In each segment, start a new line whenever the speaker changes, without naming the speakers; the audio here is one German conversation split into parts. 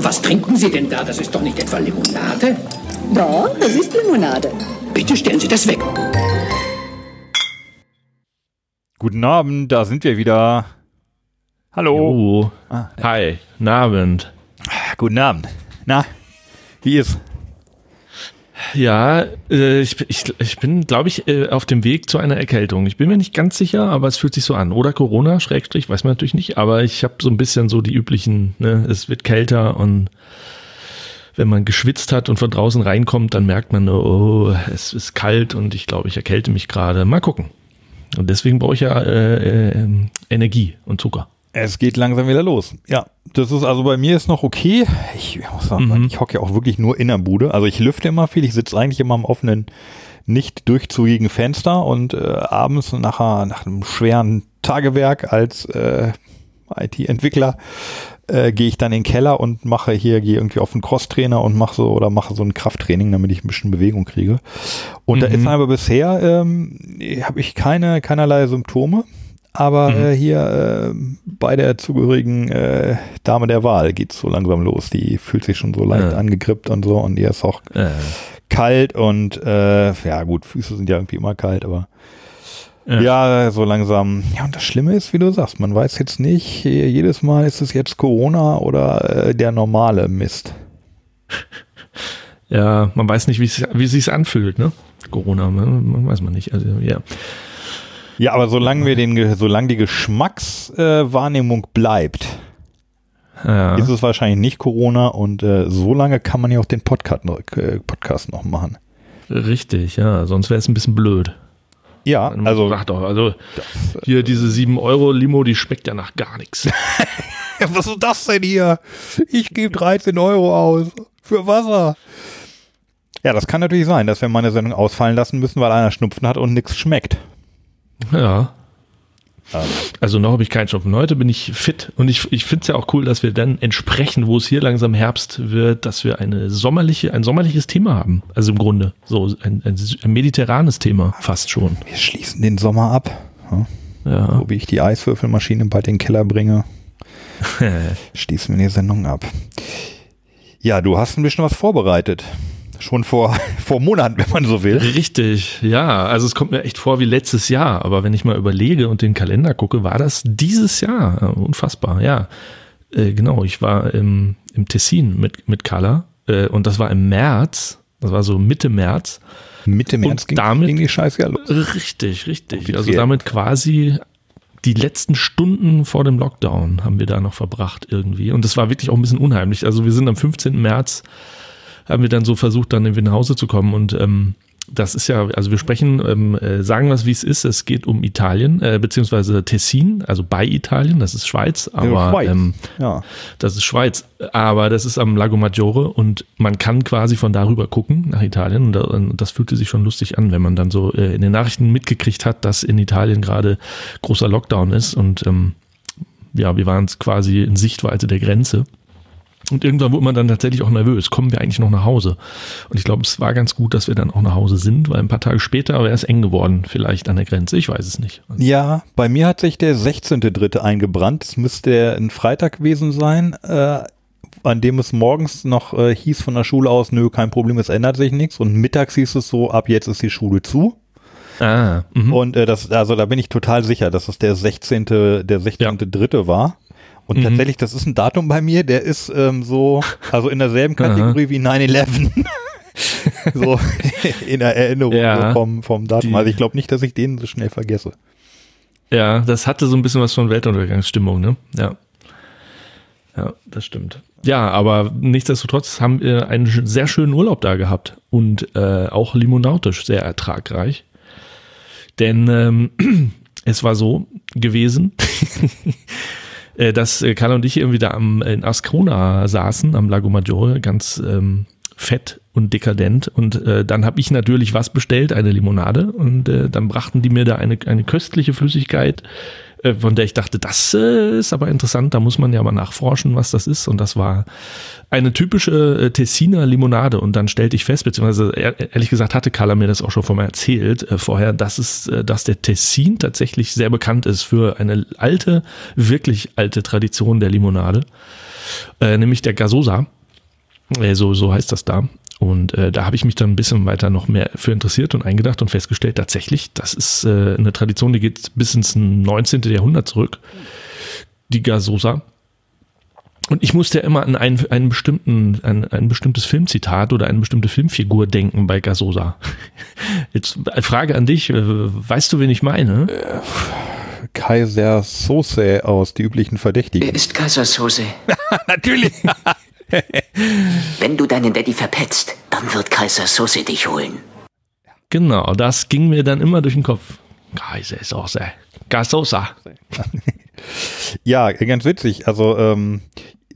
Was trinken Sie denn da? Das ist doch nicht etwa Limonade?
Doch, das ist Limonade.
Bitte stellen Sie das weg.
Guten Abend, da sind wir wieder. Hallo.
Oh. Hi, guten Abend.
Guten Abend. Na, wie ist?
Ja, äh, ich, ich, ich bin, glaube ich, äh, auf dem Weg zu einer Erkältung. Ich bin mir nicht ganz sicher, aber es fühlt sich so an. Oder Corona, Schrägstrich, weiß man natürlich nicht. Aber ich habe so ein bisschen so die üblichen, ne, es wird kälter und wenn man geschwitzt hat und von draußen reinkommt, dann merkt man, oh, es ist kalt und ich glaube, ich erkälte mich gerade. Mal gucken. Und deswegen brauche ich ja äh, äh, Energie und Zucker.
Es geht langsam wieder los. Ja, das ist also bei mir ist noch okay. Ich muss sagen,
Mhm.
ich hocke ja auch wirklich nur in der Bude. Also ich lüfte immer viel. Ich sitze eigentlich immer am offenen, nicht durchzugigen Fenster und äh, abends nachher nach einem schweren Tagewerk als äh, IT-Entwickler äh, gehe ich dann in den Keller und mache hier gehe irgendwie auf den Crosstrainer und mache so oder mache so ein Krafttraining, damit ich ein bisschen Bewegung kriege. Und da
Mhm.
ist aber bisher ähm, habe ich keine keinerlei Symptome. Aber
Mhm.
äh, hier äh, bei der zugehörigen äh, Dame der Wahl geht's so langsam los. Die fühlt sich schon so leicht
Ja.
angegrippt und so und ihr ist auch
Äh,
kalt und äh, ja gut, Füße sind ja irgendwie immer kalt, aber
Ja.
ja. so langsam. Ja, und das Schlimme ist, wie du sagst, man weiß jetzt nicht, jedes Mal ist es jetzt Corona oder äh, der normale Mist.
ja, man weiß nicht, wie es wie es sich anfühlt, ne? Corona, man, man weiß man nicht. Also ja.
Ja, aber solange wir den, Ge- solange die Geschmackswahrnehmung äh, Wahrnehmung bleibt,
ja.
ist es wahrscheinlich nicht Corona und äh, so lange kann man ja auch den Podcast noch, äh, Podcast noch machen.
Richtig, ja. Sonst wäre es ein bisschen blöd.
Ja,
Also, sag doch, also hier diese 7 Euro Limo, die schmeckt ja nach gar nichts.
was ist das denn hier? Ich gebe 13 Euro aus für Wasser. Ja, das kann natürlich sein, dass wir mal eine Sendung ausfallen lassen müssen, weil einer Schnupfen hat und nichts schmeckt.
Ja.
Ähm.
Also noch habe ich keinen Schnupfen. Heute bin ich fit und ich, ich finde es ja auch cool, dass wir dann entsprechend, wo es hier langsam Herbst wird, dass wir eine sommerliche, ein sommerliches Thema haben. Also im Grunde so ein, ein, ein mediterranes Thema fast schon.
Wir schließen den Sommer ab. Ja,
Ja.
so wie ich die Eiswürfelmaschine bald in den Keller bringe, schließen wir die Sendung ab. Ja, du hast ein bisschen was vorbereitet. Schon vor, vor Monaten, wenn man so will.
Richtig, ja. Also es kommt mir echt vor wie letztes Jahr, aber wenn ich mal überlege und den Kalender gucke, war das dieses Jahr. Ja, Unfassbar, ja. Äh, genau, ich war im, im Tessin mit, mit Carla äh, und das war im März, das war so Mitte März.
Mitte
Und
März ging,
damit-
ging die Scheiße ja los.
Richtig, richtig. Also damit quasi die letzten Stunden vor dem Lockdown haben wir da noch verbracht irgendwie. Und das war wirklich auch ein bisschen unheimlich. Also wir sind am 15. März, haben wir dann so versucht, dann irgendwie nach Hause zu kommen. Und ähm, das ist ja, also wir sprechen, ähm, äh, sagen wir es, wie es ist. Es geht um Italien, äh, beziehungsweise Tessin, also bei Italien, das ist Schweiz, aber
Schweiz.
Ähm,
Ja.
das ist Schweiz, aber das ist am Lago Maggiore und man kann quasi von darüber gucken nach Italien und da- und das fühlte sich schon lustig an, wenn man dann so äh, in den Nachrichten mitgekriegt hat, dass in Italien gerade großer Lockdown ist und ähm, ja, wir waren quasi in Sichtweite der Grenze. Und irgendwann wurde man dann tatsächlich auch nervös. Kommen wir eigentlich noch nach Hause? Und ich glaube, es war ganz gut, dass wir dann auch nach Hause sind, weil ein paar Tage später wäre es eng geworden, vielleicht an der Grenze. Ich weiß es nicht.
Ja, bei mir hat sich der 16.3. eingebrannt. Es müsste ein Freitag gewesen sein, äh, an dem es morgens noch äh, hieß von der Schule aus, nö, kein Problem, es ändert sich nichts. Und mittags hieß es so, ab jetzt ist die Schule zu.
Ah, mhm.
Und äh, das, also da bin ich total sicher, dass es der 16. der 16.3. war. Und
Mhm.
tatsächlich, das ist ein Datum bei mir, der ist ähm, so, also in derselben Kategorie wie 9-11. so in der Erinnerung
Ja.
so vom, vom Datum.
Die-
Also ich glaube nicht, dass ich den so schnell vergesse.
Ja, das hatte so ein bisschen was von Weltuntergangsstimmung, ne? Ja. Ja, das stimmt. Ja, aber nichtsdestotrotz haben wir einen sehr schönen Urlaub da gehabt und äh, auch limonautisch sehr ertragreich. Denn ähm, es war so gewesen, äh, dass äh, Carla und ich irgendwie da am, in Ascona saßen, am Lago Maggiore, ganz ähm, fett und dekadent. Und äh, dann habe ich natürlich was bestellt, eine Limonade. Und äh, dann brachten die mir da eine, eine köstliche Flüssigkeit äh, von der ich dachte, das äh, ist aber interessant, da muss man ja mal nachforschen, was das ist. Und das war eine typische äh, Tessiner Limonade. Und dann stellte ich fest, beziehungsweise ehrlich gesagt hatte Carla mir das auch schon vorher erzählt, äh, vorher, dass es, dass der Tessin tatsächlich sehr bekannt ist für eine alte, wirklich alte Tradition der Limonade, nämlich der Gasosa. So, so heißt das da. Und äh, da habe ich mich dann ein bisschen weiter noch mehr für interessiert und eingedacht und festgestellt, tatsächlich, das ist äh, eine Tradition, die geht bis ins 19. Jahrhundert zurück. Die Gasosa. Und ich musste ja immer an einen, einen bestimmten, an ein bestimmtes Filmzitat oder eine bestimmte Filmfigur denken bei Gasosa. Jetzt Frage an dich, äh, weißt du, wen ich meine?
Kaiser Sose aus Die üblichen Verdächtigen.
Wer ist Kaiser Sose?
Natürlich.
Wenn du deinen Daddy verpetzt, dann wird Kaiser Sose dich holen.
Genau, das ging mir dann immer durch den Kopf. Kaiser Sose. Gasosa.
ja, ganz witzig. Also, ähm,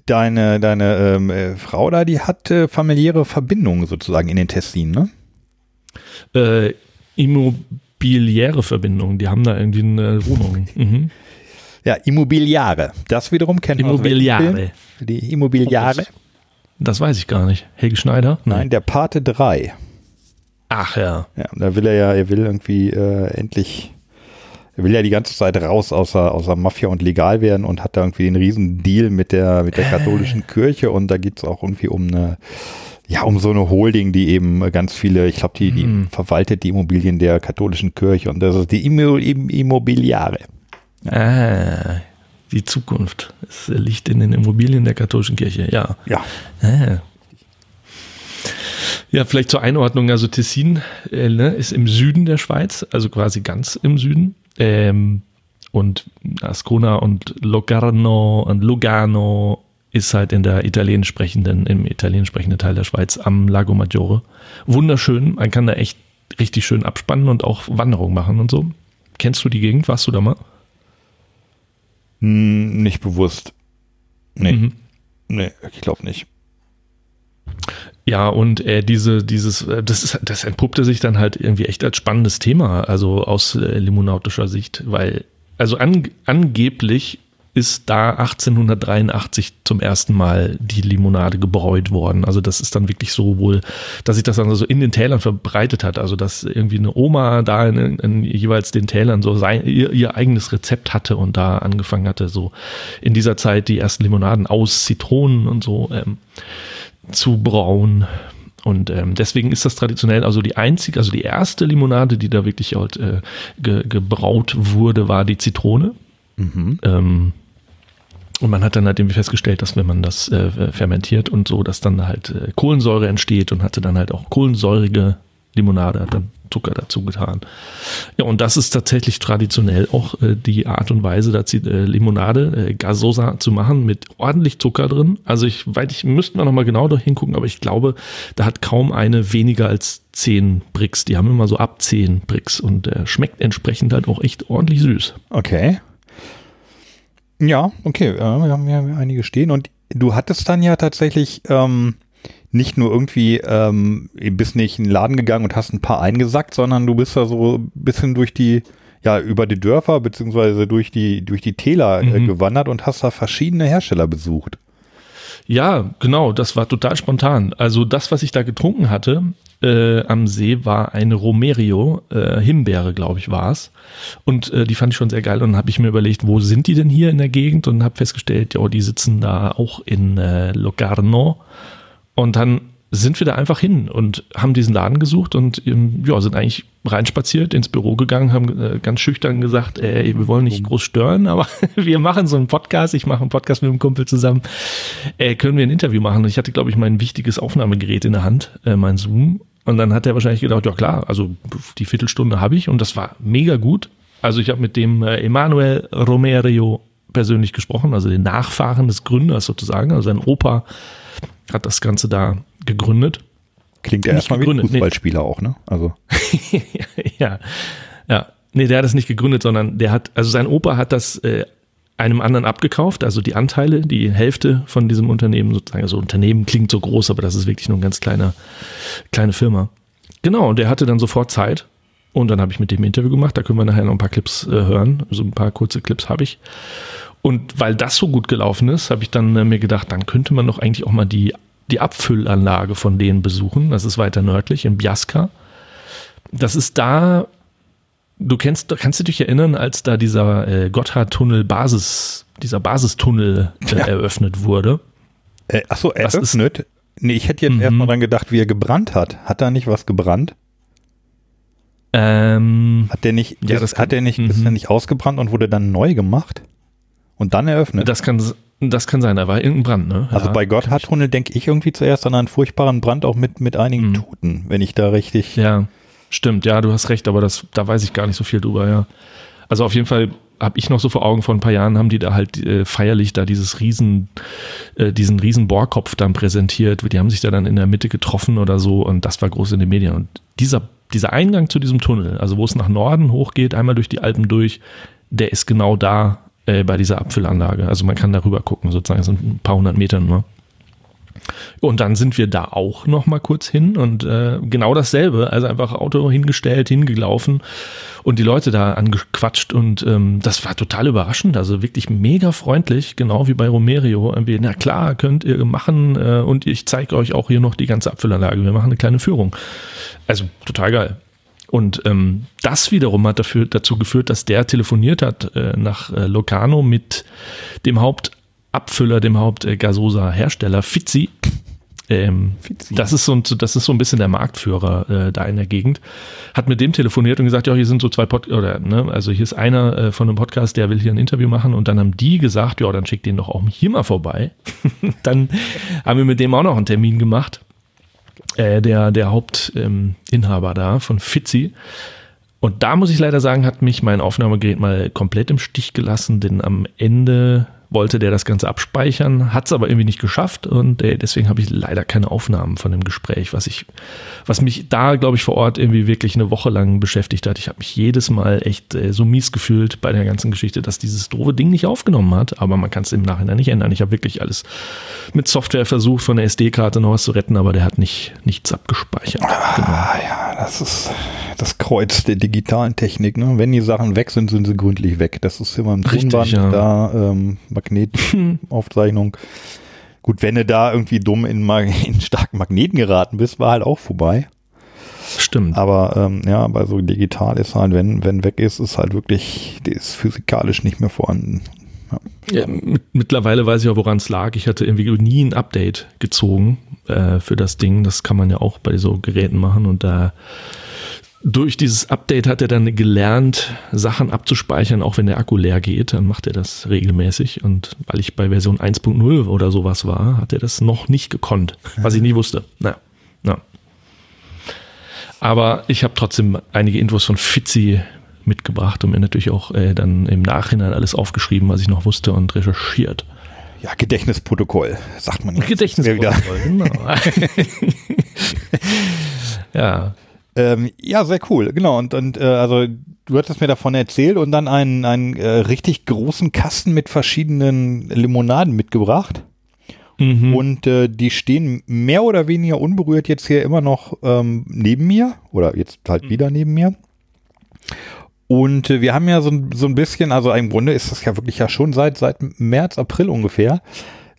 deine, deine ähm, äh, Frau da, die hat äh, familiäre Verbindungen sozusagen in den Tessin, ne?
Äh, immobiliäre Verbindungen, die haben da irgendwie eine Wohnung. Mhm.
Ja, Immobiliare. Das wiederum kennt man.
Immobiliare.
Die Immobiliare.
Das weiß ich gar nicht. Helge Schneider?
Nein, der Pate 3.
Ach ja.
Ja, da will er ja, er will irgendwie äh, endlich, er will ja die ganze Zeit raus außer, außer Mafia und legal werden und hat da irgendwie den riesen Deal mit der, mit der katholischen. Kirche und da geht es auch irgendwie um eine, ja, um so eine Holding, die eben ganz viele, ich glaube, die, die hm. verwaltet die Immobilien der katholischen Kirche und das ist die Immo Immobiliare.
Ja. Ah, die Zukunft. Es liegt in den Immobilien der katholischen Kirche, ja.
Ja.
Ah. Ja, vielleicht zur Einordnung. Also Tessin äh, ne, ist im Süden der Schweiz, also quasi ganz im Süden. Ähm, und Ascona und Locarno und Lugano ist halt in der italienisch sprechenden, im italienisch sprechenden Teil der Schweiz am Lago Maggiore. Wunderschön. Man kann da echt richtig schön abspannen und auch Wanderung machen und so. Kennst du die Gegend? Warst du da mal?
Hm, nicht bewusst. Nee. Mhm. Nee, ich glaube nicht.
Ja, und äh, diese, dieses, äh, das ist, das entpuppte sich dann halt irgendwie echt als spannendes Thema, also aus äh, limonautischer Sicht, weil, also an, angeblich ist da 1883 zum ersten Mal die Limonade gebräut worden. Also das ist dann wirklich so wohl, dass sich das dann so in den Tälern verbreitet hat. Also dass irgendwie eine Oma da in, in jeweils den Tälern so sein, ihr, ihr eigenes Rezept hatte und da angefangen hatte, so in dieser Zeit die ersten Limonaden aus Zitronen und so ähm, zu brauen. Und ähm, deswegen ist das traditionell also die einzige, also die erste Limonade, die da wirklich halt, äh, ge, gebraut wurde, war die Zitrone. Mhm. Ähm, und man hat dann halt irgendwie festgestellt, dass wenn man das äh, fermentiert und so, dass dann halt äh, Kohlensäure entsteht und hatte dann halt auch kohlensäurige Limonade, hat dann Zucker dazu getan. Ja, und das ist tatsächlich traditionell auch äh, die Art und Weise, da äh, Limonade, äh, Gasosa zu machen mit ordentlich Zucker drin. Also ich, weil ich müsste mal nochmal genau da hingucken, aber ich glaube, da hat kaum eine weniger als 10 Bricks. Die haben immer so ab 10 Bricks und äh, schmeckt entsprechend halt auch echt ordentlich süß.
Okay. Ja, okay, wir haben ja einige stehen und du hattest dann ja tatsächlich ähm, nicht nur irgendwie ähm, bist nicht in den Laden gegangen und hast ein paar eingesackt, sondern du bist da so ein bisschen durch die, ja, über die Dörfer beziehungsweise durch die, durch die Täler äh, mhm. gewandert und hast da verschiedene Hersteller besucht.
Ja, genau, das war total spontan. Also das, was ich da getrunken hatte äh, am See, war eine Romerio, äh, Himbeere, glaube ich, war es. Und äh, die fand ich schon sehr geil. Und dann habe ich mir überlegt, wo sind die denn hier in der Gegend? Und habe festgestellt, ja, die sitzen da auch in äh, Locarno. Und dann sind wir da einfach hin und haben diesen Laden gesucht und ähm, ja, sind eigentlich reinspaziert ins Büro gegangen, haben äh, ganz schüchtern gesagt, ey, wir wollen nicht groß stören, aber wir machen so einen Podcast, ich mache einen Podcast mit einem Kumpel zusammen, äh, können wir ein Interview machen? Und ich hatte, glaube ich, mein wichtiges Aufnahmegerät in der Hand, äh, mein Zoom. Und dann hat er wahrscheinlich gedacht, ja klar, also die Viertelstunde habe ich und das war mega gut. Also ich habe mit dem äh, Emanuel Romero persönlich gesprochen, also den Nachfahren des Gründers sozusagen, also sein Opa hat das Ganze da gegründet.
Klingt ja erstmal wie ein Fußballspieler nee. auch, ne? Also.
ja, ja. Nee, der hat das nicht gegründet, sondern der hat, also sein Opa hat das äh, einem anderen abgekauft, also die Anteile, die Hälfte von diesem Unternehmen sozusagen. Also Unternehmen klingt so groß, aber das ist wirklich nur eine ganz kleine, kleine Firma. Genau, und der hatte dann sofort Zeit Und dann habe ich mit dem Interview gemacht. Da können wir nachher noch ein paar Clips äh, hören. So ein paar kurze Clips habe ich. Und weil das so gut gelaufen ist, habe ich dann äh, mir gedacht, dann könnte man doch eigentlich auch mal die, die Abfüllanlage von denen besuchen. Das ist weiter nördlich in Biasca. Das ist da, du kennst, kannst du dich erinnern, als da dieser äh, Gotthardtunnel Basis, dieser Basistunnel äh,
Ja.
eröffnet wurde.
Äh, achso,
Was ist-
eröffnet? Nee, ich hätte jetzt
Mhm.
erstmal dran gedacht, wie er gebrannt hat. Hat da nicht was gebrannt?
Ähm,
Hat der nicht,
Ja,
ist,
das kann-
hat der nicht, ist
Mhm.
der nicht ausgebrannt und wurde dann neu gemacht? Und dann eröffnet?
das kann, das kann sein, da war irgendein Brand, ne?
also
Ja.
bei Gotthardtunnel denke ich irgendwie zuerst an einen furchtbaren Brand auch mit, mit einigen
Mhm.
Toten, wenn ich da richtig.
Ja, stimmt, ja, du hast recht, aber das, da weiß ich gar nicht so viel drüber, ja. Also auf jeden Fall habe ich noch so vor Augen, vor ein paar Jahren haben die da halt äh, feierlich da dieses riesen, äh, diesen riesen Bohrkopf dann präsentiert. Die haben sich da dann in der Mitte getroffen oder so und das war groß in den Medien. Und dieser, dieser Eingang zu diesem Tunnel, also wo es nach Norden hochgeht, einmal durch die Alpen durch, der ist genau da äh, bei dieser Abfüllanlage. Also man kann darüber gucken, sozusagen, es sind ein paar hundert Meter nur. Und dann sind wir da auch noch mal kurz hin und äh, genau dasselbe, also einfach Auto hingestellt, hingelaufen und die Leute da angequatscht und ähm, das war total überraschend, also wirklich mega freundlich, genau wie bei Romerio. Irgendwie, na klar, könnt ihr machen äh, und ich zeige euch auch hier noch die ganze Abfüllanlage. Wir machen eine kleine Führung. Also total geil. Und ähm, das wiederum hat dafür, dazu geführt, dass der telefoniert hat äh, nach äh, Locarno mit dem Hauptabfüller, dem Hauptgasosa-Hersteller Fizzi. Ähm,
Fizzi.
Das ist so ein, das ist so ein bisschen der Marktführer äh, da in der Gegend. Hat mit dem telefoniert und gesagt, ja, hier sind so zwei Pod oder ne, also hier ist einer äh, von einem Podcast, der will hier ein Interview machen und dann haben die gesagt, ja, dann schickt den doch auch hier mal vorbei. dann haben wir mit dem auch noch einen Termin gemacht äh, der, der Hauptinhaber ähm, da von Fitzi. Und da muss ich leider sagen, hat mich mein Aufnahmegerät mal komplett im Stich gelassen, denn am Ende wollte der das Ganze abspeichern, hat es aber irgendwie nicht geschafft und äh, deswegen habe ich leider keine Aufnahmen von dem Gespräch, was ich, was mich da, glaube ich, vor Ort irgendwie wirklich eine Woche lang beschäftigt hat. Ich habe mich jedes Mal echt äh, so mies gefühlt bei der ganzen Geschichte, dass dieses doofe Ding nicht aufgenommen hat, aber man kann es im Nachhinein nicht ändern. Ich habe wirklich alles mit Software versucht, von der SD-Karte noch was zu retten, aber der hat nicht, nichts abgespeichert. Genau.
Ah ja, das ist das Kreuz der digitalen Technik. Ne? Wenn die Sachen weg sind, sind sie gründlich weg. Das ist immer im Tonband,
ja.
da ähm, Magnetaufzeichnung. Gut, wenn du da irgendwie dumm in, in starken Magneten geraten bist, war halt auch vorbei.
Stimmt.
Aber ähm, ja, bei so digital ist halt, wenn, wenn weg ist, ist halt wirklich, die ist physikalisch nicht mehr vorhanden.
Ja, mit, mittlerweile weiß ich auch, woran es lag. Ich hatte irgendwie nie ein Update gezogen äh, für das Ding. Das kann man ja auch bei so Geräten machen. Und da durch dieses Update hat er dann gelernt, Sachen abzuspeichern, auch wenn der Akku leer geht. Dann macht er das regelmäßig. Und weil ich bei Version 1.0 oder sowas war, hat er das noch nicht gekonnt, was ich nicht wusste. Na, na. Aber ich habe trotzdem einige Infos von Fitzi mitgebracht und mir natürlich auch äh, dann im Nachhinein alles aufgeschrieben, was ich noch wusste und recherchiert.
Ja, Gedächtnisprotokoll, sagt man jetzt.
Gedächtnis.
Ja, wieder.
Genau. ja.
Ähm, ja, sehr cool, genau. Und, und äh, also du hattest mir davon erzählt und dann einen, einen äh, richtig großen Kasten mit verschiedenen Limonaden mitgebracht.
Mhm.
Und äh, die stehen mehr oder weniger unberührt jetzt hier immer noch ähm, neben mir oder jetzt halt wieder neben mir. Und äh, wir haben ja so, ein- so ein bisschen, also im Grunde ist das ja wirklich ja schon seit, seit März, April ungefähr,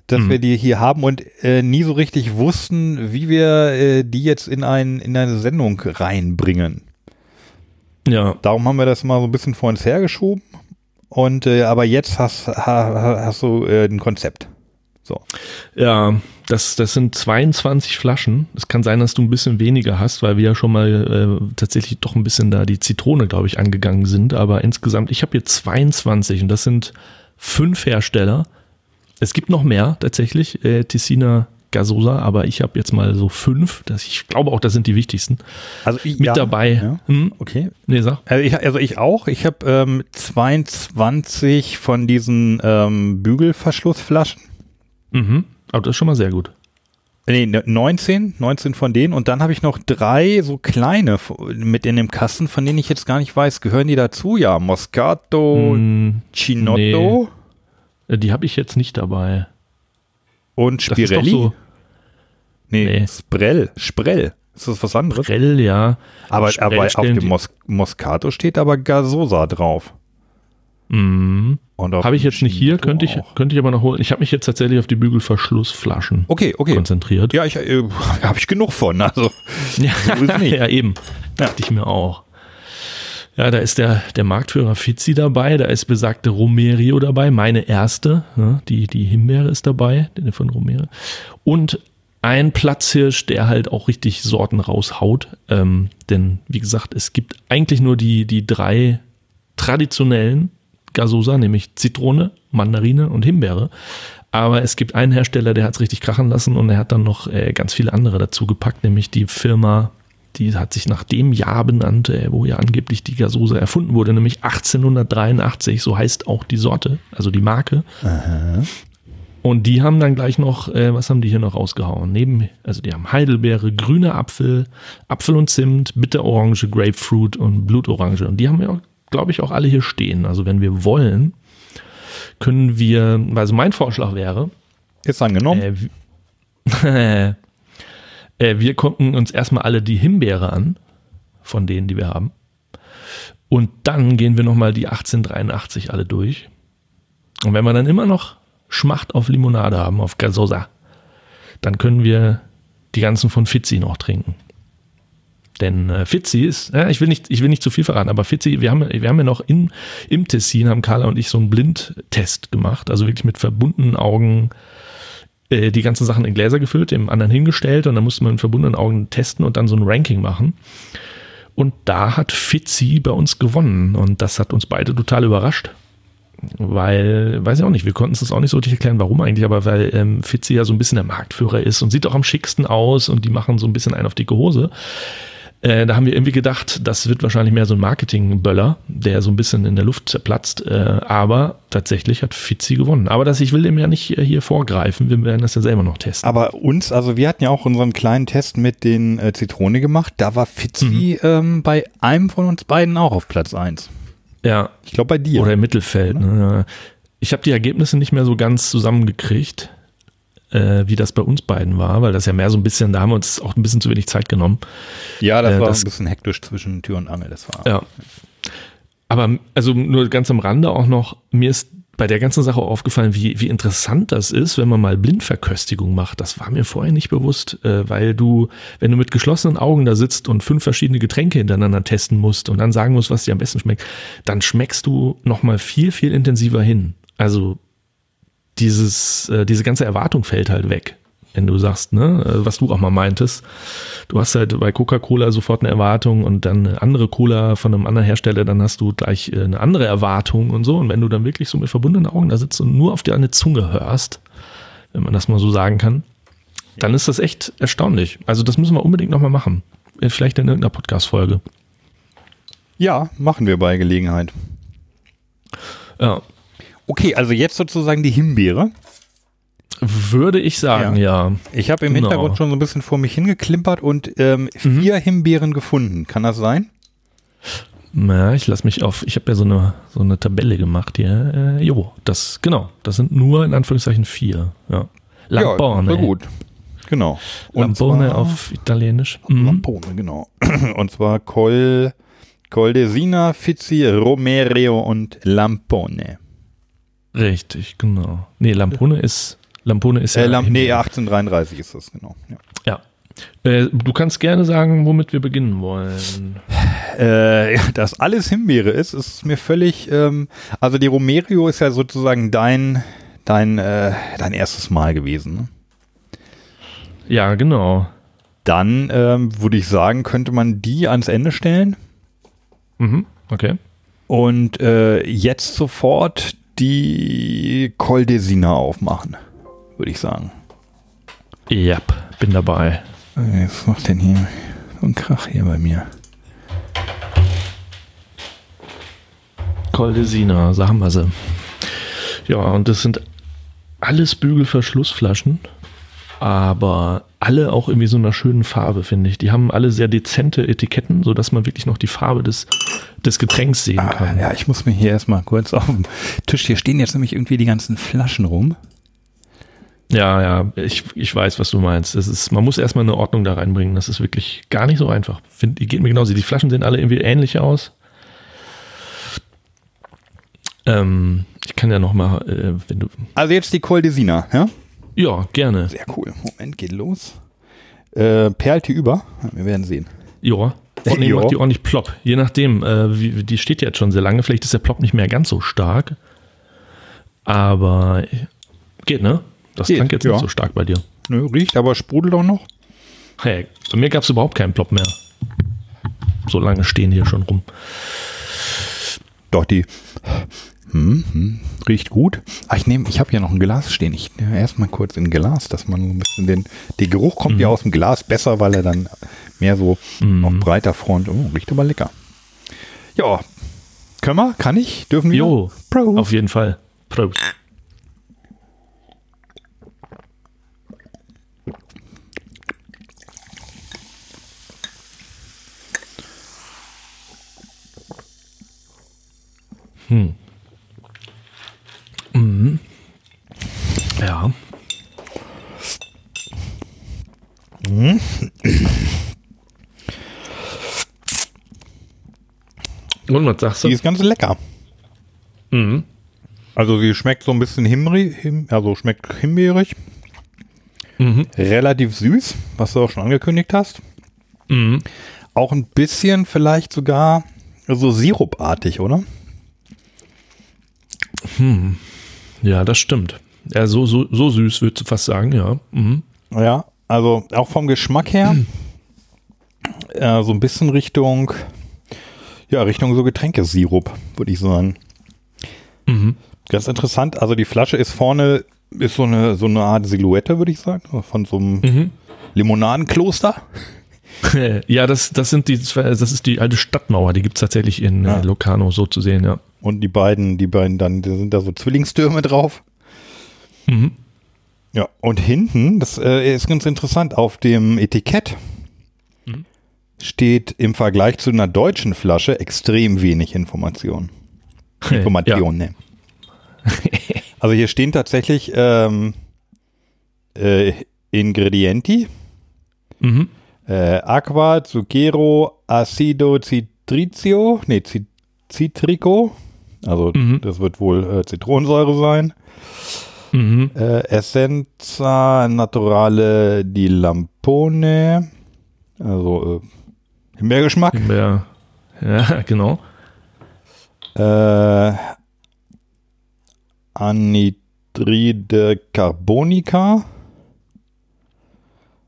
dass
Mhm.
wir die hier haben und äh, nie so richtig wussten, wie wir äh, die jetzt in, ein, in eine Sendung reinbringen.
ja.
Darum haben wir das mal so ein bisschen vor uns hergeschoben. Und äh, aber jetzt hast, ha, ha- hast du äh, ein Konzept. So.
Ja, das, das sind 22 Flaschen. Es kann sein, dass du ein bisschen weniger hast, weil wir ja schon mal äh, tatsächlich doch ein bisschen da die Zitrone, glaube ich, angegangen sind. Aber insgesamt, ich habe hier 22 und das sind fünf Hersteller. Es gibt noch mehr tatsächlich, äh, Tessina Gasosa, aber ich habe jetzt mal so fünf. Das, ich glaube auch, das sind die wichtigsten.
Also ich,
Mit
ja,
dabei.
Ja.
Hm?
Okay.
Nee, sag.
Also ich, also ich auch. Ich habe ähm, 22 von diesen ähm, Bügelverschlussflaschen.
Mhm. Aber das ist schon mal sehr gut.
Nee, ne, 19, 19 von denen. Und dann habe ich noch drei so kleine mit in dem Kasten, von denen ich jetzt gar nicht weiß, gehören die dazu? Ja, Moscato,
Hm,
Chinotto
äh, die habe ich jetzt nicht dabei.
und
Das ist doch
Spirelli.
so.
nee,
Nee.
Sprell, Sprell. Ist das was anderes?
Prell, ja.
Aber,
Sprell
aber auf dem Mos Moscato steht aber Gasosa drauf. Und auf
Habe ich jetzt nicht hier, könnte ich,
auch.
könnte ich aber noch holen. Ich habe mich jetzt tatsächlich auf die Bügelverschlussflaschen
Okay, okay.
konzentriert.
Ja, ich äh, habe ich genug von. Also
Ja,
So
ja eben. Dachte ich mir auch. Ja, da ist der, der Marktführer Fizzi dabei, da ist besagte Romerio dabei, meine erste, ne, die, die Himbeere ist dabei, die von Romerio. Und ein Platzhirsch, der halt auch richtig Sorten raushaut. Ähm, denn, wie gesagt, es gibt eigentlich nur die, die drei traditionellen Gasosa, nämlich Zitrone, Mandarine und Himbeere. Aber es gibt einen Hersteller, der hat es richtig krachen lassen und er hat dann noch äh, ganz viele andere dazu gepackt, nämlich die Firma, die hat sich nach dem Jahr benannt, äh, wo ja angeblich die Gasosa erfunden wurde, nämlich 1883, so heißt auch die Sorte, also die Marke. Und die haben dann gleich noch, äh, was haben die hier noch rausgehauen? Neben, also die haben Heidelbeere, grüne Apfel, Apfel und Zimt, Bitterorange, Grapefruit und Blutorange. Und die haben ja, glaube ich, auch alle hier stehen. Also wenn wir wollen, können wir, also mein Vorschlag wäre,
ist angenommen.
äh, w- äh, wir gucken uns erstmal alle die Himbeere an, von denen, die wir haben. Und dann gehen wir nochmal die 1883 alle durch. Und wenn wir dann immer noch Schmacht auf Limonade haben, auf Gasosa, dann können wir die ganzen von Fizzi noch trinken. Denn äh, Fizzi ist, ja, ich, will nicht, ich will nicht zu viel verraten, aber Fizzi, wir haben, wir haben ja noch in, im Tessin, haben Carla und ich so einen Blindtest gemacht, also wirklich mit verbundenen Augen äh, die ganzen Sachen in Gläser gefüllt, dem anderen hingestellt und dann musste man mit verbundenen Augen testen und dann so ein Ranking machen. Und da hat Fitzi bei uns gewonnen und das hat uns beide total überrascht. Weil, weiß ich auch nicht, wir konnten es auch nicht so richtig erklären, warum eigentlich, aber weil ähm, Fitzi ja so ein bisschen der Marktführer ist und sieht auch am schicksten aus und die machen so ein bisschen einen auf dicke Hose. Äh, da haben wir irgendwie gedacht, das wird wahrscheinlich mehr so ein Marketing-Böller, der so ein bisschen in der Luft zerplatzt. Äh, aber tatsächlich hat Fitzi gewonnen. Aber das, ich will dem ja nicht äh, hier vorgreifen, wir werden das ja selber noch testen.
Aber uns, also wir hatten ja auch unseren kleinen Test mit den äh, Zitrone gemacht. Da war Fitzi ähm, bei einem von uns beiden auch auf Platz 1.
ja,
Ich glaube bei dir.
Oder im Mittelfeld. Ne? Ich habe die Ergebnisse nicht mehr so ganz zusammengekriegt, äh, wie das bei uns beiden war, weil das ja mehr so ein bisschen, da haben wir uns auch ein bisschen zu wenig Zeit genommen.
ja, das
äh,
war
das-
ein bisschen hektisch zwischen Tür und Angel. Das war.
Ja. Aber also nur ganz am Rande auch noch, mir ist bei der ganzen Sache aufgefallen, wie, wie interessant das ist, wenn man mal Blindverköstigung macht. Das war mir vorher nicht bewusst, äh, weil du, wenn du mit geschlossenen Augen da sitzt und fünf verschiedene Getränke hintereinander testen musst und dann sagen musst, was dir am besten schmeckt, dann schmeckst du nochmal viel, viel intensiver hin. Also dieses, äh, diese ganze Erwartung fällt halt weg. Wenn du sagst, ne, äh, was du auch mal meintest, du hast halt bei Coca-Cola sofort eine Erwartung und dann eine andere Cola von einem anderen Hersteller, dann hast du gleich äh, eine andere Erwartung und so. Und wenn du dann wirklich so mit verbundenen Augen da sitzt und nur auf deine Zunge hörst, wenn man das mal so sagen kann, dann ist das echt erstaunlich. Also das müssen wir unbedingt nochmal machen. Äh, Vielleicht in irgendeiner Podcast-Folge.
Ja, machen wir bei Gelegenheit.
Ja.
Okay, also jetzt sozusagen die Himbeere.
Würde ich sagen, ja.
Ich habe im
Genau.
Hintergrund schon so ein bisschen vor mich hingeklimpert und ähm,
Mhm.
vier Himbeeren gefunden. Kann das sein?
Na, ich lasse mich auf, ich habe ja so eine, so eine Tabelle gemacht hier. Äh, jo, das, genau, das sind nur in Anführungszeichen vier. Ja. Lampone.
Ja, gut. Genau. Und
Lampone
zwar-
auf Italienisch. Mhm.
Lampone, genau. Und zwar Col, Coldesina, Fizzi, Romero und Lampone.
Richtig, genau. Nee, Lampone ist, Lampone ist
Äh, Lamp nee,
Himbeere.
1833 ist das, genau. Ja.
ja. Äh, du kannst gerne sagen, womit wir beginnen wollen.
Äh, dass alles Himbeere ist, ist mir völlig, ähm, also die Romerio ist ja sozusagen dein, dein, äh, dein erstes Mal gewesen. Ne?
Ja, genau.
Dann ähm, würde ich sagen, könnte man die ans Ende stellen
Mhm. Okay.
und äh, jetzt sofort die Coldesina aufmachen, würde ich sagen.
Ja, bin dabei.
Was macht denn hier so ein Krach hier bei mir?
Coldesina, so haben wir sie. Ja, und das sind alles Bügelverschlussflaschen, aber alle auch irgendwie so einer schönen Farbe, finde ich. Die haben alle sehr dezente Etiketten, sodass man wirklich noch die Farbe des, des Getränks sehen
Ah,
kann.
ja, ich muss mir hier erstmal kurz auf dem Tisch, hier stehen jetzt nämlich irgendwie die ganzen Flaschen rum.
Ja, ja, ich, ich weiß, was du meinst. Das ist, man muss erstmal eine Ordnung da reinbringen. Das ist wirklich gar nicht so einfach. Find, geht mir genauso. Die Flaschen sehen alle irgendwie ähnlich aus. Ähm, ich kann ja noch mal, äh, wenn du.
Also jetzt die Coldesina, ja?
Ja, gerne.
Sehr cool. Moment, geht los. Äh, perlt die über? Wir werden sehen.
Ja. Ordentlich,
Ja.
macht die ordentlich plopp. Je nachdem, äh, wie, die steht jetzt schon sehr lange. Vielleicht ist der Plop nicht mehr ganz so stark. Aber geht, ne? Das
Geht,
klang jetzt
ja.
nicht so stark bei dir.
Nö, riecht, aber sprudelt auch noch.
Hey, bei mir gab es überhaupt keinen Plop mehr. So lange stehen hier schon rum.
Doch, die hm, hm, riecht gut. Ah, ich nehme, ich habe hier noch ein Glas stehen. Ich nehme erstmal kurz in ein Glas, dass man so ein bisschen den, der Geruch kommt ja aus dem Glas besser, weil er dann mehr so auf breiter Front, oh, riecht aber lecker. Ja, können wir? Kann ich? Dürfen wir?
Jo,
Prost.
auf jeden Fall. Prost. Hm. Mhm. Ja. Und was sagst du?
Die ist ganz lecker.
Mhm.
Also sie schmeckt so ein bisschen himri, him, also schmeckt himbeerig.
Mhm.
Relativ süß, was du auch schon angekündigt hast.
Mhm.
Auch ein bisschen vielleicht sogar so sirupartig, oder?
Ja, das stimmt. Ja, so, so, so süß, würdest du fast sagen, ja. Mhm.
Ja, also auch vom Geschmack her äh, so ein bisschen Richtung, ja, Richtung so Getränkesirup, würde ich sagen.
Mhm.
Ganz interessant. Also die Flasche ist vorne, ist so eine, so eine Art Silhouette, würde ich sagen, von so einem
Mhm.
Limonadenkloster.
ja, das, das sind die, das ist die alte Stadtmauer, die gibt es tatsächlich in äh, Locarno so zu sehen, ja.
Und die beiden, die beiden dann, da sind da so Zwillingstürme drauf.
Mhm.
Ja, und hinten, das äh, ist ganz interessant, auf dem Etikett
Mhm.
steht im Vergleich zu einer deutschen Flasche extrem wenig Information.
ja.
Information, ne. Also hier stehen tatsächlich ähm, äh, Ingredienti,
Mhm.
Äh, Aqua, Zucchero, Acido Citricio, nee, Ci- Citrico, also
Mhm.
das wird wohl äh, Zitronensäure sein.
Mhm.
Äh, Essenza Naturale di Lampone, also äh, Himbeergeschmack.
Ja, ja, genau.
Äh, Anhydride Carbonica,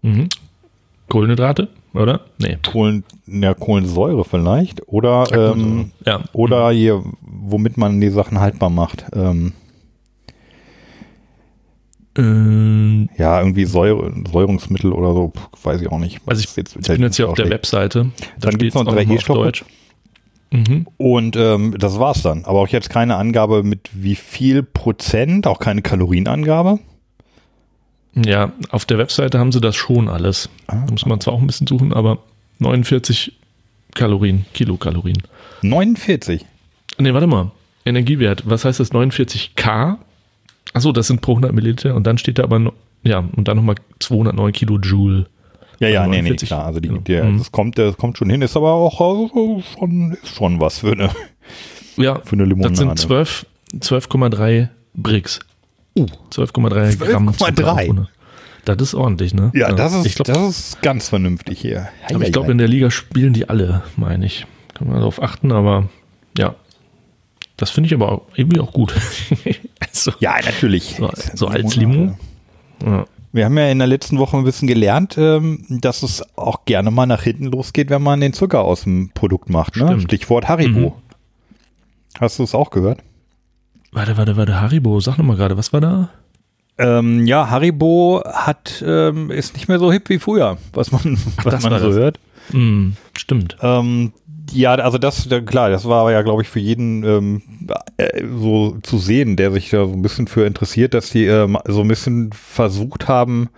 Mhm. Kohlenhydrate, oder? Nee.
Kohlen, ja, Kohlensäure vielleicht. Oder, ähm,
ja.
oder hier, womit man die Sachen haltbar macht. Ähm,
Ähm,
ja, irgendwie Säure, Säurungsmittel oder so, weiß ich auch nicht.
also ich,
jetzt-
ich bin jetzt hier auf der. Webseite. Da
Dann gibt's
steht's
noch drei.
Deutsch. Mhm.
Und ähm, das war's dann. Aber auch jetzt keine Angabe mit wie viel Prozent, auch keine Kalorienangabe.
Ja, auf der Webseite haben sie das schon alles.
Ah.
Da muss man zwar auch ein bisschen suchen, aber 49 Kalorien, Kilokalorien.
49.
Nee, warte mal. Energiewert. Was heißt das? 49K? Achso, das sind pro 100 Milliliter. Und dann steht da aber, ja, und dann nochmal 209 Kilojoule.
Ja, ja,
Also
nee, nee,
49.
klar. Also die, der,
Mhm.
das kommt, das kommt schon hin, ist aber auch äh, schon, ist schon was für eine,
Ja,
für eine Limonade.
das sind 12 12,3 Bricks.
Uh.
12,3 Gramm.
12,3.
Zucker auf 100. Das ist ordentlich, ne?
Ja, das ist,
ich glaub,
das ist ganz vernünftig hier.
aber ich glaube, in der Liga spielen die alle, meine ich. Kann man darauf achten, aber ja. Das finde ich aber auch, irgendwie auch gut. also,
ja, natürlich.
So-
ja
so als. Limo? ja.
Wir haben ja in der letzten Woche ein bisschen gelernt, ähm, dass es auch gerne mal nach hinten losgeht, wenn man den Zucker aus dem Produkt macht. Ne? Stichwort Haribo.
Mhm.
Hast du es auch gehört?
Warte, warte, warte, Haribo, sag nochmal gerade, was war da?
Ähm, ja, Haribo hat, ähm, ist nicht mehr so hip wie früher, was man, was
das
man so
das.
hört.
Hm, stimmt.
Ähm, ja, also das, da- klar, das war ja, glaube ich, für jeden ähm, äh, so zu sehen, der sich da so ein bisschen für interessiert, dass die ähm, so ein bisschen versucht haben,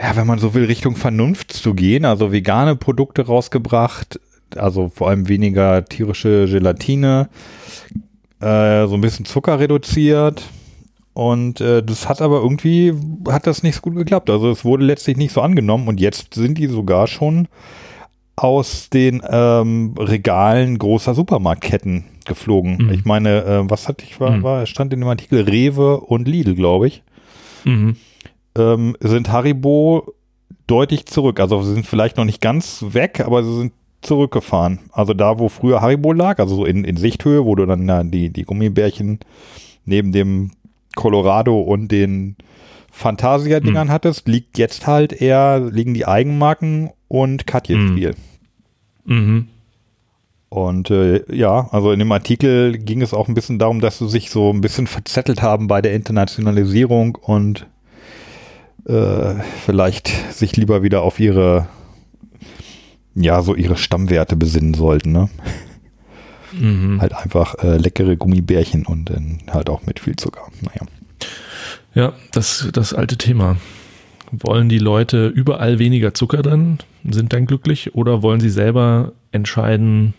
ja, wenn man so will, Richtung Vernunft zu gehen, also vegane Produkte rausgebracht, also vor allem weniger tierische Gelatine, äh, so ein bisschen Zucker reduziert Und äh, das hat aber irgendwie, hat das nicht so gut geklappt. Also es wurde letztlich nicht so angenommen und jetzt sind die sogar schon aus den ähm, Regalen großer Supermarktketten geflogen.
Mhm.
Ich meine, äh, was hatte ich, war,
Mhm.
war, stand in dem Artikel Rewe und Lidl, glaube ich,
Mhm.
ähm, sind Haribo deutlich zurück. Also sie sind vielleicht noch nicht ganz weg, aber sie sind zurückgefahren. Also da, wo früher Haribo lag, also so in, in Sichthöhe, wo du dann ja, die, die Gummibärchen neben dem Colorado und den Fantasia-Dingern hattest, liegt jetzt halt eher, liegen die Eigenmarken und Katjes
Mhm.
viel.
Mhm.
Und äh, ja, also in dem Artikel ging es auch ein bisschen darum, dass sie sich so ein bisschen verzettelt haben bei der Internationalisierung und äh, vielleicht sich lieber wieder auf ihre, ja, so ihre Stammwerte besinnen sollten, ne?
Mhm.
Halt einfach äh, leckere Gummibärchen und dann halt auch mit viel Zucker. Naja.
Ja, das, das alte Thema. Wollen die Leute überall weniger Zucker drin, sind dann glücklich, oder wollen sie selber entscheiden,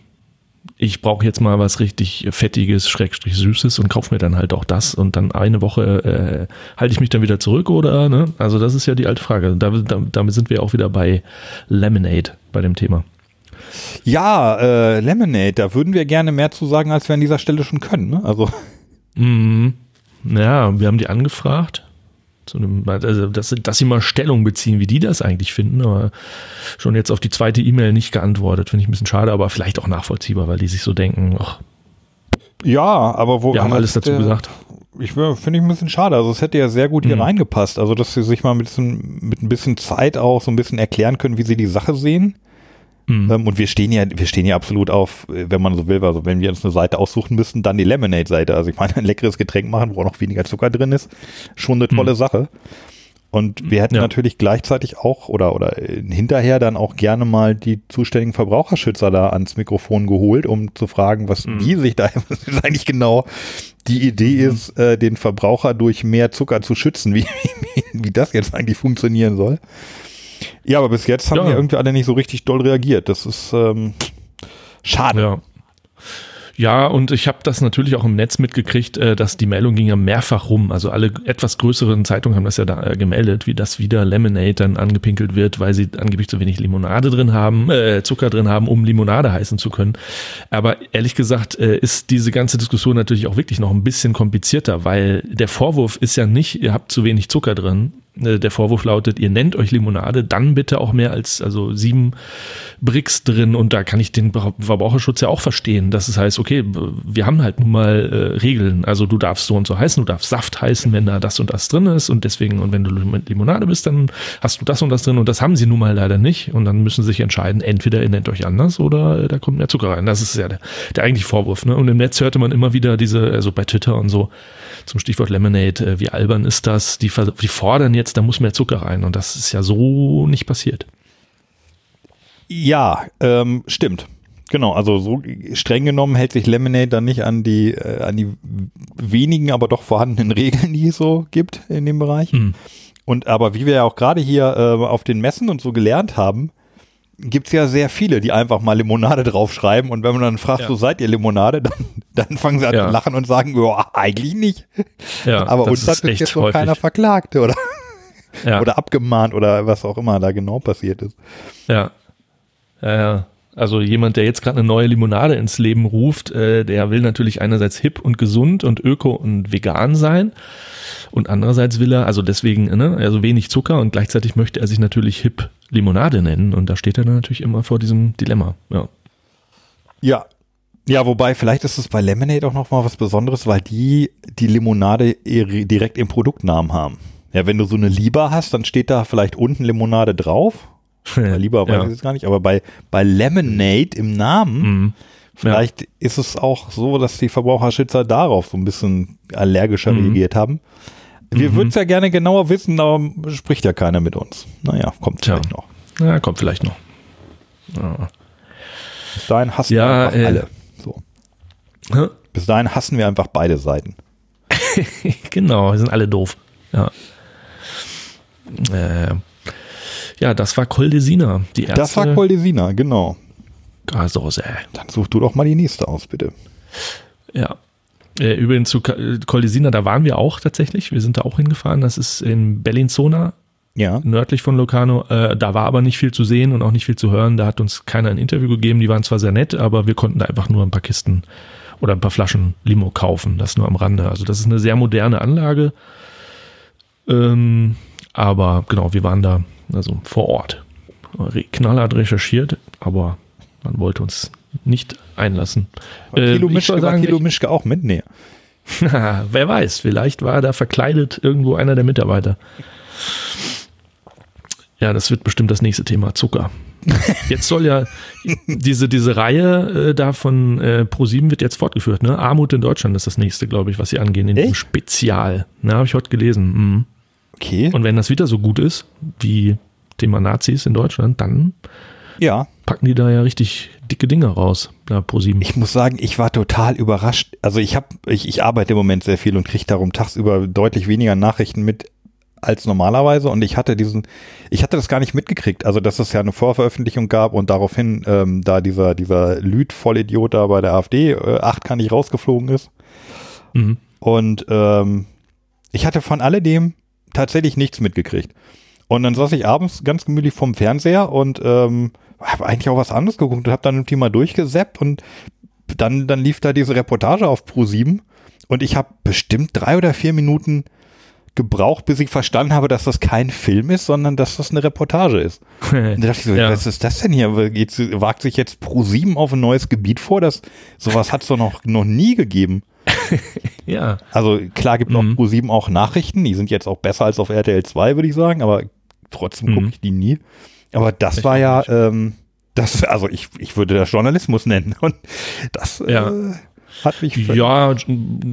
ich brauche jetzt mal was richtig Fettiges, Schrägstrich Süßes und kaufe mir dann halt auch das und dann eine Woche äh, halte ich mich dann wieder zurück oder, ne? Also das ist ja die alte Frage. Da, da, damit sind wir auch wieder bei Lemonade, bei dem Thema.
Ja, äh, Lemonade, da würden wir gerne mehr zu sagen, als wir an dieser Stelle schon können. Ne? Also
Mhm. Ja, wir haben die angefragt, zu einem, also dass, dass sie mal Stellung beziehen, wie die das eigentlich finden, aber schon jetzt auf die zweite E-Mail nicht geantwortet, finde ich ein bisschen schade, aber vielleicht auch nachvollziehbar, weil die sich so denken, ach,
ja, aber wo
wir haben alles dazu
der-
gesagt.
Ich finde ich ein bisschen schade. Also es hätte ja sehr gut hier
Mhm.
reingepasst. Also dass sie sich mal mit, mit ein bisschen Zeit auch so ein bisschen erklären können, wie sie die Sache sehen.
Mhm.
Ähm, und wir stehen ja, wir stehen ja absolut auf, äh, wenn man so will, also wenn wir uns eine Seite aussuchen müssten, dann die Lemonade-Seite. Also ich meine, ein leckeres Getränk machen, wo noch weniger Zucker drin ist, schon eine tolle Sache. Und wir hätten
Ja.
natürlich gleichzeitig auch oder, oder äh, hinterher dann auch gerne mal die zuständigen Verbraucherschützer da ans Mikrofon geholt, um zu fragen, was die sich da was ist eigentlich genau die Idee ist, äh, den Verbraucher durch mehr Zucker zu schützen, wie, wie, wie das jetzt eigentlich funktionieren soll. Ja, aber bis jetzt haben
Ja.
die irgendwie alle nicht so richtig doll reagiert. Das ist ähm, schade.
Ja. Ja, und ich habe das natürlich auch im Netz mitgekriegt, äh, dass die Meldung ging ja mehrfach rum. Also alle etwas größeren Zeitungen haben das ja da äh, gemeldet, wie das wieder Lemonade dann angepinkelt wird, weil sie angeblich zu wenig Limonade drin haben, äh, Zucker drin haben, um Limonade heißen zu können. Aber ehrlich gesagt äh, ist diese ganze Diskussion natürlich auch wirklich noch ein bisschen komplizierter, weil der Vorwurf ist ja nicht, ihr habt zu wenig Zucker drin. Äh, Der Vorwurf lautet, ihr nennt euch Limonade, dann bitte auch mehr als also sieben Bricks drin und da kann ich den Ver- Verbraucherschutz ja auch verstehen. dass es heißt, okay, wir haben halt nun mal äh, Regeln. Also du darfst so und so heißen, du darfst Saft heißen, wenn da das und das drin ist und deswegen, und wenn du Limonade bist, dann hast du das und das drin und das haben sie nun mal leider nicht und dann müssen sie sich entscheiden, entweder ihr nennt euch anders oder äh, da kommt mehr Zucker rein. Das ist ja der, der eigentliche Vorwurf. Ne? Und im Netz hörte man immer wieder diese, also bei Twitter und so, zum Stichwort Lemonade, äh, wie albern ist das? Die, die fordern jetzt, da muss mehr Zucker rein und das ist ja so nicht passiert.
Ja, ähm, stimmt. Genau, also so streng genommen hält sich Lemonade dann nicht an die, äh, an die wenigen, aber doch vorhandenen Regeln, die es so gibt in dem Bereich.
Hm.
Und aber wie wir ja auch gerade hier äh, auf den Messen und so gelernt haben, gibt's ja sehr viele, die einfach mal Limonade draufschreiben und wenn man dann fragt,
Ja.
so seid ihr Limonade, dann, dann fangen sie an
Ja.
zu lachen und sagen, ja, eigentlich nicht.
Ja,
aber uns hat bis
echt
jetzt noch
häufig.
keiner verklagt oder,
Ja,
oder abgemahnt oder was auch immer da genau passiert ist.
ja. Ja, ja. Also jemand, der jetzt gerade eine neue Limonade ins Leben ruft, äh, der will natürlich einerseits hip und gesund und öko und vegan sein und andererseits will er, also deswegen, ne, also wenig Zucker und gleichzeitig möchte er sich natürlich hip Limonade nennen und da steht er dann natürlich immer vor diesem Dilemma. Ja.
Ja. Ja, wobei, vielleicht ist es bei Lemonade auch noch mal was Besonderes, weil die die Limonade direkt im Produktnamen haben. Ja, wenn du so eine Lieber hast, dann steht da vielleicht unten Limonade drauf. Bei Lieber weiß
Ja.
ich jetzt gar nicht, aber bei, bei Lemonade im Namen,
Mhm.
vielleicht ist es auch so, dass die Verbraucherschützer darauf so ein bisschen allergischer
Mhm.
reagiert haben. Wir
Mhm.
würden es ja gerne genauer wissen, aber spricht ja keiner mit uns. Naja, kommt
Tja.
vielleicht noch.
Ja, kommt vielleicht noch. Ja.
Bis dahin hassen
Ja,
wir einfach
äh,
alle. So.
Hä?
Bis dahin hassen wir einfach beide Seiten.
genau, die sind alle doof. Ja. Äh, ja, das war Coldesina, die erste
Das war Coldesina, genau.
Gasdose.
Dann such du doch mal die nächste aus, bitte.
Ja. Äh, übrigens zu Koldesina, da waren wir auch tatsächlich. Wir sind da auch hingefahren. Das ist in Bellinzona,
Ja.
nördlich von Locarno. Äh, da war aber nicht viel zu sehen und auch nicht viel zu hören. Da hat uns keiner ein Interview gegeben. Die waren zwar sehr nett, aber wir konnten da einfach nur ein paar Kisten oder ein paar Flaschen Limo kaufen. Das nur am Rande. Also das ist eine sehr moderne Anlage. Ähm, aber genau, wir waren da also vor Ort. Knallhart recherchiert, aber man wollte uns nicht einlassen. Äh,
Kilo
ich
Mischke,
sagen,
Kilo Mischke auch mit? Nee.
Wer weiß, vielleicht war da verkleidet irgendwo einer der Mitarbeiter. Ja, das wird bestimmt das nächste Thema, Zucker. Jetzt soll ja diese, diese Reihe äh, da von äh, Pro7 wird jetzt fortgeführt, ne? Armut in Deutschland ist das nächste, glaube ich, was sie angehen, in diesem
Echt?
Spezial. Na, habe ich heute gelesen. Mhm.
Okay.
Und wenn das wieder so gut ist, wie Thema Nazis in Deutschland, dann
ja.
packen die da ja richtig dicke Dinge raus, da Pro7.
Ich muss sagen, ich war total überrascht. Also ich habe, ich, ich arbeite im Moment sehr viel und kriege darum tagsüber deutlich weniger Nachrichten mit als normalerweise. Und ich hatte diesen, ich hatte das gar nicht mitgekriegt. Also dass es ja eine Vorveröffentlichung gab und daraufhin ähm, da dieser dieser Lüd-Vollidiot da bei der AfD äh, achtkannig rausgeflogen ist.
Mhm.
Und ähm, ich hatte von alledem tatsächlich nichts mitgekriegt. Und dann saß ich abends ganz gemütlich vorm Fernseher und ähm, habe eigentlich auch was anderes geguckt und habe dann irgendwie mal durchgeseppt und dann, dann lief da diese Reportage auf Pro7 und ich habe bestimmt drei oder vier Minuten gebraucht, bis ich verstanden habe, dass das kein Film ist, sondern dass das eine Reportage ist. Und da dachte ich so,
Ja.
was ist das denn hier? Jetzt, wagt sich jetzt Pro7 auf ein neues Gebiet vor? Das, sowas hat es doch noch, noch nie gegeben.
Ja.
Also klar gibt
Mhm.
auf Pro7 auch Nachrichten, die sind jetzt auch besser als auf RTL 2, würde ich sagen, aber trotzdem gucke
Mhm.
ich die nie. Aber das
Ich
war ja, ähm, das, also ich, ich würde das Journalismus nennen. Und das
Ja.
äh, hat mich
Ja, eine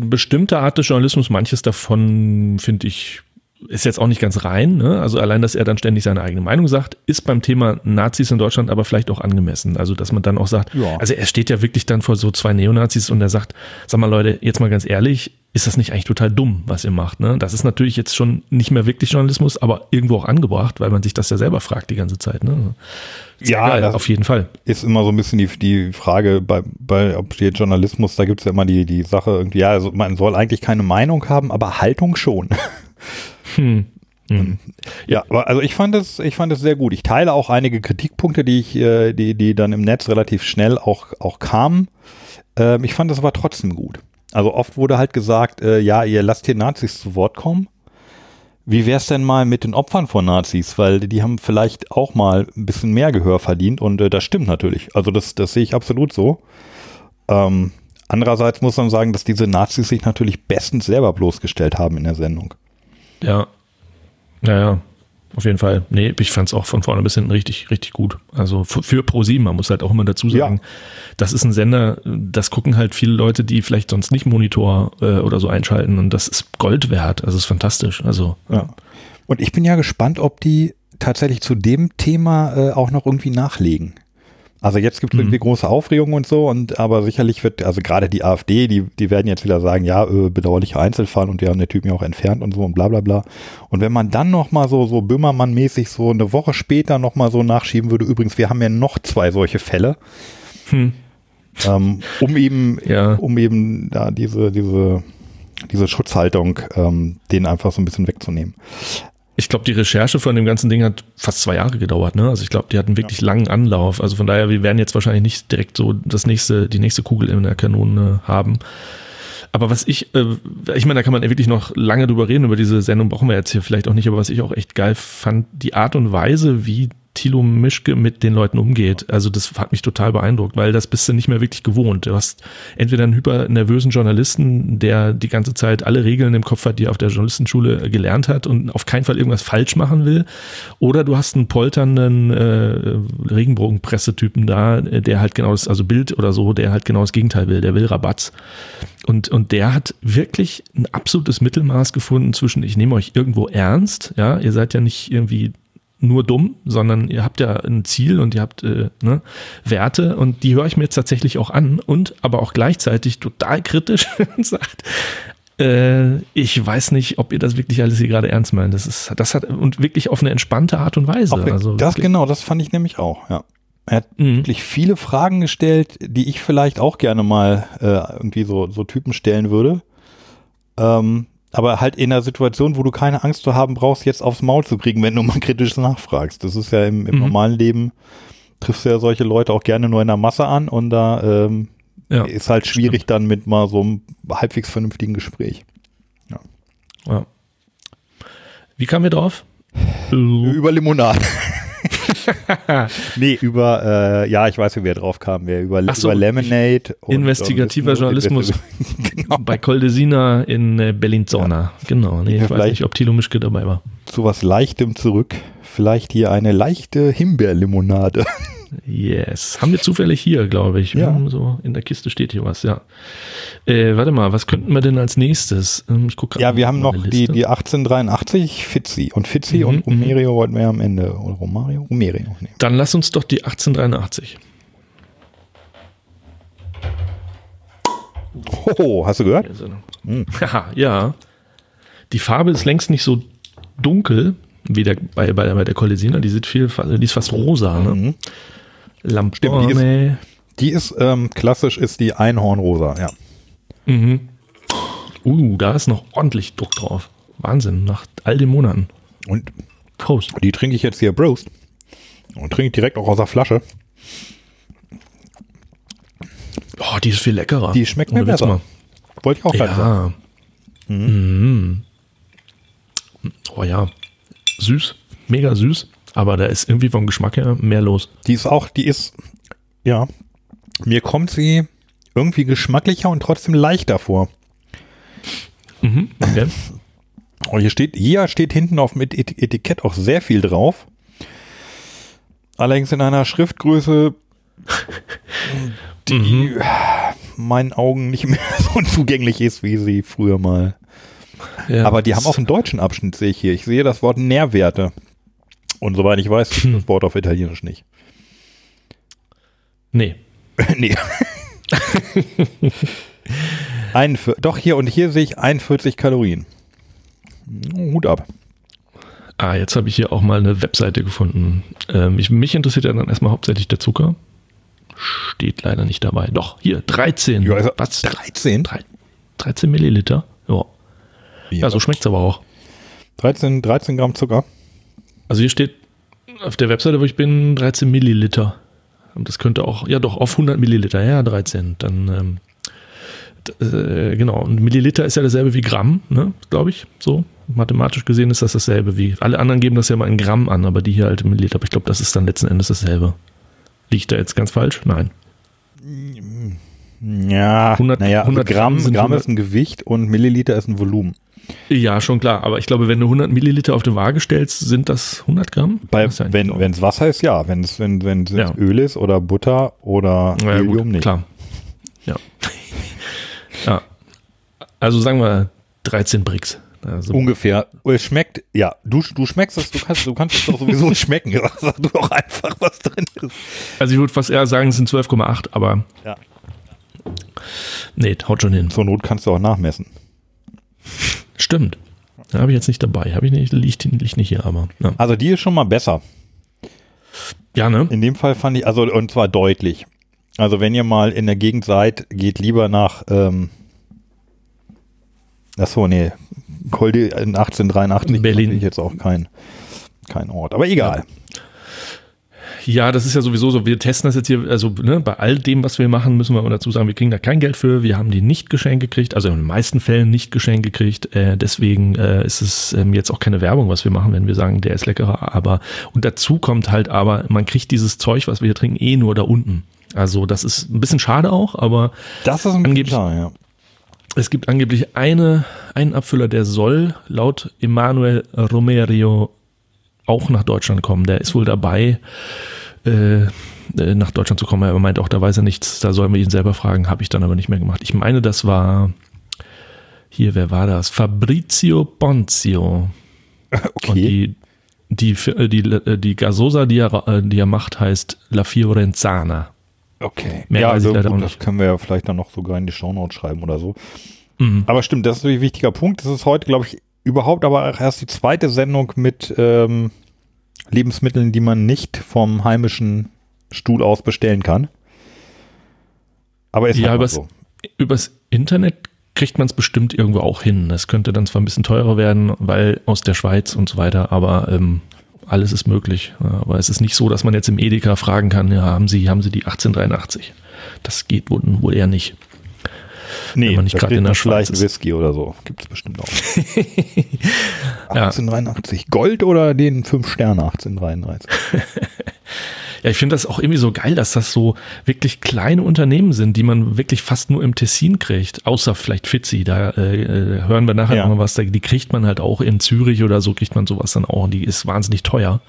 bestimmte Art des Journalismus, manches davon finde ich, ist jetzt auch nicht ganz rein. Ne? Also allein, dass er dann ständig seine eigene Meinung sagt, ist beim Thema Nazis in Deutschland aber vielleicht auch angemessen. Also, dass man dann auch sagt,
Ja.
also er steht ja wirklich dann vor so zwei Neonazis und er sagt, sag mal Leute, jetzt mal ganz ehrlich, ist das nicht eigentlich total dumm, was ihr macht? Ne? Das ist natürlich jetzt schon nicht mehr wirklich Journalismus, aber irgendwo auch angebracht, weil man sich das ja selber fragt die ganze Zeit. Ne?
Ja, das-
auf jeden Fall.
ist immer so ein bisschen die, die Frage bei, bei ob steht Journalismus, da gibt es ja immer die, die Sache irgendwie, ja, also man soll eigentlich keine Meinung haben, aber Haltung schon.
Hm. Hm.
Ja, aber also ich fand es, ich fand es sehr gut. Ich teile auch einige Kritikpunkte, die ich, äh, die, die dann im Netz relativ schnell auch, auch kamen. Ähm, ich fand es aber trotzdem gut. Also oft wurde halt gesagt, äh, ja, ihr lasst hier Nazis zu Wort kommen. Wie wär's denn mal mit den Opfern von Nazis? Weil die haben vielleicht auch mal ein bisschen mehr Gehör verdient und äh, das stimmt natürlich. Also das, das sehe ich absolut so. Ähm, andererseits muss man sagen, dass diese Nazis sich natürlich bestens selber bloßgestellt haben in der Sendung.
Ja. Ja, ja. Auf jeden Fall. Nee, ich fand es auch von vorne bis hinten richtig, richtig gut. Also für, für Pro7, man muss halt auch immer dazu sagen, das ist ein Sender, das gucken halt viele Leute, die vielleicht sonst nicht Monitor äh, oder so einschalten und das ist Gold wert. Also ist fantastisch. Also
Ja. Und ich bin ja gespannt, ob die tatsächlich zu dem Thema äh, auch noch irgendwie nachlegen. Also jetzt gibt es
Mhm.
irgendwie große Aufregung und so, und aber sicherlich wird, also gerade die AfD, die, die werden jetzt wieder sagen, ja, äh, bedauerlicher Einzelfall und die haben den Typen ja auch entfernt und so und bla bla bla. Und wenn man dann noch mal so, so Böhmermann-mäßig so eine Woche später noch mal so nachschieben würde, übrigens, wir haben ja noch zwei solche Fälle,
Hm.
ähm, um eben,
Ja.
um eben da diese, diese, diese Schutzhaltung, ähm, denen einfach so ein bisschen wegzunehmen.
Ich glaube, die Recherche von dem ganzen Ding hat fast zwei Jahre gedauert. Ne? Also ich glaube, die hatten wirklich langen Anlauf. Also von daher, wir werden jetzt wahrscheinlich nicht direkt so das nächste, die nächste Kugel in der Kanone haben. Aber was ich, äh, ich meine, da kann man ja wirklich noch lange drüber reden, über diese Sendung brauchen wir jetzt hier vielleicht auch nicht, aber was ich auch echt geil fand, die Art und Weise, wie Thilo Mischke mit den Leuten umgeht. Also das hat mich total beeindruckt, weil das bist du nicht mehr wirklich gewohnt. Du hast entweder einen hypernervösen Journalisten, der die ganze Zeit alle Regeln im Kopf hat, die er auf der Journalistenschule gelernt hat und auf keinen Fall irgendwas falsch machen will. Oder du hast einen polternden äh, Regenbogenpressetypen da, der halt genau das, also Bild oder so, der halt genau das Gegenteil will, der will Rabatz. Und, und der hat wirklich ein absolutes Mittelmaß gefunden zwischen, ich nehme euch irgendwo ernst, ja, ihr seid ja nicht irgendwie nur dumm, sondern ihr habt ja ein Ziel und ihr habt äh, ne, Werte und die höre ich mir jetzt tatsächlich auch an und aber auch gleichzeitig total kritisch und sagt, äh, ich weiß nicht, ob ihr das wirklich alles hier gerade ernst meint. Das ist, das hat und wirklich auf eine entspannte Art und Weise.
Auch,
also
das
wirklich-
genau, das fand ich nämlich auch, ja. Er hat
Mhm.
wirklich viele Fragen gestellt, die ich vielleicht auch gerne mal äh, irgendwie so, so Typen stellen würde. Ähm, aber halt in einer Situation, wo du keine Angst zu haben brauchst, jetzt aufs Maul zu kriegen, wenn du mal kritisch nachfragst. Das ist ja im, im
Mhm.
normalen Leben, triffst du ja solche Leute auch gerne nur in der Masse an und da ähm,
Ja.
ist halt schwierig dann mit mal so einem halbwegs vernünftigen Gespräch.
ja. Wie kamen wir drauf?
Über Limonade. nee, über, äh, ja, ich weiß, wie wir drauf kamen. Wir über,
so,
über Lemonade. und
Investigativer
Journalismus.
Journalismus.
genau.
Bei Coldesina in äh, Bellinzona. Genau. Nee,
Ja,
ich weiß nicht, ob Thilo Mischke dabei war.
Zu was Leichtem zurück. Vielleicht hier eine leichte Himbeerlimonade.
Yes. Haben wir zufällig hier, glaube ich.
Ja.
haben so in der Kiste steht hier was, ja. Äh, warte mal, was könnten wir denn als nächstes? Ähm, ich guck grad
Ja, wir haben noch die, die 1883 Fitzi. Und Fitzi
Mhm,
und
mhm.
Romerio wollten wir am Ende. Oder Romario? Romerio. Nee.
Dann lass uns doch die 1883.
Hoho, hast du gehört? Hm.
Haha, ja. Die Farbe ist längst nicht so dunkel wie der, bei, bei, der- bei der Colisina. Die sieht viel, die ist fast rosa. Ne?
Mhm.
Lampone.
Die ist ähm, klassisch, ist die Einhornrosa, ja.
Mhm. Uh, da ist noch ordentlich Druck drauf. Wahnsinn, nach all den Monaten.
Und
Prost.
die trinke ich jetzt hier Broast. Und trinke ich direkt auch aus der Flasche.
Oh, die ist viel leckerer.
Die schmeckt mir besser.
mal.
Wollte ich auch gerade sagen.
Ja. Mhm. Oh ja. Süß. Mega süß. Aber da ist irgendwie vom Geschmack her mehr los.
Die ist auch, die ist, ja, mir kommt sie irgendwie geschmacklicher und trotzdem leichter vor.
Mhm. Okay.
Und hier steht, hier steht hinten auf dem Et- Et- Etikett auch sehr viel drauf. Allerdings in einer Schriftgröße, die
Mhm.
meinen Augen nicht mehr so zugänglich ist, wie sie früher mal.
Ja,
Aber die haben auch einen deutschen Abschnitt, sehe ich hier. Ich sehe das Wort Nährwerte. Und soweit ich weiß, gibt es das Wort auf Italienisch nicht.
Nee.
nee. 41, doch hier und hier sehe ich 41 Kalorien. Hut ab.
Ah, jetzt habe ich hier auch mal eine Webseite gefunden. Ähm, ich, mich interessiert ja dann erstmal hauptsächlich der Zucker. Steht leider nicht dabei. Doch, hier, 13.
Ja, also
Was?
13?
Drei- 13 Milliliter? Ja. Ja, so schmeckt es aber auch.
13, 13 Gramm Zucker.
Also hier steht auf der Webseite, wo ich bin, 13 Milliliter. Und das könnte auch, ja doch, auf 100 Milliliter, ja, 13. Dann, ähm, äh, genau. Und Milliliter ist ja dasselbe wie Gramm, ne, glaube ich. So, mathematisch gesehen ist das dasselbe wie, alle anderen geben das ja mal in Gramm an, aber die hier halt in Milliliter. Aber ich glaube, das ist dann letzten Endes dasselbe. Liegt da jetzt ganz falsch? Nein.
Ja,
100
naja,
100
Gramm,
Gramm sind
Gramm
100
ist ein Gewicht und Milliliter ist ein Volumen.
Ja, schon klar. Aber ich glaube, wenn du 100 Milliliter auf die Waage stellst, sind das 100 Gramm?
Bei,
Das ja
wenn es Wasser ist, ja. Wenn es wenn, wenn
Ja.
Öl ist oder Butter oder
Ja,
Helium nicht.
klar. Ja. ja. Also sagen wir 13 Bricks. Also,
Ungefähr. Es schmeckt, ja, du, du schmeckst es, du kannst, du kannst es doch sowieso schmecken. Sag du doch einfach, was drin ist.
also ich würde fast eher sagen, es sind 12,8, aber
Ja.
nee, haut schon hin.
Zur Not kannst du auch nachmessen.
Stimmt. Habe ich jetzt nicht dabei. Habe ich nicht, liegt, liegt nicht hier, aber. Ja,
Also die ist schon mal besser.
ja ne?
In dem Fall fand ich, also und zwar deutlich. Also wenn ihr mal in der Gegend seid, geht lieber nach, ähm, achso, nee, Kolde in 1883
Berlin.
ist jetzt auch kein, kein Ort. Aber egal.
Ja, das ist ja sowieso so. Wir testen das jetzt hier, also ne, bei all dem, was wir machen, müssen wir mal dazu sagen, wir kriegen da kein Geld für. Wir haben die nicht geschenkt gekriegt, also in den meisten Fällen nicht geschenkt gekriegt. Äh, deswegen äh, ist es ähm, jetzt auch keine Werbung, was wir machen, wenn wir sagen, der ist leckerer. Aber und dazu kommt halt aber, man kriegt dieses Zeug, was wir hier trinken, eh nur da unten. Also das ist ein bisschen schade auch, aber
Das ist ein
Angeblich-
Klar, ja.
es gibt angeblich eine, einen Abfüller, der soll laut Emanuel Romerio auch nach Deutschland kommen. Der ist wohl dabei, äh, äh, nach Deutschland zu kommen. Er meint auch, da weiß er nichts, da sollen wir ihn selber fragen. Habe ich dann aber nicht mehr gemacht. Ich meine, das war hier, wer war das? Fabrizio Ponzio. Und
Okay.
die, die, Fi- die, äh, die Gasosa, die er, äh, die er macht, heißt La Fiorenzana.
Okay.
Mehr
ja, also gut, das können wir ja vielleicht dann noch sogar in die Shownotes schreiben oder so.
Mhm.
Aber stimmt, das ist ein wichtiger Punkt. Das ist heute, glaube ich, überhaupt aber auch erst die zweite Sendung mit ähm, Lebensmitteln, die man nicht vom heimischen Stuhl aus bestellen kann. Aber ist
Ja,
halt
übers,
so.
übers Internet kriegt man es bestimmt irgendwo auch hin. Das könnte dann zwar ein bisschen teurer werden, weil aus der Schweiz und so weiter, aber ähm, alles ist möglich. Aber es ist nicht so, dass man jetzt im Edeka fragen kann, ja, haben Sie, haben Sie die 1883? Das geht wohl, wohl eher nicht.
Nee,
man nicht gerade in der Schweiz
vielleicht
ist.
Whisky oder so. Gibt es bestimmt auch.
Ja.
1883. Gold oder den 5 Sterne 1833?
Ja, ich finde das auch irgendwie so geil, dass das so wirklich kleine Unternehmen sind, die man wirklich fast nur im Tessin kriegt. Außer vielleicht Fitzi, da äh, äh, hören wir nachher
Ja.
noch mal was. Da, die kriegt man halt auch in Zürich oder so, kriegt man sowas dann auch. Und die ist wahnsinnig teuer,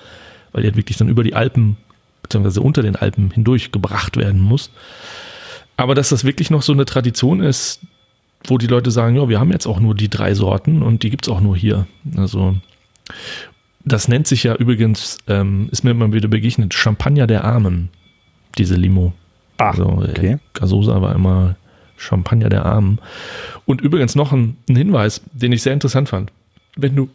weil die halt wirklich dann über die Alpen, beziehungsweise unter den Alpen hindurch gebracht werden muss. Aber dass das wirklich noch so eine Tradition ist, wo die Leute sagen, ja, wir haben jetzt auch nur die drei Sorten und die gibt's auch nur hier. Also das nennt sich ja übrigens, ähm, ist mir immer wieder begegnet, Champagner der Armen, diese Limo.
Ah,
also,
okay.
Gasosa war immer Champagner der Armen. Und übrigens noch ein, ein Hinweis, den ich sehr interessant fand. Wenn du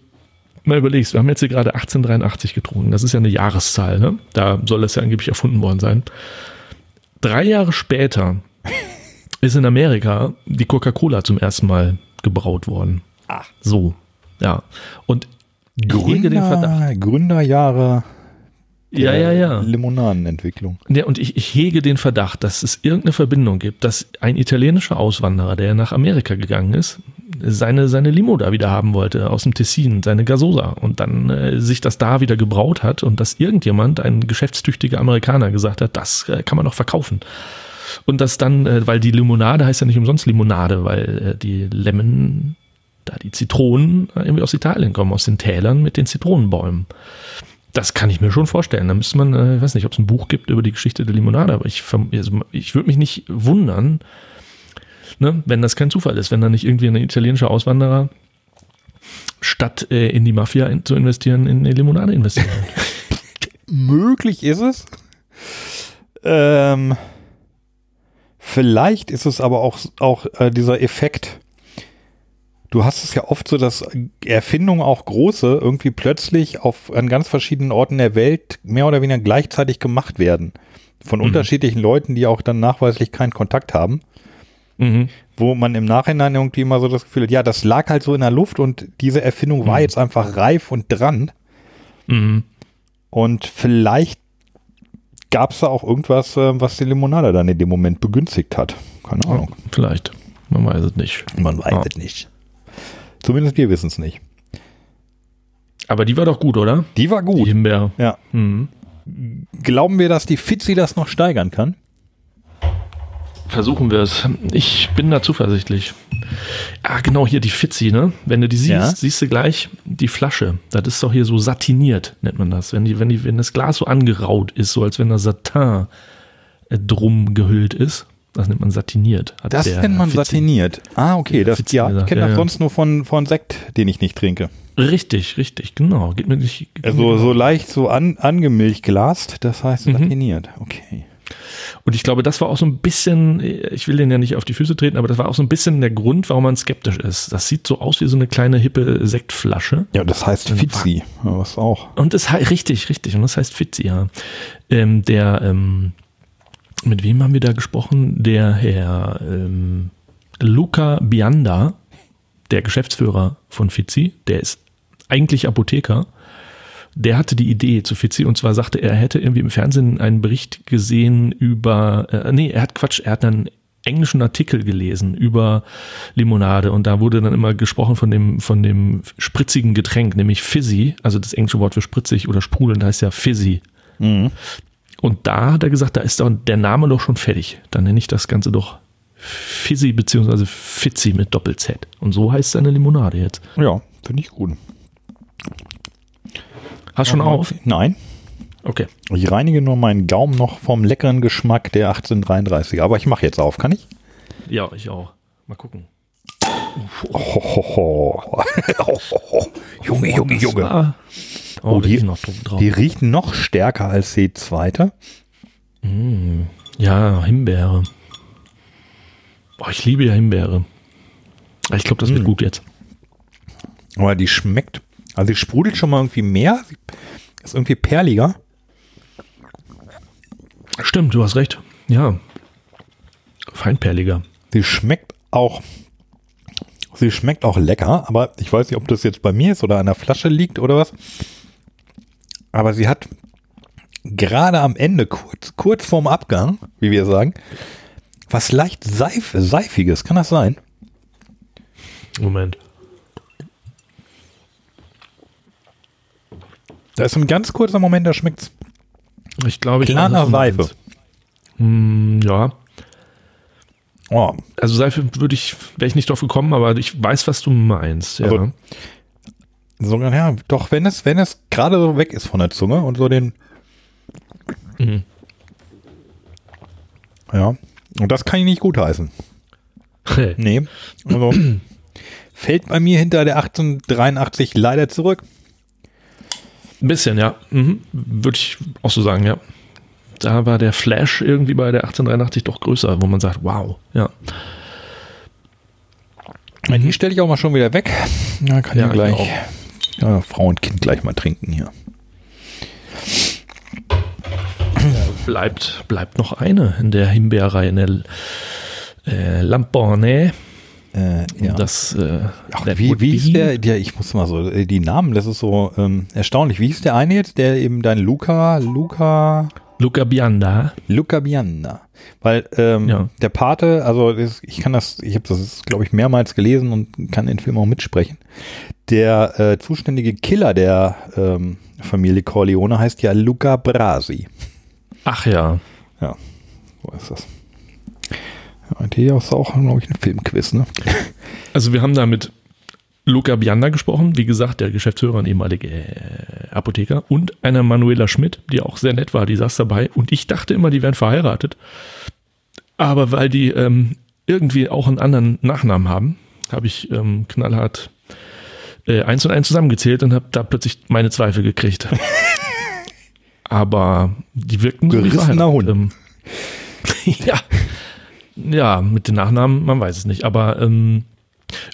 mal überlegst, wir haben jetzt hier gerade 1883 getrunken, das ist ja eine Jahreszahl, ne? Da soll das ja angeblich erfunden worden sein. Drei Jahre später ist in Amerika die Coca-Cola zum ersten Mal gebraut worden.
Ach.
So, ja. Und ich hege den Verdacht.
Gründer, Gründerjahre
Ja,
der
ja, ja.
Limonadenentwicklung.
Ja, und ich, ich hege den Verdacht, dass es irgendeine Verbindung gibt, dass ein italienischer Auswanderer, der nach Amerika gegangen ist, seine, seine Limo da wieder haben wollte, aus dem Tessin, seine Gasosa, und dann äh, sich das da wieder gebraut hat und dass irgendjemand, ein geschäftstüchtiger Amerikaner, gesagt hat, das äh, kann man doch verkaufen. Und das dann, äh, weil die Limonade heißt ja nicht umsonst Limonade, weil äh, die Lemon, da die Zitronen äh, irgendwie aus Italien kommen, aus den Tälern mit den Zitronenbäumen. Das kann ich mir schon vorstellen. Da müsste man, äh, ich weiß nicht, ob es ein Buch gibt über die Geschichte der Limonade, aber ich, also ich würde mich nicht wundern, ne, wenn das kein Zufall ist, wenn da nicht irgendwie ein italienischer Auswanderer statt äh, in die Mafia in, zu investieren, in eine Limonade investieren.
Möglich ist es. Ähm, vielleicht ist es aber auch, auch äh, dieser Effekt. Du hast es ja oft so, dass Erfindungen auch große irgendwie plötzlich auf an ganz verschiedenen Orten der Welt mehr oder weniger gleichzeitig gemacht werden. Von unterschiedlichen Leuten, die auch dann nachweislich keinen Kontakt haben.
mhm.
wo man im Nachhinein irgendwie immer so das Gefühl hat, ja, das lag halt so in der Luft und diese Erfindung war jetzt einfach reif und dran.
Mhm.
Und vielleicht gab es da auch irgendwas, äh, was die Limonade dann in dem Moment begünstigt hat. Keine Ahnung.
vielleicht. Man weiß es nicht.
Man weiß
Ja.
es nicht. Zumindest wir wissen es nicht.
Aber die war doch gut, oder?
Die war
Die
gut.
Himbeer.
Ja.
Mhm.
Glauben wir, dass die Fitzi das noch steigern kann?
Versuchen wir es. Ich bin da zuversichtlich. Ah, genau, hier die Fitzi, ne? Wenn du die siehst,
Ja.
siehst du gleich die Flasche. Das ist doch hier so satiniert, nennt man das. Wenn, die, wenn, die, wenn das Glas so angeraut ist, so als wenn da Satin äh, drum gehüllt ist. Das nennt man satiniert. hat
Das nennt man
Fitzi.
satiniert. Ah, okay. Das,
Fitzi
ja, ich kenne
ja,
das
ja.
sonst nur von, von Sekt, den ich nicht trinke.
Richtig, richtig, genau. Geht mir nicht. geht mir
Also
genau.
so leicht so an, angemilchglast, das heißt
Mhm.
satiniert. Okay.
Und ich glaube, das war auch so ein bisschen, ich will den ja nicht auf die Füße treten, aber das war auch so ein bisschen der Grund, warum man skeptisch ist. Das sieht so aus wie so eine kleine hippe Sektflasche.
Ja, das heißt Fitzi. Was auch.
Und das heißt, richtig, richtig, und das heißt Fitzi, ja. Ähm, der, ähm, mit wem haben wir da gesprochen? Der Herr ähm, Luca Bianda, der Geschäftsführer von Fitzi, der ist eigentlich Apotheker. Der hatte die Idee zu Fitzi und zwar sagte er, er hätte irgendwie im Fernsehen einen Bericht gesehen über, äh, nee, er hat Quatsch, er hat einen englischen Artikel gelesen über Limonade und da wurde dann immer gesprochen von dem, von dem spritzigen Getränk, nämlich Fizzy, also das englische Wort für spritzig oder sprudelnd heißt ja Fizzy. Und da hat er gesagt, da ist der Name doch schon fertig. Dann nenne ich das Ganze doch Fizzy beziehungsweise Fitzy mit Doppel-Z. Und so heißt seine Limonade jetzt.
Ja, finde ich gut.
Hast schon auf?
Nein.
Okay.
Ich reinige nur meinen Gaumen noch vom leckeren Geschmack der 1833. Aber ich mache jetzt auf, kann ich?
Ja, ich auch. Mal gucken.
Hohoho. Junge, Junge, Junge.
Ah. Oh,
Oh,
die
die-
ist noch drum drauf.
Die riecht noch stärker als die zweite.
Ja, Himbeere. Ich liebe ja Himbeere. Ich glaube, das wird gut jetzt.
Aber die schmeckt, also die sprudelt schon mal irgendwie mehr. Sie Ist irgendwie perliger.
Stimmt, du hast recht. Ja. Feinperliger.
Sie schmeckt auch, sie schmeckt auch lecker, aber ich weiß nicht, ob das jetzt bei mir ist oder an der Flasche liegt oder was. Aber sie hat gerade am Ende, kurz, kurz vorm Abgang, wie wir sagen, was leicht Seif, Seifiges. Kann das sein?
Moment.
Da ist ein ganz kurzer Moment, da schmeckt's
Ich glaube, ich
klar nach Seife.
Hm, ja.
Oh,
Also Seife würde ich, wäre ich nicht drauf gekommen, aber ich weiß, was du meinst. Ja.
Also- sogar, ja, doch, wenn es, wenn es gerade so weg ist von der Zunge und so den,
Mhm.
ja, und das kann ich nicht gutheißen. Nee, also fällt bei mir hinter der 1883 leider zurück.
Ein bisschen, ja. Mhm. Würde ich auch so sagen, ja. Da war der Flash irgendwie bei der 1883 doch größer, wo man sagt, wow, ja.
Die stelle ich auch mal schon wieder weg. Da kann
Ja,
ich gleich
ich
ja, Frau und Kind gleich mal trinken hier.
Bleibt, bleibt noch eine in der Himbeerreihe, in der äh, Lampone.
Äh, ja.
Das, äh,
Ach, wie, wie ist der, der, ich muss mal so, äh, die Namen, das ist so ähm, erstaunlich. Wie ist der eine jetzt, der eben dein Luca, Luca,
Luca Bianda.
Luca Bianna? Weil ähm,
Ja.
der Pate, also ich kann das, ich habe das, glaube ich, mehrmals gelesen und kann den Film auch mitsprechen. Der äh, zuständige Killer der ähm, Familie Corleone heißt ja Luca Brasi.
Ach ja.
Ja, so ist das. Ja, die ist auch, glaube ich, ein Filmquiz, ne?
Also wir haben da mit Luca Bianda gesprochen, wie gesagt, der Geschäftsführer und ehemalige äh, Apotheker und einer Manuela Schmidt, die auch sehr nett war, die saß dabei und ich dachte immer, die wären verheiratet. Aber weil die ähm, irgendwie auch einen anderen Nachnamen haben, habe ich ähm, knallhart äh, eins und eins zusammengezählt und habe da plötzlich meine Zweifel gekriegt. Aber die wirkten so wie
Gerissener. Hund.
Ähm, ja. Ja, mit den Nachnamen, man weiß es nicht. Aber, ähm,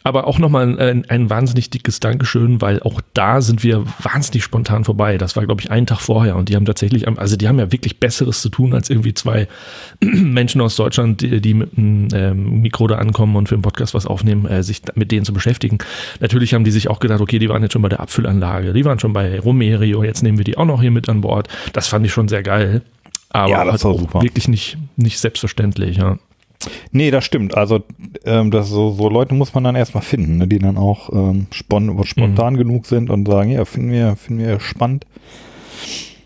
aber auch nochmal ein, ein wahnsinnig dickes Dankeschön, weil auch da sind wir wahnsinnig spontan vorbei. Das war, glaube ich, einen Tag vorher und die haben tatsächlich, am- also die haben ja wirklich Besseres zu tun, als irgendwie zwei Menschen aus Deutschland, die, die mit einem ähm, Mikro da ankommen und für einen Podcast was aufnehmen, äh, sich mit denen zu beschäftigen. Natürlich haben die sich auch gedacht, okay, die waren jetzt schon bei der Abfüllanlage, die waren schon bei Romerio, jetzt nehmen wir die auch noch hier mit an Bord. Das fand ich schon sehr geil. Aber
Ja, das
halt
war super.
wirklich nicht, nicht selbstverständlich, ja.
Nee, das stimmt. Also ähm, das so, so Leute muss man dann erstmal finden, ne, die dann auch ähm, spon spontan genug sind und sagen, ja, finden wir, finden wir spannend.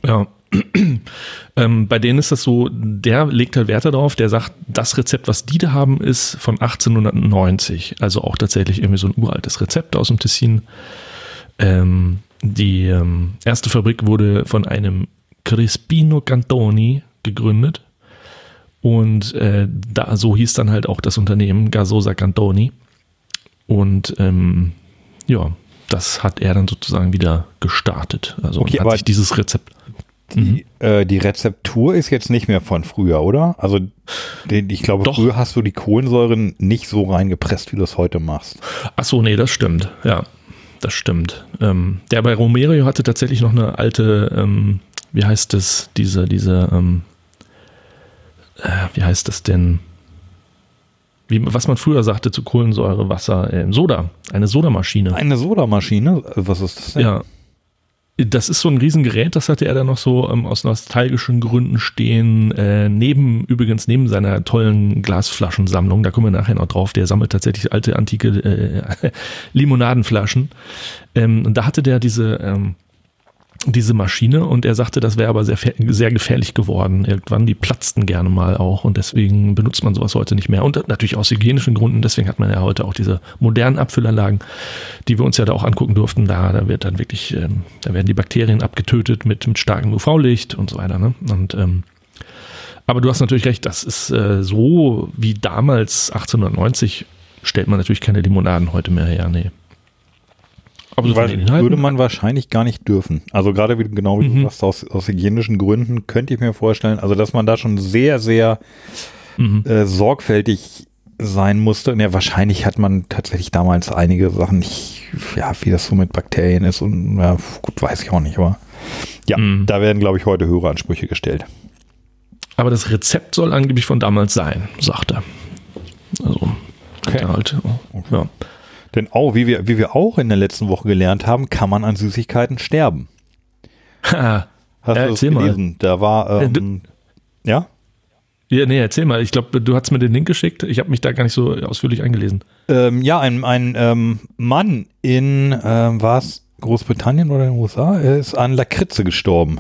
Ja. ähm, bei denen ist das so, der legt halt Werte darauf, der sagt, das Rezept, was die da haben, ist von 1890. Also auch tatsächlich irgendwie so ein uraltes Rezept aus dem Tessin. Ähm, die ähm, erste Fabrik wurde von einem Crispino Cantoni gegründet. Und äh, da, so hieß dann halt auch das Unternehmen Gasosa Cantoni. Und ähm, ja, das hat er dann sozusagen wieder gestartet. Also
Okay,
hat
aber-
sich dieses Rezept.
Die, äh, die Rezeptur ist jetzt nicht mehr von früher, oder? Also ich glaube,
Doch.
früher hast du die Kohlensäuren nicht so reingepresst, wie du es heute machst.
Ach so, nee, das stimmt. Ja, das stimmt. Ähm, der bei Romerio hatte tatsächlich noch eine alte, ähm, wie heißt das, diese, diese, ähm, äh, wie heißt das denn? Wie, was man früher sagte zu Kohlensäure, Wasser, äh, Soda, eine Sodamaschine.
Eine Sodamaschine, was ist das denn?
Ja. Das ist so ein Riesengerät, das hatte er dann noch so ähm, aus nostalgischen Gründen stehen, äh, neben, übrigens neben seiner tollen Glasflaschensammlung, da kommen wir nachher noch drauf, der sammelt tatsächlich alte, antike äh, Limonadenflaschen. Ähm, und da hatte der diese, ähm, diese Maschine und er sagte, das wäre aber sehr, sehr gefährlich geworden. Irgendwann, die platzten gerne mal auch und deswegen benutzt man sowas heute nicht mehr. Und natürlich aus hygienischen Gründen, deswegen hat man ja heute auch diese modernen Abfüllanlagen, die wir uns ja da auch angucken durften. Da, da wird dann wirklich, ähm, da werden die Bakterien abgetötet mit, mit starkem UV-Licht und so weiter. Ne? Und ähm, aber du hast natürlich recht, das ist äh, so wie damals 1890 stellt man natürlich keine Limonaden heute mehr her. Nee. Von
Weil, würde man wahrscheinlich gar nicht dürfen. Also gerade wie, genau wie
Mhm.
du sagst, aus, aus hygienischen Gründen könnte ich mir vorstellen, also dass man da schon sehr, sehr
Mhm.
äh, sorgfältig sein musste. Und ja, wahrscheinlich hat man tatsächlich damals einige Sachen nicht, ja, wie das so mit Bakterien ist und ja, gut, weiß ich auch nicht, aber ja,
Mhm.
da werden, glaube ich, heute höhere Ansprüche gestellt.
Aber das Rezept soll angeblich von damals sein, sagt er. Also,
Okay.
halt, ja.
Denn auch, wie wir, wie wir auch in der letzten Woche gelernt haben, kann man an Süßigkeiten sterben.
Ha.
Hast
Ja,
du das
erzähl mal.
gelesen? Da war,
Äh,
ähm, ja?
Ja, nee, erzähl mal. Ich glaube, du hast mir den Link geschickt. Ich habe mich da gar nicht so ausführlich eingelesen.
Ähm, ja, ein, ein ähm, Mann in, ähm, war es Großbritannien oder in den USA, er ist an Lakritze gestorben.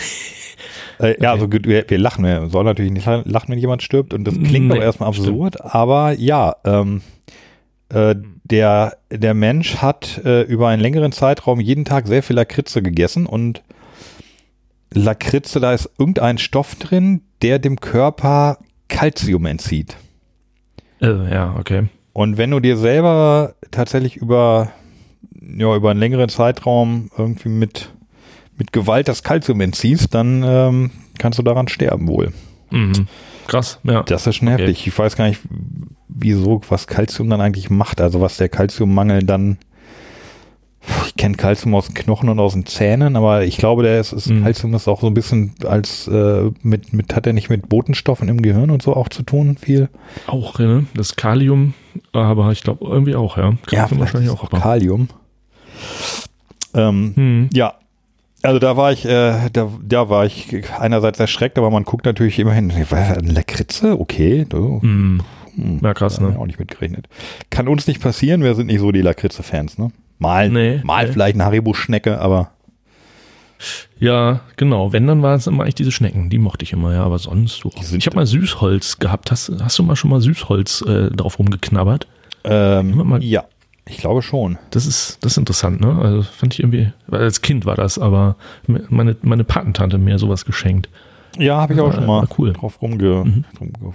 äh, Ja, also wir, wir lachen, wir sollen natürlich nicht lachen, wenn jemand stirbt und das klingt
Nee,
doch erstmal absurd, aber ja, ähm, äh, der, der Mensch hat äh, über einen längeren Zeitraum jeden Tag sehr viel Lakritze gegessen und Lakritze, da ist irgendein Stoff drin, der dem Körper Kalzium entzieht.
Äh, ja, okay.
Und wenn du dir selber tatsächlich über, ja, über einen längeren Zeitraum irgendwie mit, mit Gewalt das Kalzium entziehst, dann ähm, kannst du daran sterben wohl.
Mhm. Krass, ja.
Das ist schon
Okay.
heftig. Ich weiß gar nicht, wieso, was Kalzium dann eigentlich macht. Also was der Kalziummangel dann. Ich kenne Kalzium aus den Knochen und aus den Zähnen, aber ich glaube, der ist, ist
Mhm.
Kalzium ist auch so ein bisschen als äh, mit, mit, hat er nicht mit Botenstoffen im Gehirn und so auch zu tun, viel?
Auch, ne? Das Kalium, aber ich glaube irgendwie auch, ja.
Ja,
Kalium
vielleicht
wahrscheinlich auch.
auch Kalium. Ähm,
Hm.
Ja, also da war ich, äh, da, da war ich einerseits erschreckt, aber man guckt natürlich immerhin, was, eine Lakritze? Okay, du,
Hm. Ja, krass, ne?
auch nicht mitgerechnet. Kann uns nicht passieren, wir sind nicht so die Lakritze-Fans, ne? Mal,
Nee,
mal
nee.
vielleicht eine Haribo-Schnecke, aber
Ja, genau. Wenn, dann waren es immer eigentlich diese Schnecken. Die mochte ich immer, ja. Aber sonst,
sind-
ich habe mal Süßholz gehabt. Hast, hast du mal schon mal Süßholz äh, drauf rumgeknabbert?
ähm, ja, ich glaube schon.
Das ist, das ist interessant, ne? Also fand ich irgendwie, als Kind war das, aber meine, meine Patentante mir sowas geschenkt.
Ja, habe ich auch schon mal
war cool.
drauf rumge,
Mhm.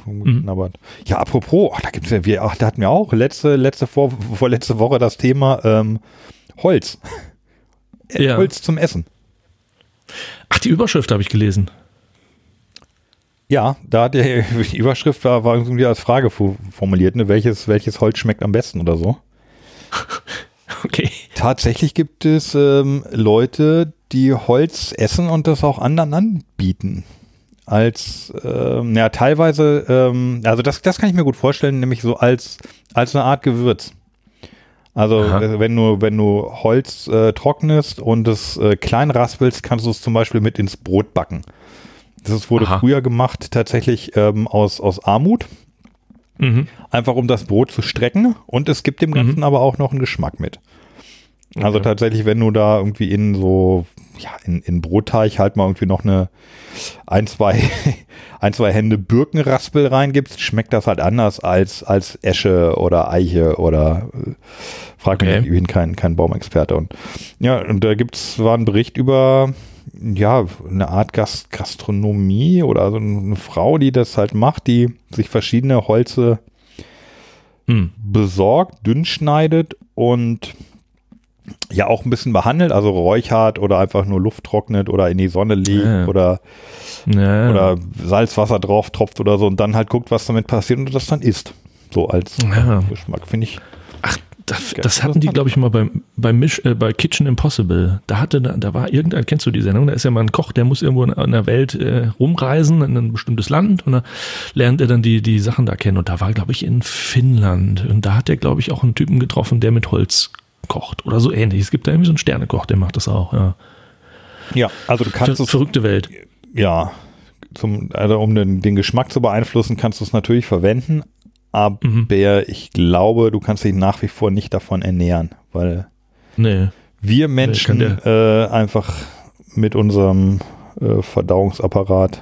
rumgeknabbert. Ja, apropos, ach, da gibt's ja, wir, ach, da hatten wir auch letzte, letzte vor, vorletzte Woche das Thema ähm, Holz. Äh,
Ja.
Holz zum Essen.
Ach, die Überschrift habe ich gelesen.
Ja, da hat die, die Überschrift war, war irgendwie als Frage formuliert, ne? welches, welches Holz schmeckt am besten oder so.
Okay.
Tatsächlich gibt es ähm, Leute, die Holz essen und das auch anderen anbieten. Als, ähm, ja, teilweise, ähm, also das, das kann ich mir gut vorstellen, nämlich so als, als eine Art Gewürz. Also
Aha.
äh, wenn du, wenn du Holz äh, trocknest und es äh, klein raspelst, kannst du es zum Beispiel mit ins Brot backen. Das wurde
Aha.
früher gemacht tatsächlich ähm, aus, aus Armut,
Mhm.
einfach um das Brot zu strecken und es gibt dem Ganzen aber auch noch einen Geschmack mit. Also
Okay.
tatsächlich, wenn du da irgendwie in so, ja, in, in Brotteig halt mal irgendwie noch eine ein, zwei, ein, zwei Hände Birkenraspel reingibst, schmeckt das halt anders als, als Esche oder Eiche oder äh, frag mich
Okay.
nicht, ich bin kein, kein Baumexperte. Und ja, und da gibt's, war ein Bericht über ja, eine Art Gast Gastronomie oder so eine Frau, die das halt macht, die sich verschiedene Holze
Hm.
besorgt, dünn schneidet und ja auch ein bisschen behandelt, also räuchert oder einfach nur Luft trocknet oder in die Sonne legt
Ja.
oder,
Ja.
oder Salzwasser drauf tropft oder so und dann halt guckt, was damit passiert und das dann isst. So als
Ja.
Geschmack, finde ich.
Ach, das, das hatten die, glaube ich, mal beim, beim Misch, äh, bei Kitchen Impossible. Da hatte, da, da war irgendein, kennst du die Sendung? Da ist ja mal ein Koch, der muss irgendwo in, in der Welt äh, rumreisen, in ein bestimmtes Land und da lernt er dann die, die Sachen da kennen. Und da war, glaube ich, in Finnland. Und da hat er, glaube ich, auch einen Typen getroffen, der mit Holz kocht oder so ähnlich. Es gibt da irgendwie so einen Sternekoch, der macht das auch. Ja.
Ja, also du kannst
Ver
es,
verrückte Welt.
ja, zum, also um den, den Geschmack zu beeinflussen, kannst du es natürlich verwenden, aber
Mhm.
ich glaube, du kannst dich nach wie vor nicht davon ernähren, weil
Nee.
wir Menschen
kann
äh, einfach mit unserem äh, Verdauungsapparat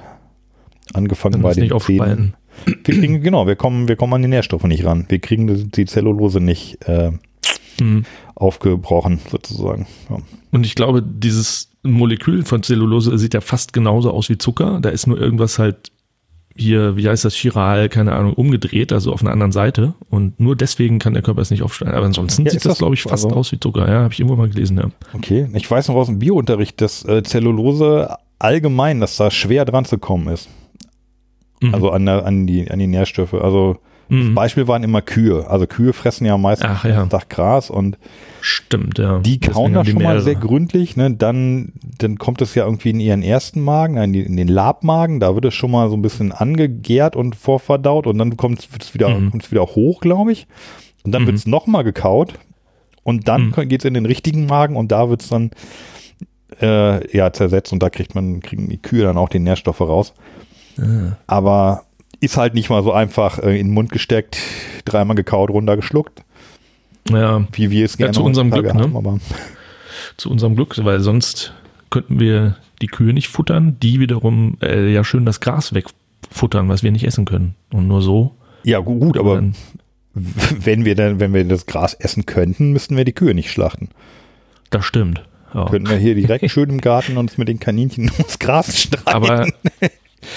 angefangen bei den Zähnen. Wir kriegen, genau, wir kommen, wir kommen an die Nährstoffe nicht ran. Wir kriegen die, die Zellulose nicht äh,
Mhm.
Aufgebrochen, sozusagen. Ja.
Und ich glaube, dieses Molekül von Zellulose sieht ja fast genauso aus wie Zucker. Da ist nur irgendwas halt hier, wie heißt das, chiral, keine Ahnung, umgedreht, also auf einer anderen Seite. Und nur deswegen kann der Körper es nicht aufstellen. Aber ansonsten
Ja,
sieht das,
das
glaube ich, fast
Also-
aus wie Zucker. Ja, habe ich irgendwo mal gelesen, ja.
Okay, ich weiß noch aus dem Biounterricht, dass äh, Zellulose allgemein, dass da schwer dran zu kommen ist.
Mhm.
Also an, der, an, die, an die Nährstoffe. Also Das Beispiel waren immer Kühe. Also Kühe fressen ja meistens
Ach, ja.
Tag Gras und
Stimmt, ja.
die
Deswegen
kauen
haben
das schon mal sehr gründlich. Ne? Dann, dann kommt es ja irgendwie in ihren ersten Magen, in, den Labmagen. Da wird es schon mal so ein bisschen angegärt und vorverdaut und dann kommt es wieder,
Mhm.
kommt's wieder hoch, glaube ich. Und dann
Mhm.
wird es nochmal gekaut und dann
Mhm.
geht es in den richtigen Magen und da wird es dann äh, ja, zersetzt und da kriegt man, kriegen die Kühe dann auch die Nährstoffe raus.
Ah.
Aber ist halt nicht mal so einfach äh, in den Mund gesteckt, dreimal gekaut, runtergeschluckt,
Ja,
wie wir es
Ja,
gerne
zu unserem Glück, ne?
haben. Aber
zu unserem Glück, weil sonst könnten wir die Kühe nicht futtern, die wiederum äh, ja schön das Gras wegfuttern, was wir nicht essen können. Und nur so.
ja, gu- gut, aber wenn wir dann, wenn wir das Gras essen könnten, müssten wir die Kühe nicht schlachten.
das stimmt. Ja.
Könnten wir hier direkt schön im Garten uns mit den Kaninchen ums Gras streiten.
Aber,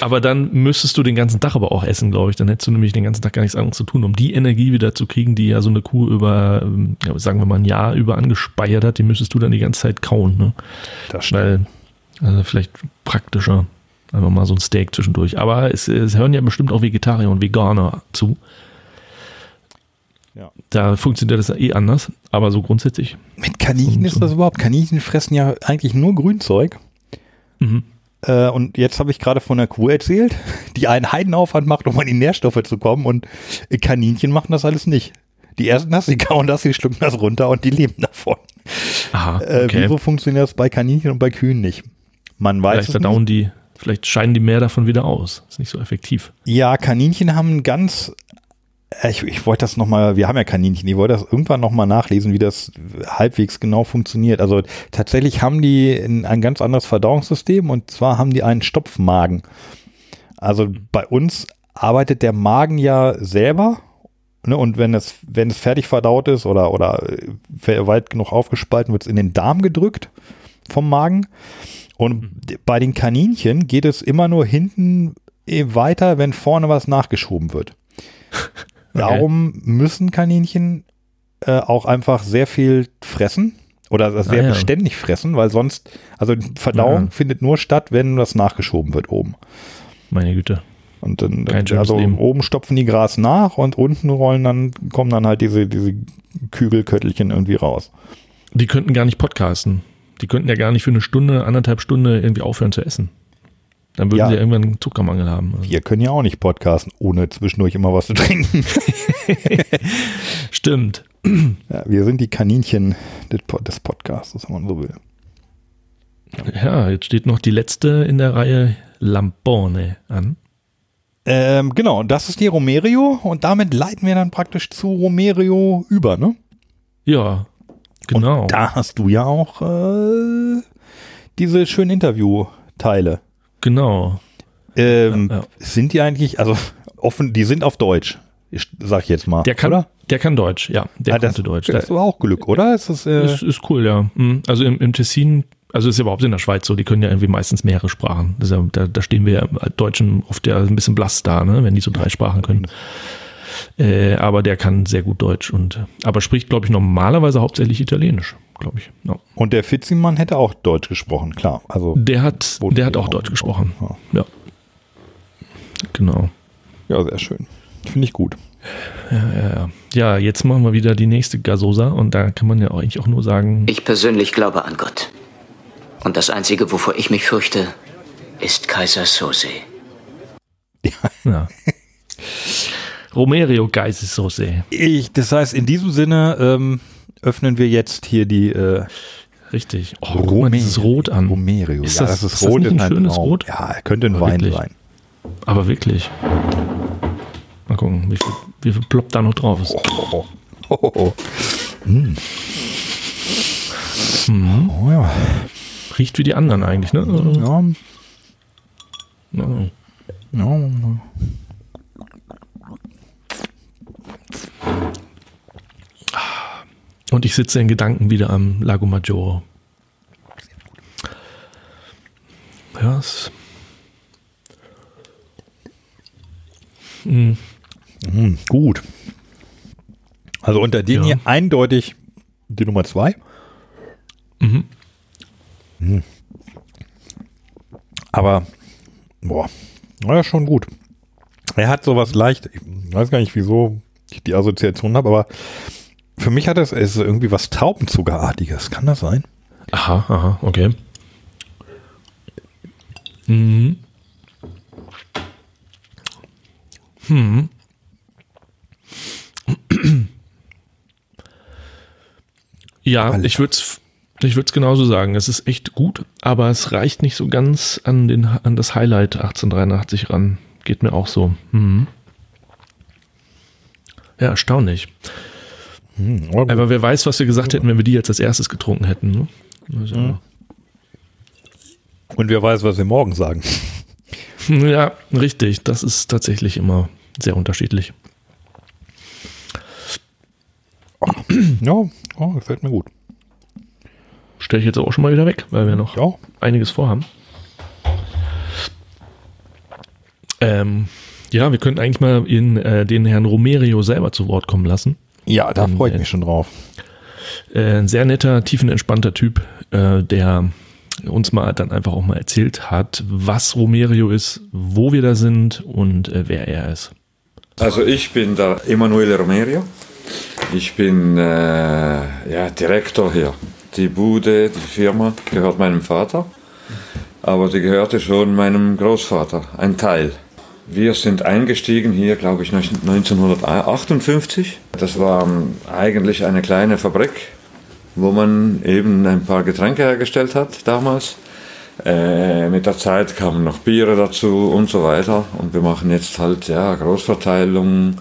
aber dann müsstest du den ganzen Tag aber auch essen, glaube ich. Dann hättest du nämlich den ganzen Tag gar nichts anderes zu tun, um die Energie wieder zu kriegen, die ja so eine Kuh über, ähm, sagen wir mal, ein Jahr über angespeiert hat, die müsstest du dann die ganze Zeit kauen. Ne?
das stimmt.
Weil, also vielleicht praktischer, einfach mal so ein Steak zwischendurch. Aber es, es hören ja bestimmt auch Vegetarier und Veganer zu.
Ja.
Da funktioniert das eh anders, aber so grundsätzlich.
Mit Kaninchen
Und
ist das überhaupt. Kaninchen fressen ja eigentlich nur Grünzeug.
Mhm.
Äh, und jetzt habe ich gerade von der Kuh erzählt, die einen Heidenaufwand macht, um an die Nährstoffe zu kommen. Und äh, Kaninchen machen das alles nicht. Die ersten das, die kauen das, die schlucken das runter und die leben davon.
Aha,
Äh,
okay.
wieso funktioniert das bei Kaninchen und bei Kühen nicht? Man weiß
vielleicht
es
verdauen
nicht.
die, vielleicht scheiden die mehr davon wieder aus. Ist nicht so effektiv.
Ja, Kaninchen haben ein ganz, äh, ich, ich wollte das nochmal, wir haben ja Kaninchen, ich wollte das irgendwann nochmal nachlesen, wie das halbwegs genau funktioniert. Also tatsächlich haben die ein, ein ganz anderes Verdauungssystem und zwar haben die einen Stopfmagen. Also bei uns arbeitet der Magen ja selber ne, und wenn es, wenn es fertig verdaut ist oder, oder äh, weit genug aufgespalten, wird es in den Darm gedrückt vom Magen. Und bei den Kaninchen geht es immer nur hinten eh weiter, wenn vorne was nachgeschoben wird. Darum müssen Kaninchen äh, auch einfach sehr viel fressen oder sehr
Ah, ja.
beständig fressen, weil sonst, also Verdauung
Ja.
findet nur statt, wenn was nachgeschoben wird oben.
Meine Güte.
Und dann,
schönes
also
Leben.
oben stopfen die Gras nach und unten rollen dann, kommen dann halt diese, diese Kügelköttelchen irgendwie raus.
Die könnten gar nicht podcasten. Die könnten ja gar nicht für eine Stunde, anderthalb Stunde irgendwie aufhören zu essen. Dann würden
Ja.
sie ja irgendwann einen Zuckermangel haben. Also,
Wir können ja auch nicht podcasten, ohne zwischendurch immer was zu trinken.
Stimmt.
Ja, wir sind die Kaninchen des, Po- des Podcasts, wenn man so will.
Ja, jetzt steht noch die letzte in der Reihe Lampone an.
Ähm, genau, das ist die Romerio und damit leiten wir dann praktisch zu Romerio über, ne?
Ja, genau.
Und da hast du ja auch äh, diese schönen Interviewteile.
Genau.
Ähm,
Ja, ja.
Sind die eigentlich, also offen, die sind auf Deutsch, ich, sag ich jetzt mal.
Der kann,
oder?
der kann Deutsch, ja. Der
Ah, das,
Deutsch.
Das ist aber auch Glück, oder? Ist das, äh,
ist, ist cool, ja. Mhm. Also im, im Tessin, also ist ja überhaupt in der Schweiz so, die können ja irgendwie meistens mehrere Sprachen. Ja, da, da stehen wir ja Deutschen oft ja ein bisschen blass da, ne, wenn die so drei Sprachen können. Äh, aber der kann sehr gut Deutsch und aber spricht, glaube ich, normalerweise hauptsächlich Italienisch, glaube ich. Ja.
und der Fitzimann hätte auch Deutsch gesprochen, klar. Also,
Der hat, der hat auch. Deutsch gesprochen.
Ja.
Ja. Genau.
ja, sehr schön. Finde ich gut.
Ja, ja, ja. ja, jetzt machen wir wieder die nächste Gasosa und da kann man ja auch eigentlich auch nur sagen,
Ich persönlich glaube an Gott. Und das Einzige, wovor ich mich fürchte, ist Kaiser Sose.
ja. Romerio Geistessoße.
Ich, das heißt, in diesem Sinne ähm, öffnen wir jetzt hier die äh,
Richtig. Oh, guck mal dieses Rot an.
Romerio.
Ist
ja,
das-
das ist,
ist das
rot
nicht
in
ein schönes. Rot?
Ja, könnte ein
Aber
Wein
wirklich.
sein.
Aber wirklich. Mal gucken, wie viel, wie viel ploppt da noch drauf ist.
Oh, oh, oh. Mm. Oh ja.
Riecht wie die anderen eigentlich, ne?
Ja,
Ja.
ja.
Und ich sitze in Gedanken wieder am Lago Maggiore. Ja, es,
Mm, gut. Also unter denen
Ja.
hier eindeutig die Nummer zwei.
Mhm.
Mm. Aber, boah, naja, schon gut. Er hat sowas leicht, ich weiß gar nicht, wieso ich die Assoziation habe, aber für mich hat es ist irgendwie was Traubenzuckerartiges. Kann das sein?
Aha, aha, okay. Mhm. Hm. Ja,
Alter.
ich würde es ich würd's genauso sagen. Es ist echt gut, aber es reicht nicht so ganz an, den, an das Highlight 1883 ran. Geht mir auch so. Mhm. Ja, erstaunlich.
Hm, aber
wer weiß, was wir gesagt hätten, wenn wir die jetzt als erstes getrunken hätten. Ne? Also,
Und wer weiß, was wir morgen sagen.
Ja, richtig. Das ist tatsächlich immer sehr unterschiedlich.
Ja, oh, gefällt mir gut.
Stelle ich jetzt auch schon mal wieder weg, weil wir noch
Ja.
einiges vorhaben. Ähm, ja, wir könnten eigentlich mal in, äh, den Herrn Romerio selber zu Wort kommen lassen.
Ja, da
Ähm,
freue ich
äh,
mich schon drauf.
Äh, ein sehr netter, tiefenentspannter Typ, äh, der uns mal dann einfach auch mal erzählt hat, was Romerio ist, wo wir da sind und wer er ist.
Also ich bin der Emanuele Romerio. Ich bin äh, ja, Direktor hier. Die Bude, die Firma gehört meinem Vater, aber die gehörte schon meinem Großvater, ein Teil. Wir sind eingestiegen hier, glaube ich, 1958. Das war ähm, eigentlich eine kleine Fabrik, wo man eben ein paar Getränke hergestellt hat damals. Äh, mit der Zeit kamen noch Biere dazu und so weiter. Und wir machen jetzt halt ja, Großverteilung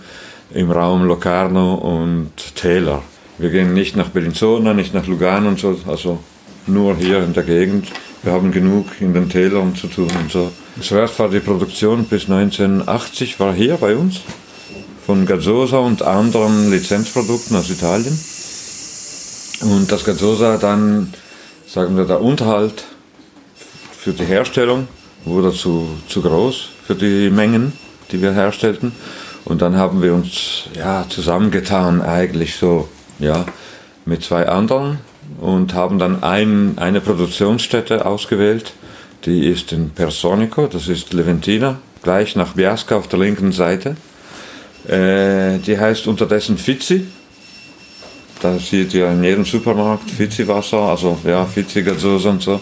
im Raum Locarno und Täler. Wir gehen nicht nach Bellinzona, nicht nach Lugano und so, also nur hier in der Gegend. Wir haben genug in den Tälern zu tun und so. Zuerst war die Produktion bis 1980 war hier bei uns von Gazzosa und anderen Lizenzprodukten aus Italien. Und das Gazzosa dann, sagen wir, der Unterhalt für die Herstellung wurde zu, zu groß für die Mengen, die wir herstellten. Und dann haben wir uns ja, zusammengetan, eigentlich so, ja, mit zwei anderen und haben dann ein, eine Produktionsstätte ausgewählt. Die ist in Personico, das ist Leventina, gleich nach Biasca auf der linken Seite. Äh, die heißt unterdessen Fizzi. Da seht ihr in jedem Supermarkt Fizzi-Wasser, also ja, Fizzi-Gazzosa und so.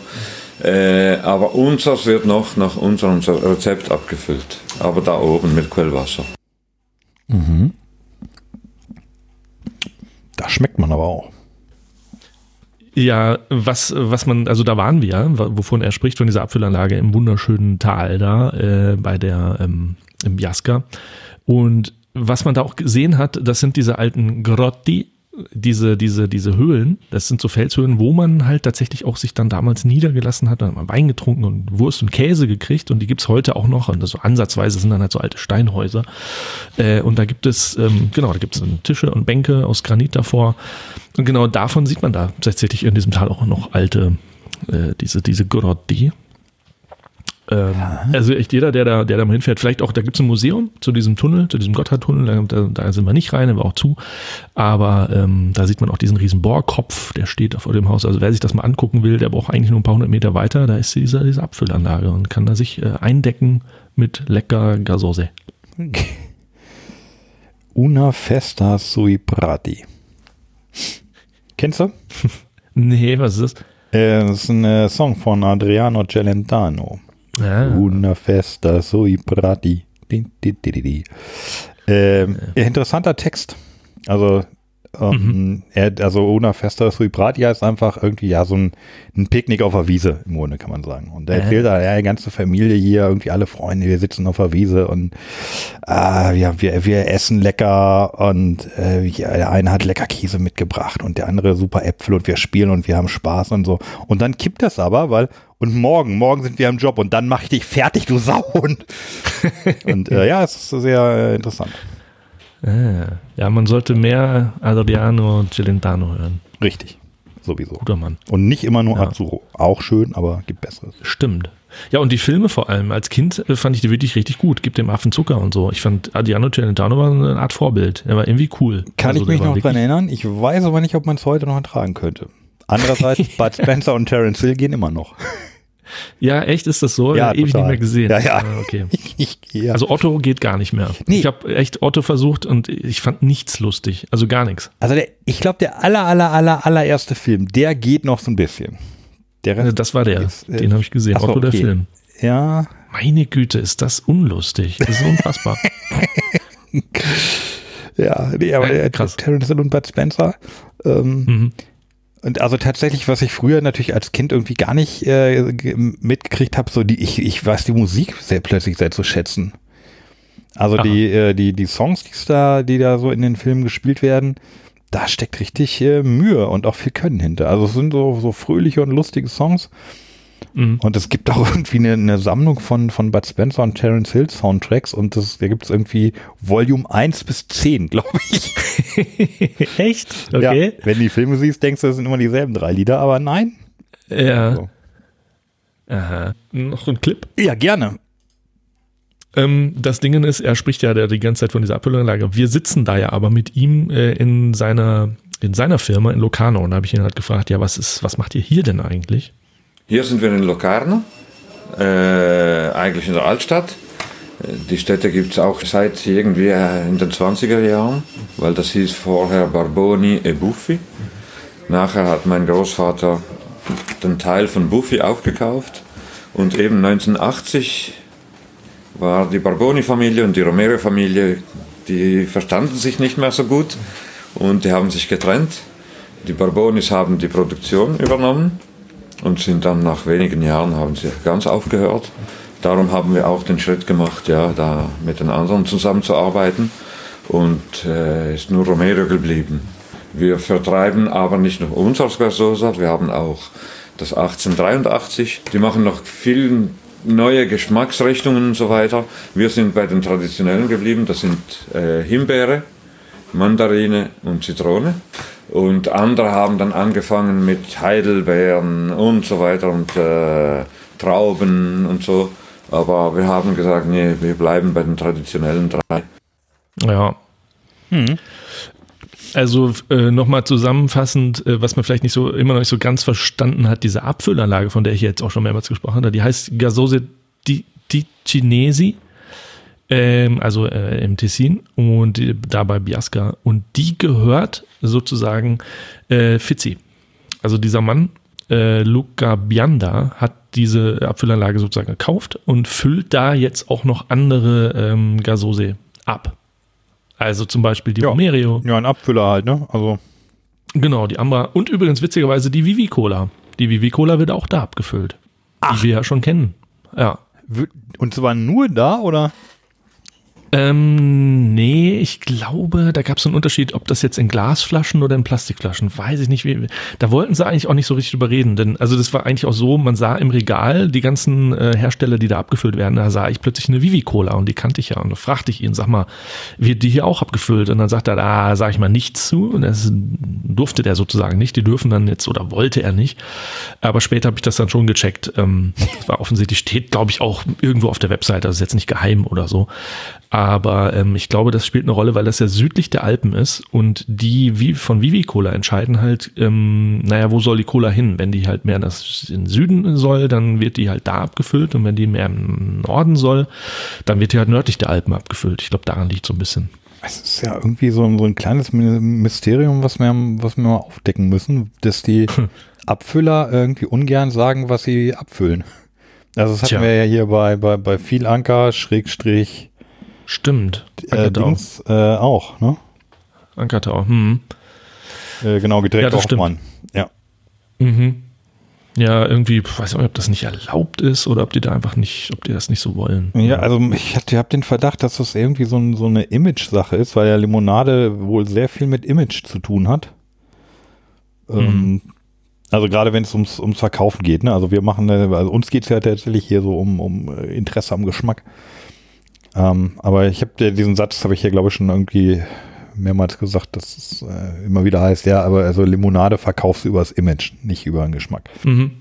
Äh, aber unseres wird noch nach unserem Rezept abgefüllt. Aber da oben mit Quellwasser.
Das schmeckt man aber auch.
Ja, was, was man, also da waren wir, wovon er spricht, von dieser Abfüllanlage im wunderschönen Tal da, äh, bei der, ähm, im Jaska. Und was man da auch gesehen hat, das sind diese alten Grotti, diese, diese, diese Höhlen, das sind so Felshöhlen, wo man halt tatsächlich auch sich dann damals niedergelassen hat, dann hat man Wein getrunken und Wurst und Käse gekriegt und die gibt's heute auch noch und das so ansatzweise sind dann halt so alte Steinhäuser äh, und da gibt es, ähm, genau, da gibt es Tische und Bänke aus Granit davor und genau davon sieht man da tatsächlich in diesem Tal auch noch alte, äh, diese, diese Grotti. Ähm, Also echt jeder, der da, der da mal hinfährt, vielleicht auch, da gibt es ein Museum zu diesem Tunnel, zu diesem Gotthardtunnel, da, da sind wir nicht rein, der war auch zu, aber ähm, da sieht man auch diesen riesen Bohrkopf, der steht da vor dem Haus, also wer sich das mal angucken will, der braucht eigentlich nur ein paar hundert Meter weiter, da ist diese, diese Abfüllanlage und kann da sich äh, eindecken mit lecker Gasose.
Una festa sui prati. Kennst du?
Nee, was ist das?
Äh, das ist ein äh, Song von Adriano Celentano.
Ah,
Una festa sui prati. Di, di, di, di, di. Ähm, Interessanter Text. Also, ähm, er, also Una festa sui prati heißt einfach irgendwie ja so ein, ein Picknick auf der Wiese im Grunde kann man sagen. Und er erzählt da, ja, die ganze Familie hier, irgendwie alle Freunde, wir sitzen auf der Wiese und ah, wir, wir, wir essen lecker und äh, der eine hat lecker Käse mitgebracht und der andere super Äpfel und wir spielen und wir haben Spaß und so. Und dann kippt das aber, weil und morgen, morgen sind wir im Job und dann mache ich dich fertig, du Sau. Und, und äh, ja, es ist sehr äh, interessant.
Ah, ja, man sollte mehr Adriano Celentano hören.
Richtig. Sowieso.
Guter Mann.
Und nicht immer nur
Ja.
Azzurro. Auch schön, aber gibt Besseres.
Stimmt. Ja, und die Filme vor allem. Als Kind äh, fand ich die wirklich richtig gut. Gibt dem Affen Zucker und so. Ich fand Adriano Celentano war eine Art Vorbild. Er war irgendwie cool.
Kann
Also
ich mich noch dran erinnern? Ich weiß aber nicht, ob man es heute noch ertragen könnte. Andererseits, Bud Spencer und Terence Hill gehen immer noch.
Ja, echt ist das so?
Ja,
ewig
total.
nicht mehr gesehen.
Ja, ja.
Ah, okay.
Ja.
Also Otto geht gar nicht mehr.
Nee.
Ich habe echt Otto versucht und ich fand nichts lustig. Also gar nichts.
Also der, ich glaube, der aller, aller, aller, allererste Film, der geht noch so ein bisschen. Der Rest,
Das war der.
Ist, äh,
Den habe ich gesehen.
so,
Otto der
okay.
Film.
ja,
Meine Güte, ist das unlustig. Das ist unfassbar.
ja, nee, aber
Ja,
der
krass.
Terrence Hill und Bud Spencer. Ähm,
mhm.
Und also tatsächlich, was ich früher natürlich als Kind irgendwie gar nicht äh, ge- mitgekriegt habe, so die, ich, ich weiß die Musik sehr plötzlich sehr zu schätzen. Also
Aha.
die, äh, die, die Songs, die da, die da so in den Filmen gespielt werden, da steckt richtig äh, Mühe und auch viel Können hinter. Also es sind so, so fröhliche und lustige Songs.
Mhm.
Und es gibt auch irgendwie eine, eine Sammlung von, von Bud Spencer und Terence Hill Soundtracks und das, da gibt es irgendwie Volume 1 bis 10, glaube ich.
Echt?
Ja,
Okay.
wenn du die Filme siehst, denkst du, das sind immer dieselben drei Lieder, aber nein.
Ja.
So.
Aha. Noch ein Clip.
Ja, gerne.
Ähm, das Ding ist, er spricht ja der, die ganze Zeit von dieser Abhüllanlage. Wir sitzen da ja aber mit ihm äh, in seiner in seiner Firma in Locarno und da habe ich ihn halt gefragt, ja, was ist, was macht ihr hier denn eigentlich?
Hier sind wir in Locarno, äh, eigentlich in der Altstadt. Äh, Die Städte gibt es auch seit irgendwie äh, in den 20er Jahren, weil das hieß vorher Barboni e Buffi. Nachher hat mein Großvater den Teil von Buffi aufgekauft und eben 1980 war die Barboni-Familie und die Romero-Familie, die verstanden sich nicht mehr so gut und die haben sich getrennt. Die Barbonis haben die Produktion übernommen und sind dann nach wenigen Jahren haben sie ganz aufgehört. Darum haben wir auch den Schritt gemacht, ja, da mit den anderen zusammenzuarbeiten und äh, ist nur Romero geblieben. Wir vertreiben aber nicht nur uns als Gasosa, wir haben auch das 1883. Die machen noch viel neue Geschmacksrichtungen und so weiter. Wir sind bei den traditionellen geblieben, das sind äh, Himbeere, Mandarine und Zitrone. Und andere haben dann angefangen mit Heidelbeeren und so weiter und äh, Trauben und so. Aber wir haben gesagt, nee, wir bleiben bei den traditionellen drei.
Ja. Also äh, nochmal zusammenfassend, äh, was man vielleicht nicht so immer noch nicht so ganz verstanden hat, diese Abfüllanlage, von der ich jetzt auch schon mehrmals gesprochen habe, die heißt Gasose di, di Cinesi, ähm, also äh, im Tessin und äh, da bei Biasca. Und die gehört sozusagen äh, Fizzi. Also dieser Mann, äh, Luca Bianda, hat diese Abfüllanlage sozusagen gekauft und füllt da jetzt auch noch andere ähm, Gasose ab. Also zum Beispiel die
Ja.
Romerio,
Ja, ein Abfüller halt, ne? Also,
genau, die Ambra und übrigens witzigerweise die Vivi Cola. Die Vivi Cola wird auch da abgefüllt. Die wir ja schon kennen. Ja.
und zwar nur da, oder?
Ähm, nee, ich glaube, da gab es einen Unterschied, ob das jetzt in Glasflaschen oder in Plastikflaschen, weiß ich nicht. Wie, da wollten sie eigentlich auch nicht so richtig drüber reden, denn also das war eigentlich auch so, man sah im Regal die ganzen äh, Hersteller, die da abgefüllt werden, da sah ich plötzlich eine Vivi Cola und die kannte ich ja und da fragte ich ihn, sag mal, wird die hier auch abgefüllt? Und dann sagt er, da sage ich mal nichts zu und das durfte der sozusagen nicht, die dürfen dann jetzt oder wollte er nicht, aber später habe ich das dann schon gecheckt. Ähm, das war offensichtlich, steht glaube ich auch irgendwo auf der Webseite, das ist jetzt nicht geheim oder so. Aber ähm, ich glaube, das spielt eine Rolle, weil das ja südlich der Alpen ist und die wie von Vivi Cola entscheiden halt, ähm, naja, wo soll die Cola hin? Wenn die halt mehr in, das, in den Süden soll, dann wird die halt da abgefüllt und wenn die mehr im Norden soll, dann wird die halt nördlich der Alpen abgefüllt. Ich glaube, daran liegt so ein bisschen.
Es ist ja irgendwie so, ein- so ein kleines My- Mysterium, was wir, was wir mal aufdecken müssen, dass die Abfüller irgendwie ungern sagen, was sie abfüllen. Also das hatten
Tja.
wir ja hier bei, bei, bei viel Anker, Schrägstrich,
Stimmt.
äh,
Ankertau.
Dings äh, auch, ne?
Ankertau. Hm.
Äh, genau, gedreht
Ja, das
auch
stimmt.
Mann. Ja.
Mhm. Ja, irgendwie, ich weiß nicht, ob das nicht erlaubt ist oder ob die da einfach nicht, ob die das nicht so wollen.
Ja, also ich hatte- hab den Verdacht, dass das irgendwie so, ein, so eine Image-Sache ist, weil ja Limonade wohl sehr viel mit Image zu tun hat. Ähm, also gerade wenn es ums, ums Verkaufen geht, ne? Also wir machen, äh, also uns geht's ja tatsächlich hier so um, um äh, Interesse am Geschmack. Ähm, aber ich habe diesen Satz, habe ich ja glaube ich schon irgendwie mehrmals gesagt, dass es äh, immer wieder heißt, ja, aber also Limonade verkaufst du übers Image, nicht über den Geschmack.
Mhm.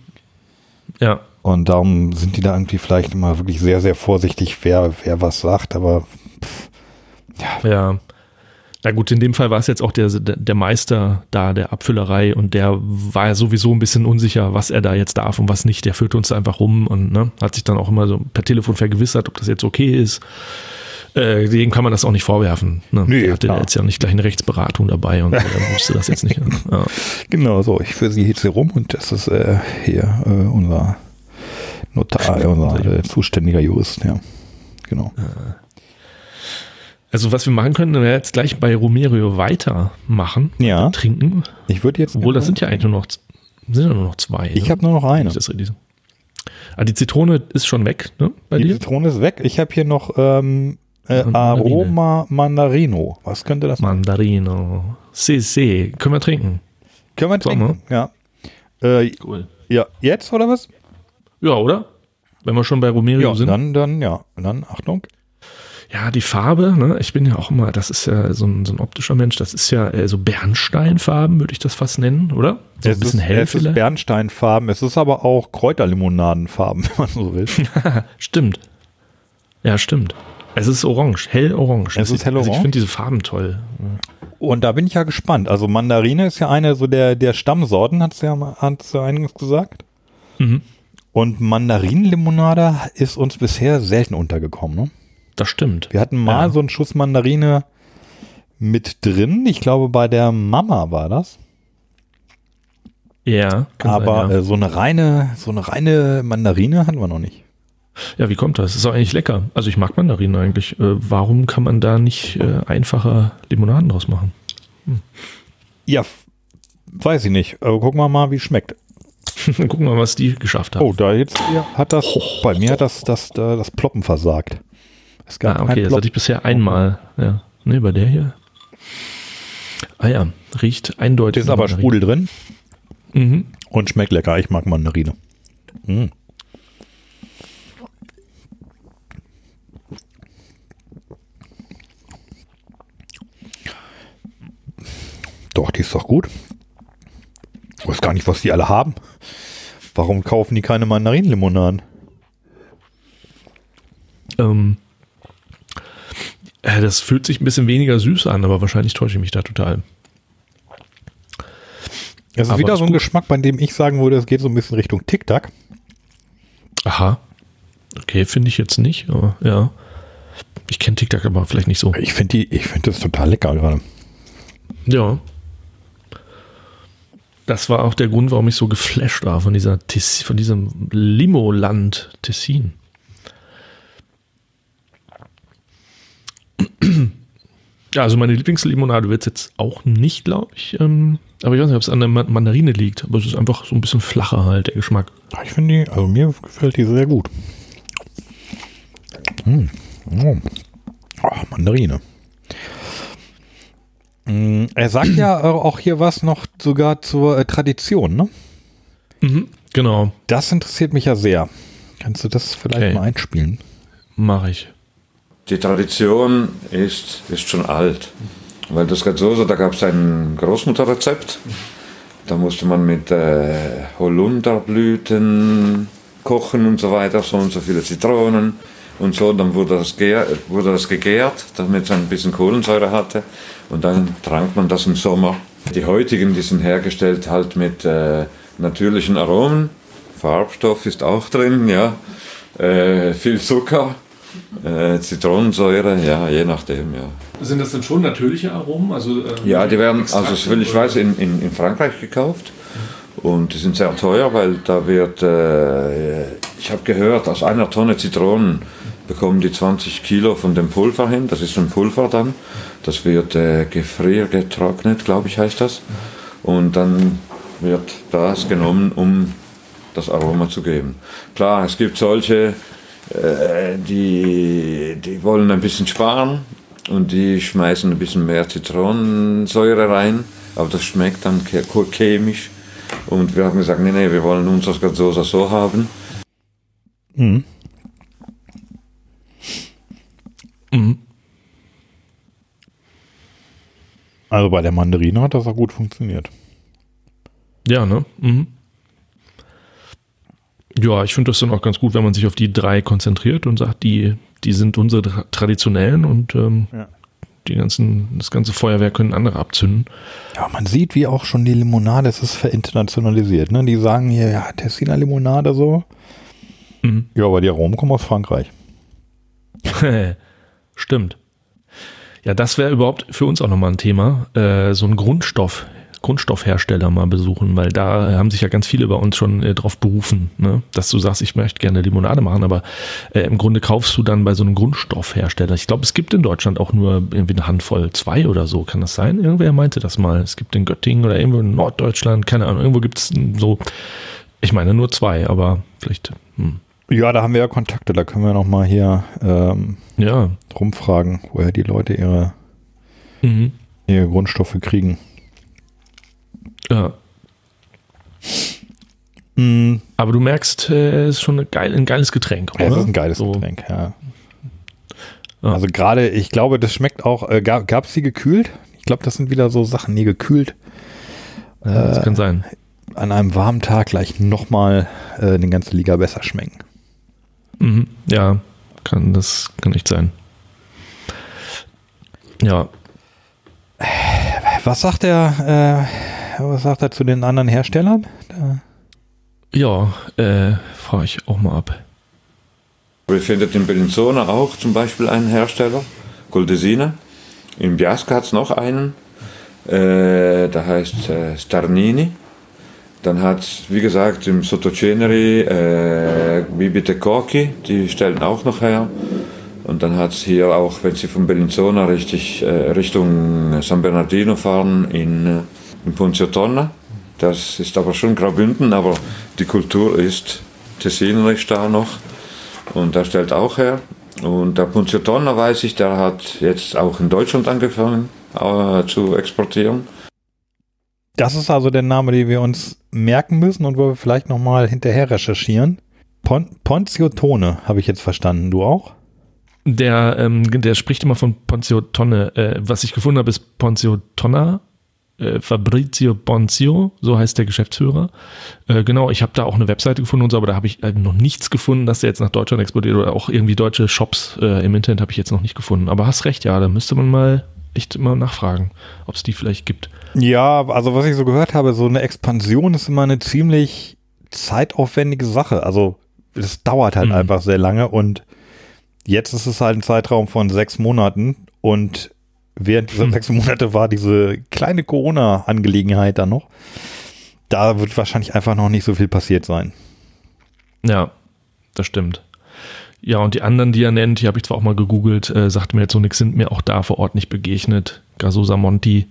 Ja.
Und darum sind die da irgendwie vielleicht immer wirklich sehr, sehr vorsichtig, wer, wer was sagt, aber
Ja. Na gut, in dem Fall war es jetzt auch der, der Meister da der Abfüllerei und der war ja sowieso ein bisschen unsicher, was er da jetzt darf und was nicht. Der führte uns da einfach rum und ne, hat sich dann auch immer so per Telefon vergewissert, ob das jetzt okay ist. Äh, dem kann man das auch nicht vorwerfen. Ne?
Nee,
der hatte
klar.
jetzt ja nicht gleich eine Rechtsberatung dabei und er wusste das jetzt nicht. Ja.
Genau, so, ich führe sie jetzt hier rum und das ist äh, hier äh, unser Notar, äh, unser äh, zuständiger Jurist, ja. Genau.
Also was wir machen können, wäre jetzt gleich bei Romerio weitermachen,
Ja.
trinken.
Ich würde jetzt.
Obwohl, das sind ja eigentlich nur noch, sind ja nur noch zwei.
Ich
ne?
habe nur noch eine.
Das. Ah, die Zitrone ist schon weg, ne? Bei
Die
dir?
Zitrone ist weg. Ich habe hier noch ähm, äh. Aroma Mandarino. Was könnte das sein?
Mandarino. CC. Können wir trinken?
Können wir trinken? Ja. Äh,
Cool.
ja, jetzt oder was?
Ja, oder? Wenn wir schon bei Romerio
Ja,
sind.
dann, dann, ja. Dann, Achtung.
Ja, die Farbe, ne? ich bin ja auch immer, das ist ja so ein, so ein optischer Mensch, das ist ja äh, so Bernsteinfarben, würde ich das fast nennen, oder? So
es
ein bisschen
ist,
hell
es ist
vielleicht.
Bernsteinfarben. Es ist aber auch Kräuterlimonadenfarben, wenn man so will.
stimmt. Ja, stimmt. Es ist orange, hell orange.
Es ist hell
Also ich
orange?
finde diese Farben toll.
Und da bin ich ja gespannt. Also Mandarine ist ja eine so der, der Stammsorten, hat es ja, hat's ja eingangs gesagt.
Mhm.
Und Mandarinenlimonade ist uns bisher selten untergekommen. Ne?
Das stimmt.
Wir hatten mal
Ja.
so einen Schuss Mandarine mit drin. Ich glaube, bei der Mama war das.
Ja,
Aber
sein, ja.
äh, so eine reine, so eine reine Mandarine hatten wir noch nicht.
ja, wie kommt das? Ist auch eigentlich lecker. Also ich mag Mandarinen eigentlich. Äh, warum kann man da nicht äh, einfacher Limonaden draus machen?
Ja, f- weiß ich nicht. Aber gucken wir mal, wie es schmeckt.
Gucken wir mal, was die geschafft haben.
Oh, da jetzt hat das, bei mir hat das, das, das Ploppen versagt. Es gab
ah, okay, das hatte ich bisher einmal. Ja. Nee, bei der hier. Ah ja, riecht eindeutig.
Ist aber Sprudel drin
Mhm.
und schmeckt lecker. Ich mag Mandarine. Mm. Doch, die ist doch gut. Ich weiß gar nicht, was die alle haben. Warum kaufen die keine Mandarinenlimonaden?
Ähm, äh, das fühlt sich ein bisschen weniger süß an, aber wahrscheinlich täusche ich mich da total.
Es ist wieder so ein
gut.
Geschmack, bei dem ich sagen würde, es geht so ein bisschen Richtung Tic-Tac.
Aha. Okay, finde ich jetzt nicht, aber ja. Ich kenne TikTok aber vielleicht nicht so.
Ich finde finde das total lecker gerade.
Ja. Das war auch der Grund, warum ich so geflasht war von dieser Tis von diesem Limo-Land Tessin. Ja, also meine Lieblingslimonade wird es jetzt auch nicht, glaube ich. Ähm, aber ich weiß nicht, ob es an der Ma- Mandarine liegt. Aber es ist einfach so ein bisschen flacher halt, der Geschmack.
Ich finde die, also mir gefällt die sehr gut. Mm. Mm. Oh, Mandarine. Mm, Er sagt ja auch hier was noch sogar zur äh, Tradition, ne?
Mhm, genau,
Das interessiert mich ja sehr. Kannst du das vielleicht
Okay.
mal einspielen?
mache ich.
Die Tradition ist, ist schon alt. Weil das Gazzoso, da gab es ein Großmutterrezept. Da musste man mit äh, Holunderblüten kochen und so weiter, so und so viele Zitronen und so. Dann wurde das, wurde das gegärt, damit es ein bisschen Kohlensäure hatte. Und dann trank man das im Sommer. Die heutigen, die sind hergestellt halt mit äh, natürlichen Aromen. Farbstoff ist auch drin, ja. Äh, viel Zucker, äh, Zitronensäure, ja, je nachdem, ja.
Sind das denn schon natürliche Aromen? Also,
Ja, die werden, also soviel ich weiß, in, in, in Frankreich gekauft. Und die sind sehr teuer, weil da wird, äh, ich habe gehört, aus einer Tonne Zitronen bekommen die 20 Kilo von dem Pulver hin. Das ist ein Pulver dann. Das wird äh, gefriergetrocknet, glaube ich, heißt das. Und dann wird das genommen, um das Aroma zu geben. Klar, es gibt solche, äh, die, die wollen ein bisschen sparen und die schmeißen ein bisschen mehr Zitronensäure rein, aber das schmeckt dann ch- chemisch. Und wir haben gesagt, nee, nee, wir wollen unser Gazzosa so haben.
Mhm.
Mhm.
Also bei der Mandarine hat das auch gut funktioniert.
Ja, ne? Mhm. Ja, ich finde das dann auch ganz gut, wenn man sich auf die drei konzentriert und sagt, die, die sind unsere tra- traditionellen und ähm,
Ja.
die ganzen, das ganze Feuerwerk können andere abzünden.
Ja, man sieht, wie auch schon die Limonade, es ist verinternationalisiert. Ne? Die sagen hier, ja, Tessiner Limonade so.
Mhm.
Ja, aber die Aromen kommen aus Frankreich.
Stimmt. Ja, das wäre überhaupt für uns auch nochmal ein Thema. Äh, so ein Grundstoff, Grundstoffhersteller mal besuchen, weil da haben sich ja ganz viele bei uns schon äh, drauf berufen, ne? dass du sagst, ich möchte gerne Limonade machen, aber äh, im Grunde kaufst du dann bei so einem Grundstoffhersteller. Ich glaube, es gibt in Deutschland auch nur irgendwie eine Handvoll, zwei oder so, kann das sein? Irgendwer meinte das mal. Es gibt in Göttingen oder irgendwo in Norddeutschland, keine Ahnung, irgendwo gibt es so, ich meine nur zwei, aber vielleicht, hm.
Ja, da haben wir ja Kontakte, da können wir nochmal hier ähm,
ja.
rumfragen, woher die Leute ihre,
Mhm.
ihre Grundstoffe kriegen.
Ja.
Mm,
Aber du merkst, äh, es ist schon ein, geil, ein geiles Getränk.
ja, das
oder?
ist ein geiles
So.
Getränk, ja.
Ja.
Also gerade, ich glaube, das schmeckt auch, äh, gab es die gekühlt? Ich glaube, das sind wieder so Sachen, die gekühlt
Ja, das kann sein.
an einem warmen Tag gleich nochmal äh, den ganzen Liga besser schmecken.
Mhm. Ja, kann, das kann echt sein. Ja,
Was sagt er, äh, was sagt er zu den anderen Herstellern? Da,
ja, äh, fahre ich auch mal ab.
Wir finden in Bellinzona auch zum Beispiel einen Hersteller, Goldesina. In Biasca hat es noch einen, äh, der heißt äh, Starnini. Dann hat wie gesagt, im Sottoceneri äh, Bibite Corchi, die stellen auch noch her. Und dann hat es hier auch, wenn Sie von Bellinzona richtig, äh, Richtung San Bernardino fahren, in, äh, in Ponziotonna. Das ist aber schon Graubünden, aber die Kultur ist tessinerisch da noch. Und der stellt auch her. Und der Punziotonna weiß ich, der hat jetzt auch in Deutschland angefangen äh, zu exportieren.
das ist also der Name, den wir uns merken müssen und wo wir vielleicht nochmal hinterher recherchieren. Pon Ponzio Tone, habe ich jetzt verstanden. Du auch?
Der, ähm, der spricht immer von Ponzio Tonne. Äh, was ich gefunden habe, ist Ponzio Tonna. Äh, Fabrizio Ponzio, so heißt der Geschäftsführer. Äh, genau, ich habe da auch eine Webseite gefunden und so, aber da habe ich halt noch nichts gefunden, dass der jetzt nach Deutschland exportiert oder auch irgendwie deutsche Shops äh, im Internet habe ich jetzt noch nicht gefunden. Aber hast recht, ja, da müsste man mal echt mal nachfragen, ob es die vielleicht gibt.
Ja, also was ich so gehört habe, so eine Expansion ist immer eine ziemlich zeitaufwendige Sache. Also es dauert halt
Mhm.
einfach sehr lange und jetzt ist es halt ein Zeitraum von sechs Monaten und während dieser
Hm.
sechs Monate war diese kleine Corona-Angelegenheit da noch. Da wird wahrscheinlich einfach noch nicht so viel passiert sein.
Ja, das stimmt. Ja, und die anderen, die er nennt, die habe ich zwar auch mal gegoogelt, äh, sagt mir jetzt so nichts, sind mir auch da vor Ort nicht begegnet. Gasosa Monti.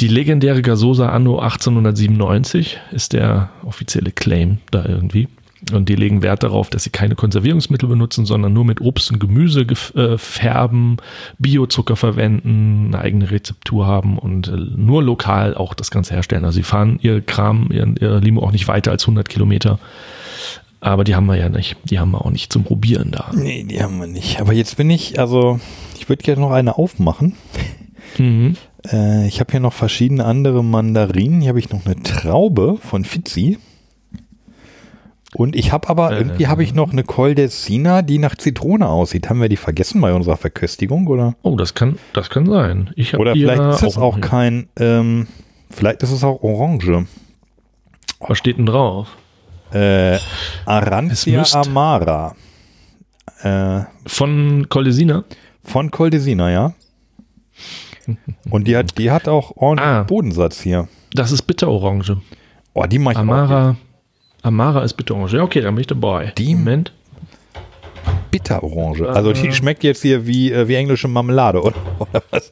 Die legendäre Gasosa Anno 1897 ist der offizielle Claim da irgendwie. Und die legen Wert darauf, dass sie keine Konservierungsmittel benutzen, sondern nur mit Obst und Gemüse äh, färben, Biozucker verwenden, eine eigene Rezeptur haben und äh, nur lokal auch das Ganze herstellen. Also sie fahren ihr Kram, ihren, ihre Limo auch nicht weiter als 100 Kilometer. Aber die haben wir ja nicht. Die haben wir auch nicht zum Probieren da.
Nee, die haben wir nicht. Aber jetzt bin ich, also ich würde gerne noch eine aufmachen.
Mhm.
Äh, ich habe hier noch verschiedene andere Mandarinen. Hier habe ich noch eine Traube von Fizzi. Und ich habe aber,
Äh,
irgendwie habe ich noch eine Col Sina, die nach Zitrone aussieht. Haben wir die vergessen bei unserer Verköstigung, oder?
Oh, das kann, das kann sein. Ich
Oder vielleicht ist es auch kein, ähm, vielleicht ist es auch Orange.
Was steht denn drauf?
Äh, Arantia Amara. Äh,
Von Colesina?
von Col Sina, ja. Und die hat, die hat auch ordentlich
Ah.
Bodensatz hier.
Das ist Bitterorange.
Oh, die mach ich auch
Amara. Ist Bitterorange. Ja, okay, dann bin ich dabei.
Die-
Moment.
Bitterorange. Also
Äh.
die schmeckt jetzt hier wie, äh, wie englische Marmelade, oder, oder was?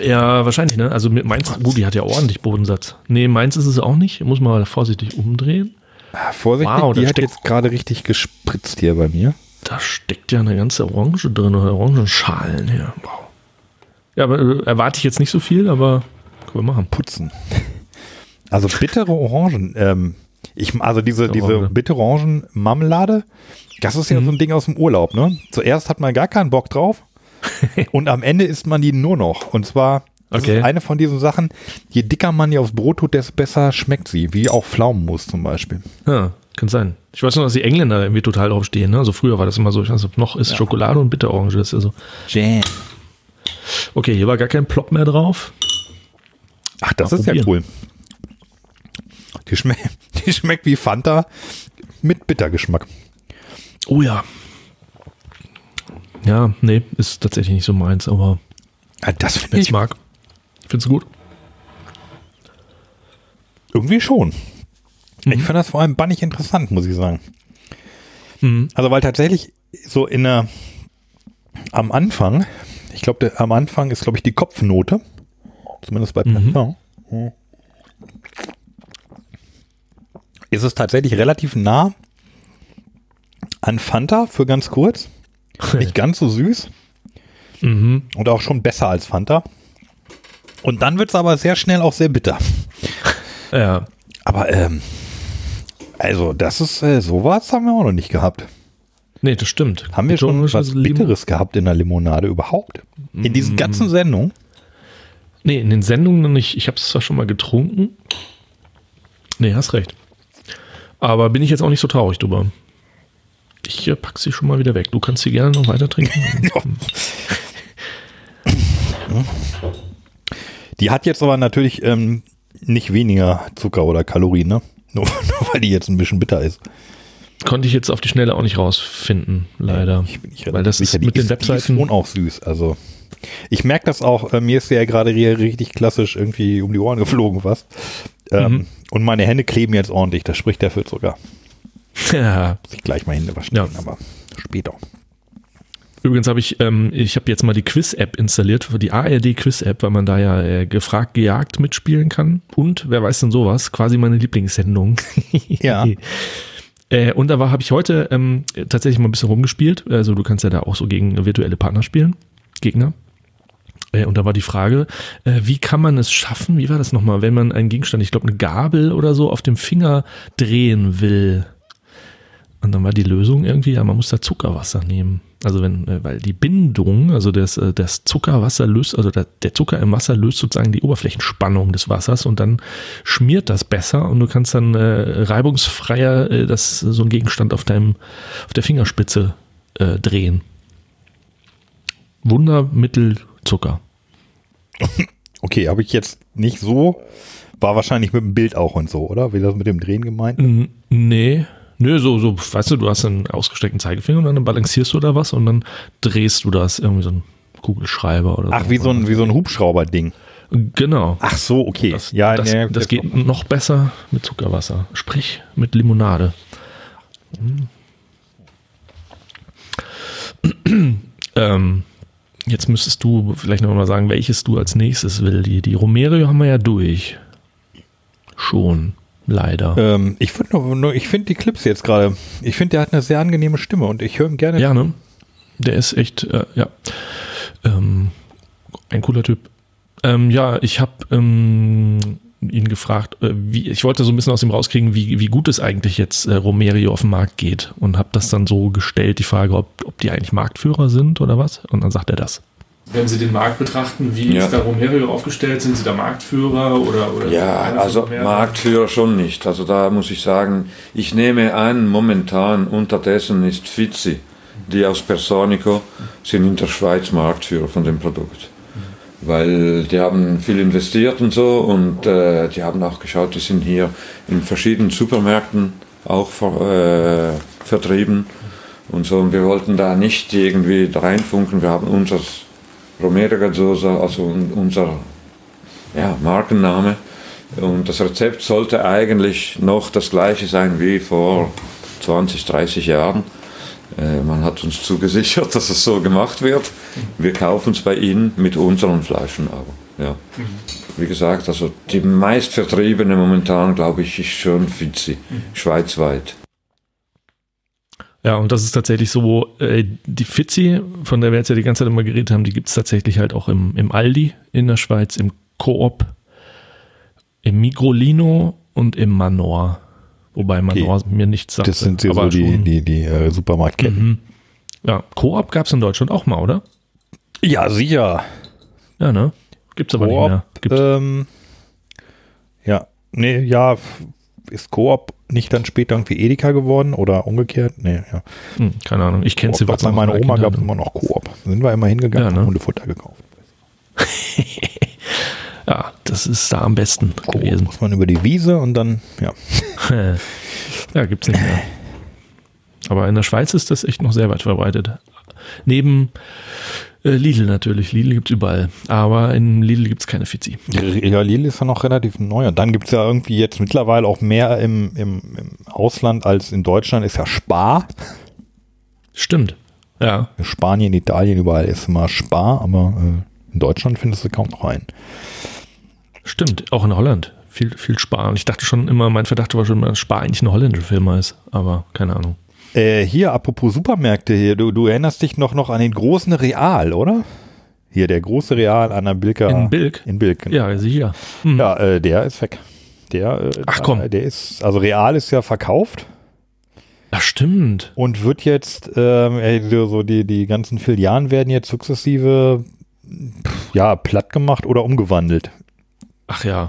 Ja, wahrscheinlich, ne? Also Mainz, gut, die hat ja ordentlich Bodensatz. Nee, Mainz ist es auch nicht. Muss man mal vorsichtig umdrehen.
Ah, Vorsichtig,
Wow,
die
da
hat
steckt-
jetzt gerade richtig gespritzt hier bei mir.
Da steckt ja eine ganze Orange drin oder Orangenschalen hier. Wow. Ja, aber äh, erwarte ich jetzt nicht so viel, aber können wir machen.
Putzen. Also bittere Orangen. Ähm, ich, also diese, diese Orangen-Marmelade, das ist ja
Mhm.
so ein Ding aus dem Urlaub, ne? Zuerst hat man gar keinen Bock drauf und am Ende isst man die nur noch. Und zwar,
Okay.
ist eine von diesen Sachen, je dicker man die aufs Brot tut, desto besser schmeckt sie. Wie auch Pflaumenmus zum Beispiel.
Ja, kann sein. Ich weiß noch, dass die Engländer irgendwie total drauf stehen. Ne? Also früher war das immer so, ich weiß nicht, ob noch ist Schokolade und Bitterorange. Das ist ja so.
Jam.
Okay, hier war gar kein Plop mehr drauf.
Ach, das
Mal
ist ja
probieren.
cool. Die, schme die schmeckt wie Fanta mit Bittergeschmack.
Oh ja. Ja, nee, ist tatsächlich nicht so meins, aber
Ja, das finde
ich
ich
mag. Findest du gut?
irgendwie schon.
Mhm.
Ich finde das vor allem bannig interessant, muss ich sagen.
Mhm.
Also, weil tatsächlich so in der, am Anfang, ich glaube, am Anfang ist, glaube ich, die Kopfnote. Zumindest bei
Mhm.
Parfum. Mhm. Ist es tatsächlich relativ nah an Fanta für ganz kurz. Nicht ganz so süß.
Mhm.
Und auch schon besser als Fanta. Und dann wird es aber sehr schnell auch sehr bitter.
Ja.
Aber, ähm, also, das ist, äh, sowas haben wir auch noch nicht gehabt.
Nee, das stimmt.
Haben wir schon was Bitteres gehabt in der Limonade überhaupt? In diesen ganzen Sendungen?
Nee, in den Sendungen noch nicht. Ich habe es zwar schon mal getrunken. Nee, hast recht. Aber bin ich jetzt auch nicht so traurig drüber. Ich äh, pack sie schon mal wieder weg. Du kannst sie gerne noch weiter trinken.
Die hat jetzt aber natürlich ähm, nicht weniger Zucker oder Kalorien, ne? Nur, nur weil die jetzt ein bisschen bitter ist.
Konnte ich jetzt auf die Schnelle auch nicht rausfinden, leider.
Ich bin nicht
Weil das ist
die
mit den
ist, Die
Webseiten.
ist schon auch süß. Also, ich merke das auch. Äh, mir ist ja gerade hier richtig klassisch irgendwie um die Ohren geflogen fast. Ähm,
Mhm.
Und meine Hände kleben jetzt ordentlich. Das spricht dafür sogar.
Ja.
Muss ich gleich mal Hände waschen,
Ja.
aber später.
Übrigens habe ich, ähm, ich habe jetzt mal die Quiz-App installiert, die ARD-Quiz-App, weil man da ja äh, gefragt, gejagt mitspielen kann. Und wer weiß denn sowas? Quasi meine Lieblingssendung.
Ja.
Äh, und da habe ich heute ähm, tatsächlich mal ein bisschen rumgespielt. Also du kannst ja da auch so gegen virtuelle Partner spielen, Gegner. Äh, und da war die Frage, äh, wie kann man es schaffen, wie war das nochmal, wenn man einen Gegenstand, ich glaube eine Gabel oder so, auf dem Finger drehen will. Und dann war die Lösung irgendwie, ja, man muss da Zuckerwasser nehmen. Also wenn, äh, weil die Bindung, also das, das Zuckerwasser löst, also der, Zucker im Wasser löst sozusagen die Oberflächenspannung des Wassers und dann schmiert das besser und du kannst dann reibungsfreier das, so ein Gegenstand auf deinem, auf der Fingerspitze drehen. Wundermittel Zucker.
Okay, habe ich jetzt nicht so. War wahrscheinlich mit dem Bild auch und so, oder? Wie das mit dem Drehen gemeint?
N- Nee. Nö, so, so, weißt du, du hast einen ausgestreckten Zeigefinger und dann balancierst du da was und dann drehst du das irgendwie so ein Kugelschreiber oder
Ach, wie so ein, wie so ein Hubschrauber-Ding.
Genau.
Ach so, okay.
Das,
ja,
das,
nee,
das geht noch besser mit Zuckerwasser. Sprich mit Limonade. ähm, jetzt müsstest du vielleicht noch mal sagen, welches du als nächstes will. Die, die Romero haben wir ja durch. Schon, leider.
Ähm, ich finde nur, nur, ich finde die Clips jetzt gerade. Ich finde, der hat eine sehr angenehme Stimme und ich höre ihm gerne.
Ja, ne? Der ist echt, äh, ja, ähm, ein cooler Typ. Ähm, ja, ich habe ähm, ihn gefragt, äh, wie, ich wollte so ein bisschen aus ihm rauskriegen, wie, wie gut es eigentlich jetzt äh, Romerio auf dem Markt geht und habe das dann so gestellt, die Frage, ob, ob die eigentlich Marktführer sind oder was. Und dann sagt er das.
Wenn Sie den Markt betrachten, wie
Ja.
ist da Romerio aufgestellt? Sind Sie da Marktführer oder, oder
Ja, also? Marktführer schon nicht. Also da muss ich sagen, ich nehme an, momentan unterdessen ist Fizzi, die aus Personico, sind in der Schweiz Marktführer von dem Produkt. Weil die haben viel investiert und so und äh, die haben auch geschaut, die sind hier in verschiedenen Supermärkten auch ver, äh, vertrieben und so. Und wir wollten da nicht irgendwie reinfunken. Wir haben unser Romero Gazzosa, also un- unser ja, Markenname. Und das Rezept sollte eigentlich noch das gleiche sein wie vor 20, 30 Jahren. Äh, man hat uns zugesichert, dass es so gemacht wird. Wir kaufen es bei Ihnen mit unseren Flaschen aber. Ja. Wie gesagt, also die meistvertriebene momentan, glaube ich, ist schon Fizzi, schweizweit.
Ja, und das ist tatsächlich so, äh, die Fizzi, von der wir jetzt ja die ganze Zeit immer geredet haben, die gibt es tatsächlich halt auch im, im Aldi in der Schweiz, im Coop, im Migrolino und im Manor. Wobei Manor mir nichts sagt.
Das sind ja so die, die, die äh, Supermarktketten.
Mhm. Ja, Coop gab es in Deutschland auch mal, oder?
Ja, sicher.
Ja, ne? Gibt's aber nicht mehr. Gibt's.
ähm, ja, nee, ja, ist Coop nicht dann später irgendwie Edeka geworden oder umgekehrt? Nee, ja.
Hm, keine Ahnung. Ich kenne sie
Coop, bei meiner Oma gab es immer noch Coop. Sind wir immer hingegangen
Ja,
und
ne?
haben Hundefutter gekauft.
ja, das ist da am besten gewesen.
Muss man über die Wiese und dann, ja.
ja, gibt's nicht mehr. Aber in der Schweiz ist das echt noch sehr weit verbreitet. Neben äh, Lidl natürlich. Lidl gibt's überall. Aber in Lidl gibt's keine Fizi.
Ja, Lidl ist ja noch relativ neu. Und dann gibt's ja irgendwie jetzt mittlerweile auch mehr im, im, im Ausland als in Deutschland, ist ja Spar.
Stimmt. Ja.
Spanien, Italien, überall ist immer Spar, aber äh, in Deutschland findest du kaum noch einen.
Stimmt, auch in Holland. Viel, viel Spar. Und ich dachte schon immer, mein Verdacht war schon, dass Spar eigentlich eine holländische Firma ist. Aber keine Ahnung.
Äh, hier, apropos Supermärkte hier, du, du erinnerst dich noch, noch an den großen Real, oder? Hier, der große Real an der Bilker.
In Bilk?
In Bilk, genau.
Ja, sicher.
Mhm. Ja, äh, der ist weg. Der, äh,
Ach komm.
Der ist, also Real ist ja verkauft.
Ja, stimmt.
Und wird jetzt, ähm, so die, die ganzen Filialen werden jetzt sukzessive, ja, platt gemacht oder umgewandelt.
Ach ja.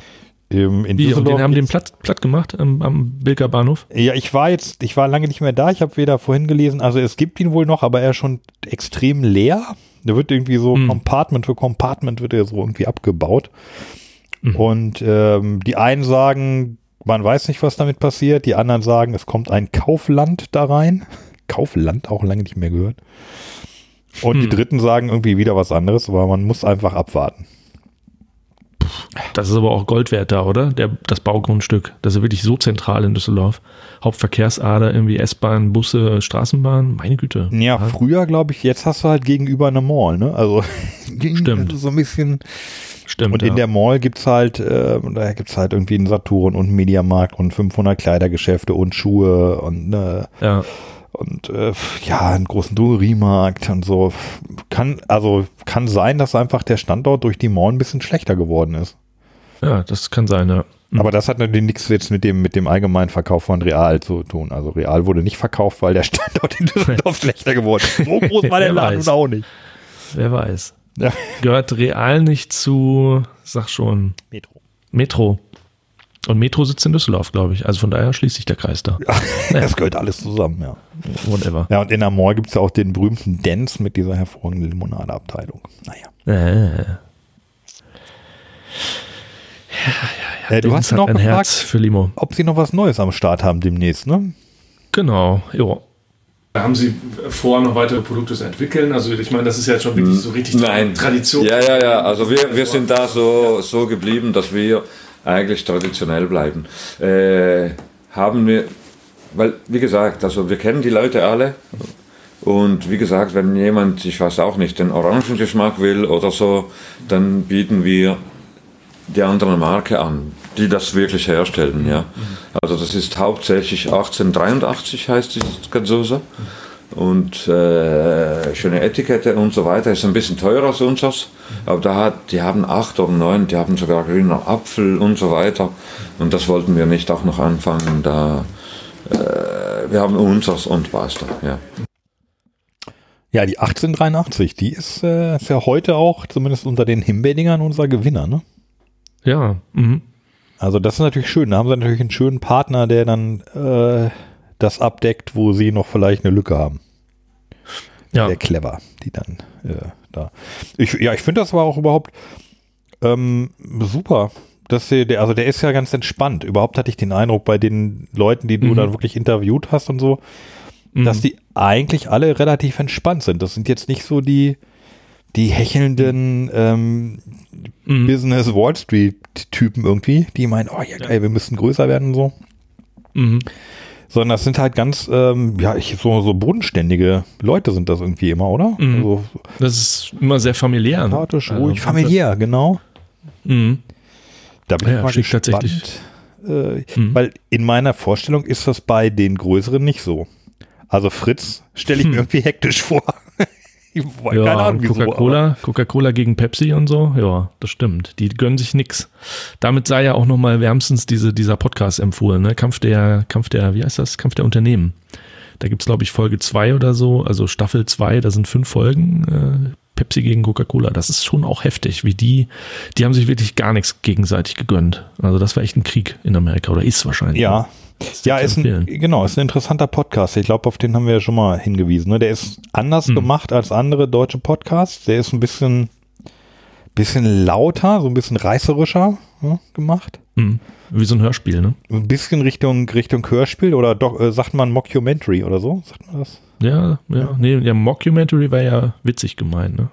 Ähm, in
Wie, und den haben den platt, platt gemacht am, am Bilker Bahnhof?
Ja, ich war jetzt, ich war lange nicht mehr da, ich habe weder vorhin gelesen, also es gibt ihn wohl noch, aber er ist schon extrem leer. Der wird irgendwie so
Mhm.
Compartment für Compartment wird er so irgendwie abgebaut.
Mhm.
Und ähm, die einen sagen, man weiß nicht, was damit passiert, die anderen sagen, es kommt ein Kaufland da rein. Kaufland, auch lange nicht mehr gehört. Und die
Hm.
Dritten sagen irgendwie wieder was anderes, aber man muss einfach abwarten.
Das ist aber auch Gold wert da, oder? Der, das Baugrundstück. Das ist wirklich so zentral in Düsseldorf. Hauptverkehrsader, irgendwie S-Bahn, Busse, Straßenbahn. Meine Güte.
Ja, früher glaube ich, jetzt hast du halt gegenüber eine Mall, ne? Also
Stimmt.
so ein bisschen.
Stimmt.
Und
ja.
in der Mall gibt's halt, äh, da gibt's halt irgendwie einen Saturn und einen Mediamarkt und 500 Kleidergeschäfte und Schuhe und äh,
ja.
und äh, ja, einen großen Drogeriemarkt und so. Kann, also kann sein, dass einfach der Standort durch die Mall ein bisschen schlechter geworden ist.
ja, das kann sein, ja. Mhm.
Aber das hat natürlich nichts jetzt mit dem, mit dem allgemeinen Verkauf von Real zu tun. Also Real wurde nicht verkauft, weil der Standort in Düsseldorf schlechter geworden ist. So groß war der Laden
weiß.
auch nicht.
Wer weiß.
Ja.
Gehört Real nicht zu, sag schon,
Metro.
Metro. Und Metro sitzt in Düsseldorf, glaube ich. Also von daher schließt sich der Kreis da.
Das gehört alles zusammen, ja.
Whatever.
Ja, und in Mall gibt es ja auch den berühmten Dance mit dieser hervorragenden Limonadeabteilung. Naja.
Äh.
Äh, du
Dennis
hast noch
ein
gefragt,
Herz für Limo.
ob sie noch was Neues am Start haben demnächst, ne?
Genau, jo.
Haben Sie vor, noch weitere Produkte zu entwickeln? Also ich meine, das ist ja schon wirklich so richtig
Nein.
Tradition.
Ja, ja, ja. Also wir, wir sind da so, so geblieben, dass wir eigentlich traditionell bleiben. Äh, haben wir, weil, wie gesagt, also wir kennen die Leute alle. Und wie gesagt, wenn jemand, ich weiß auch nicht, den Orangengeschmack will oder so, dann bieten wir die andere Marke an, die das wirklich herstellen, ja. Also das ist hauptsächlich 1883 heißt die Gazosa und äh, schöne Etikette und so weiter. Ist ein bisschen teurer als unseres, aber da hat, die haben acht oder neun, die haben sogar grüner Apfel und so weiter. Und das wollten wir nicht auch noch anfangen. Da äh, wir haben unseres und basta. Ja.
Ja, die 1883, die ist, äh, ist ja heute auch, zumindest unter den Himbedingern, unser Gewinner, ne?
Ja. Mhm.
Also das ist natürlich schön. Da haben sie natürlich einen schönen Partner, der dann äh, das abdeckt, wo sie noch vielleicht eine Lücke haben.
Ja.
Sehr clever, die dann äh, da. Ich, ja, ich finde das aber auch überhaupt ähm, super. Dass sie, der, also der ist ja ganz entspannt. Überhaupt hatte ich den Eindruck bei den Leuten, die du
Mhm.
dann wirklich interviewt hast und so, dass die eigentlich alle relativ entspannt sind. Das sind jetzt nicht so die, die hechelnden ähm,
Mhm.
Business Wall Street Typen irgendwie, die meinen, oh ja geil, wir müssen größer werden und so.
Mhm.
Sondern das sind halt ganz, ähm, ja, ich, so, so bodenständige Leute sind das irgendwie immer, oder?
Mhm.
Also
Das ist immer sehr familiär. ne?
sympathisch,
Also,
ruhig, familiär, genau.
Mhm.
Da bin
Ja,
ich mal gespannt.
tatsächlich.
Äh,
Mhm.
Weil in meiner Vorstellung ist das bei den größeren nicht so. Also Fritz stelle ich mir irgendwie hektisch vor. Ich weiß keine
Ja,
Ahnung, wieso.
Coca-Cola, Coca-Cola gegen Pepsi und so, ja, das stimmt. Die gönnen sich nix. Damit sei ja auch nochmal wärmstens diese, dieser Podcast empfohlen, ne? Kampf der, Kampf der, wie heißt das? Kampf der Unternehmen. Da gibt's glaube ich, Folge zwei oder so, also Staffel zwei. da sind fünf Folgen, äh, Pepsi gegen Coca-Cola. Das ist schon auch heftig, wie die, die haben sich wirklich gar nichts gegenseitig gegönnt. Also das war echt ein Krieg in Amerika oder ist wahrscheinlich.
Ja. Ja, ist ein, genau, ist ein interessanter Podcast. Ich glaube, auf den haben wir ja schon mal hingewiesen. Ne? Der ist anders
Hm.
gemacht als andere deutsche Podcasts. Der ist ein bisschen bisschen lauter, so ein bisschen reißerischer ja, gemacht.
Mhm. Wie so ein Hörspiel, ne?
Ein bisschen Richtung, Richtung Hörspiel oder doch, äh, sagt man Mockumentary oder so? Sagt man das?
Ja, ja. Nee, ja, Mockumentary war ja witzig gemeint, ne?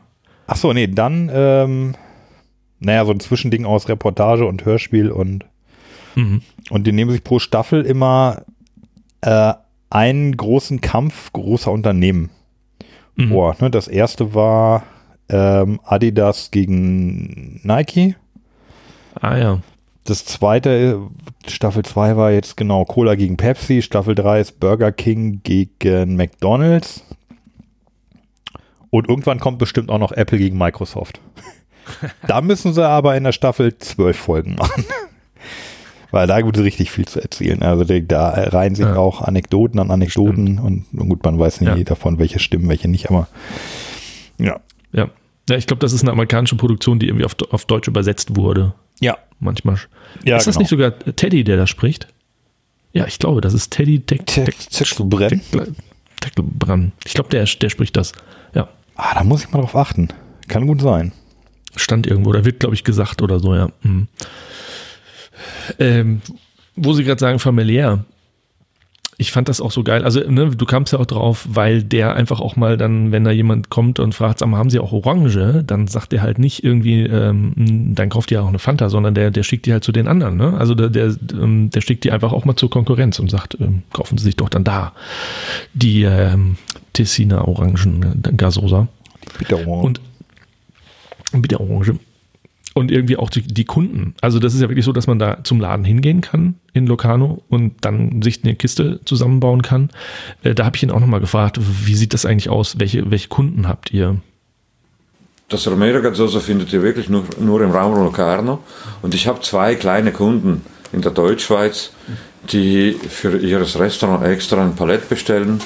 Ach so, nee, dann, ähm, naja, so ein Zwischending aus Reportage und Hörspiel und,
Mhm.
und die nehmen sich pro Staffel immer äh, einen großen Kampf großer Unternehmen
Mhm.
vor. Ne? Das erste war ähm, Adidas gegen Nike.
Ah ja.
Das zweite, Staffel 2 war jetzt genau Cola gegen Pepsi. Staffel 3 ist Burger King gegen McDonalds. Und irgendwann kommt bestimmt auch noch Apple gegen Microsoft. da müssen sie aber in der Staffel 12 Folgen machen. Weil da gibt es richtig viel zu erzählen. Also da- reihen sich
Ja.
auch Anekdoten an Anekdoten und, und gut, man weiß nicht
Ja.
davon, welche stimmen, welche nicht, aber ja.
Ja. Ja, ich glaube, das ist eine amerikanische Produktion, die irgendwie auf, auf Deutsch übersetzt wurde.
Ja.
Manchmal.
Ja,
ist das
genau.
nicht sogar Teddy, der da spricht? Ja, ich glaube, das ist Teddy
brennen.
Teckelbrand. Ich glaube, der, der spricht das. Ja.
Ah, da muss ich mal drauf achten. Kann gut sein.
Stand irgendwo, da wird, glaube ich, gesagt oder so, ja. Mhm. Ähm, wo Sie gerade sagen, familiär. Ich fand das auch so geil. Also, ne, du kamst ja auch drauf, weil der einfach auch mal dann, wenn da jemand kommt und fragt, sag mal, haben Sie auch Orange? Dann sagt er halt nicht irgendwie, ähm, dann kauft ihr auch eine Fanta, sondern der, der schickt die halt zu den anderen. Ne? Also der, der, ähm, der schickt die einfach auch mal zur Konkurrenz und sagt, ähm, kaufen Sie sich doch dann da die ähm, Tessiner Orangen äh, Gasosa.
Bitte
Und mit der Orange. Und irgendwie auch die, die Kunden. Also das ist ja wirklich so, dass man da zum Laden hingehen kann in Locarno und dann sich eine Kiste zusammenbauen kann. Äh, da habe ich ihn auch nochmal gefragt, wie sieht das eigentlich aus? Welche, welche Kunden habt ihr?
Das Romero Gazzoso findet ihr wirklich nur, nur im Raum Locarno. Und ich habe zwei kleine Kunden in der Deutschschweiz, die für ihres Restaurant extra ein Palett bestellen.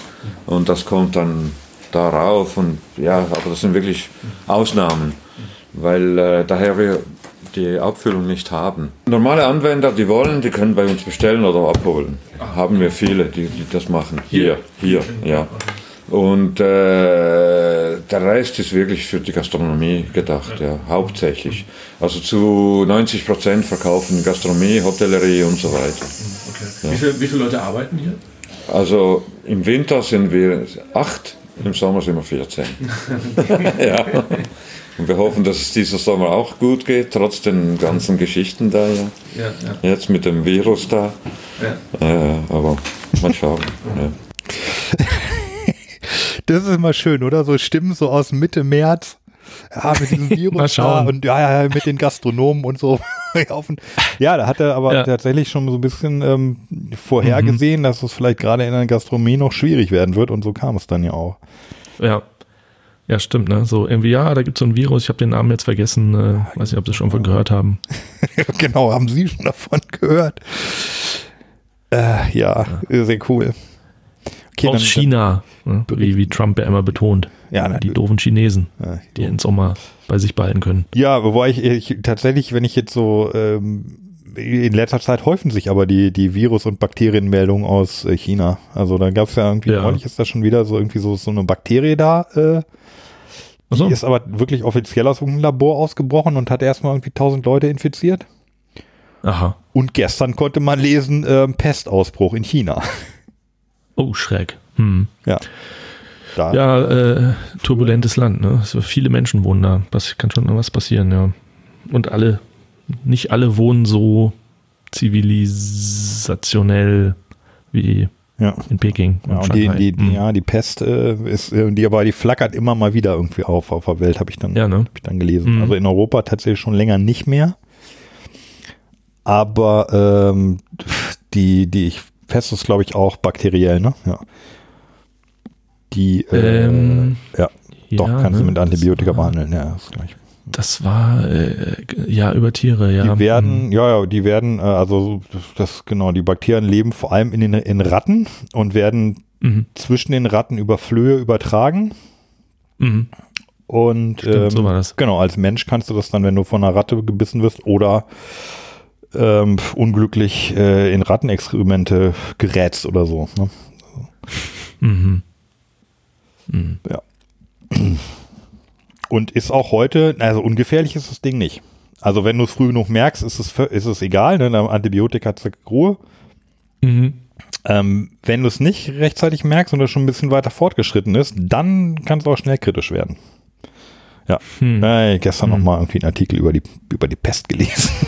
Und das kommt dann darauf. Und ja, aber das sind wirklich Ausnahmen, weil äh, daher wir die Abfüllung nicht haben. Normale Anwender, die wollen, die können bei uns bestellen oder abholen. Haben wir viele, die, die das machen. Hier, hier, ja. Und äh, der Rest ist wirklich für die Gastronomie gedacht, ja, hauptsächlich. Also zu 90 Prozent verkaufen Gastronomie, Hotellerie und so weiter.
Okay. Wie, viele, wie viele Leute arbeiten hier?
Also im Winter sind wir acht, im Sommer sind wir 14. ja. Und wir hoffen, dass es dieser Sommer auch gut geht, trotz den ganzen Geschichten da. Ja.
Ja, ja.
Jetzt mit dem Virus da.
ja.
Äh, aber mal schauen. Ja.
Das ist immer schön, oder? So Stimmen so aus Mitte März. Ja, mit diesem
Mal
Virus da und ja, ja, mit den Gastronomen und so. ja, da hat er aber
Ja.
tatsächlich schon so ein bisschen ähm, vorhergesehen, dass es vielleicht gerade in der Gastronomie noch schwierig werden wird und so kam es dann ja auch.
Ja. Ja, stimmt, ne? So irgendwie, ja, da gibt es so ein Virus, ich habe den Namen jetzt vergessen, äh, weiß nicht, ob Sie schon von gehört haben.
genau, haben Sie schon davon gehört? Äh, ja, sehr cool. Okay,
Aus China, ne? wie, wie Trump ja immer betont.
Ja,
die
natürlich.
doofen Chinesen,
Ja,
die den Sommer bei sich behalten können.
Ja, wobei ich, ich tatsächlich, wenn ich jetzt so ähm, in letzter Zeit häufen sich aber die, die Virus- und Bakterienmeldungen aus äh, China. Also da gab es ja irgendwie,
Ja.
neulich ist da schon wieder so irgendwie so, so eine Bakterie da. Äh, Die ist aber wirklich offiziell aus irgendeinem Labor ausgebrochen und hat erstmal irgendwie 1000 Leute infiziert.
aha.
Und gestern konnte man lesen, ähm, Pestausbruch in China.
Oh, schräg. Hm.
Ja. Da,
Ja, äh, turbulentes Land, ne? So viele Menschen wohnen da. Das kann schon was passieren, ja. Und alle, nicht alle wohnen so zivilisationell wie
ja.
in Peking.
Ja, und die, die, die, ja, die Pest äh, ist, äh, die aber die flackert immer mal wieder irgendwie auf auf der Welt, habe ich dann,
Ja, ne?
hab ich dann gelesen.
Mhm.
Also in Europa tatsächlich schon länger nicht mehr. Aber ähm, die, die ich Pest ist, glaube ich, auch bakteriell, ne? Ja. Die, äh,
Ähm,
ja, doch,
ja,
kannst du
ne?
mit Antibiotika behandeln, ja, das gleich.
Das war, äh, ja, über Tiere, ja.
Die werden,
Hm.
ja, ja, die werden, äh, also das, genau, die Bakterien leben vor allem in den in Ratten und werden
Mhm.
zwischen den Ratten über Flöhe übertragen.
Mhm.
Und
Stimmt,
ähm,
so war das.
genau, als Mensch kannst du das dann, wenn du von einer Ratte gebissen wirst oder ähm, unglücklich äh, in Rattenexkremente gerätst oder so. Ne?
Mhm. Mhm.
Ja. Und ist auch heute, also ungefährlich ist das Ding nicht. Also wenn du es früh genug merkst, ist es, ist es egal, ne? Antibiotika hat Ruhe.
Mhm.
Ähm, wenn du es nicht rechtzeitig merkst und es schon ein bisschen weiter fortgeschritten ist, dann kann es auch schnell kritisch werden. Ja,
Hm.
äh, gestern noch mal irgendwie einen Artikel über die, über die Pest gelesen.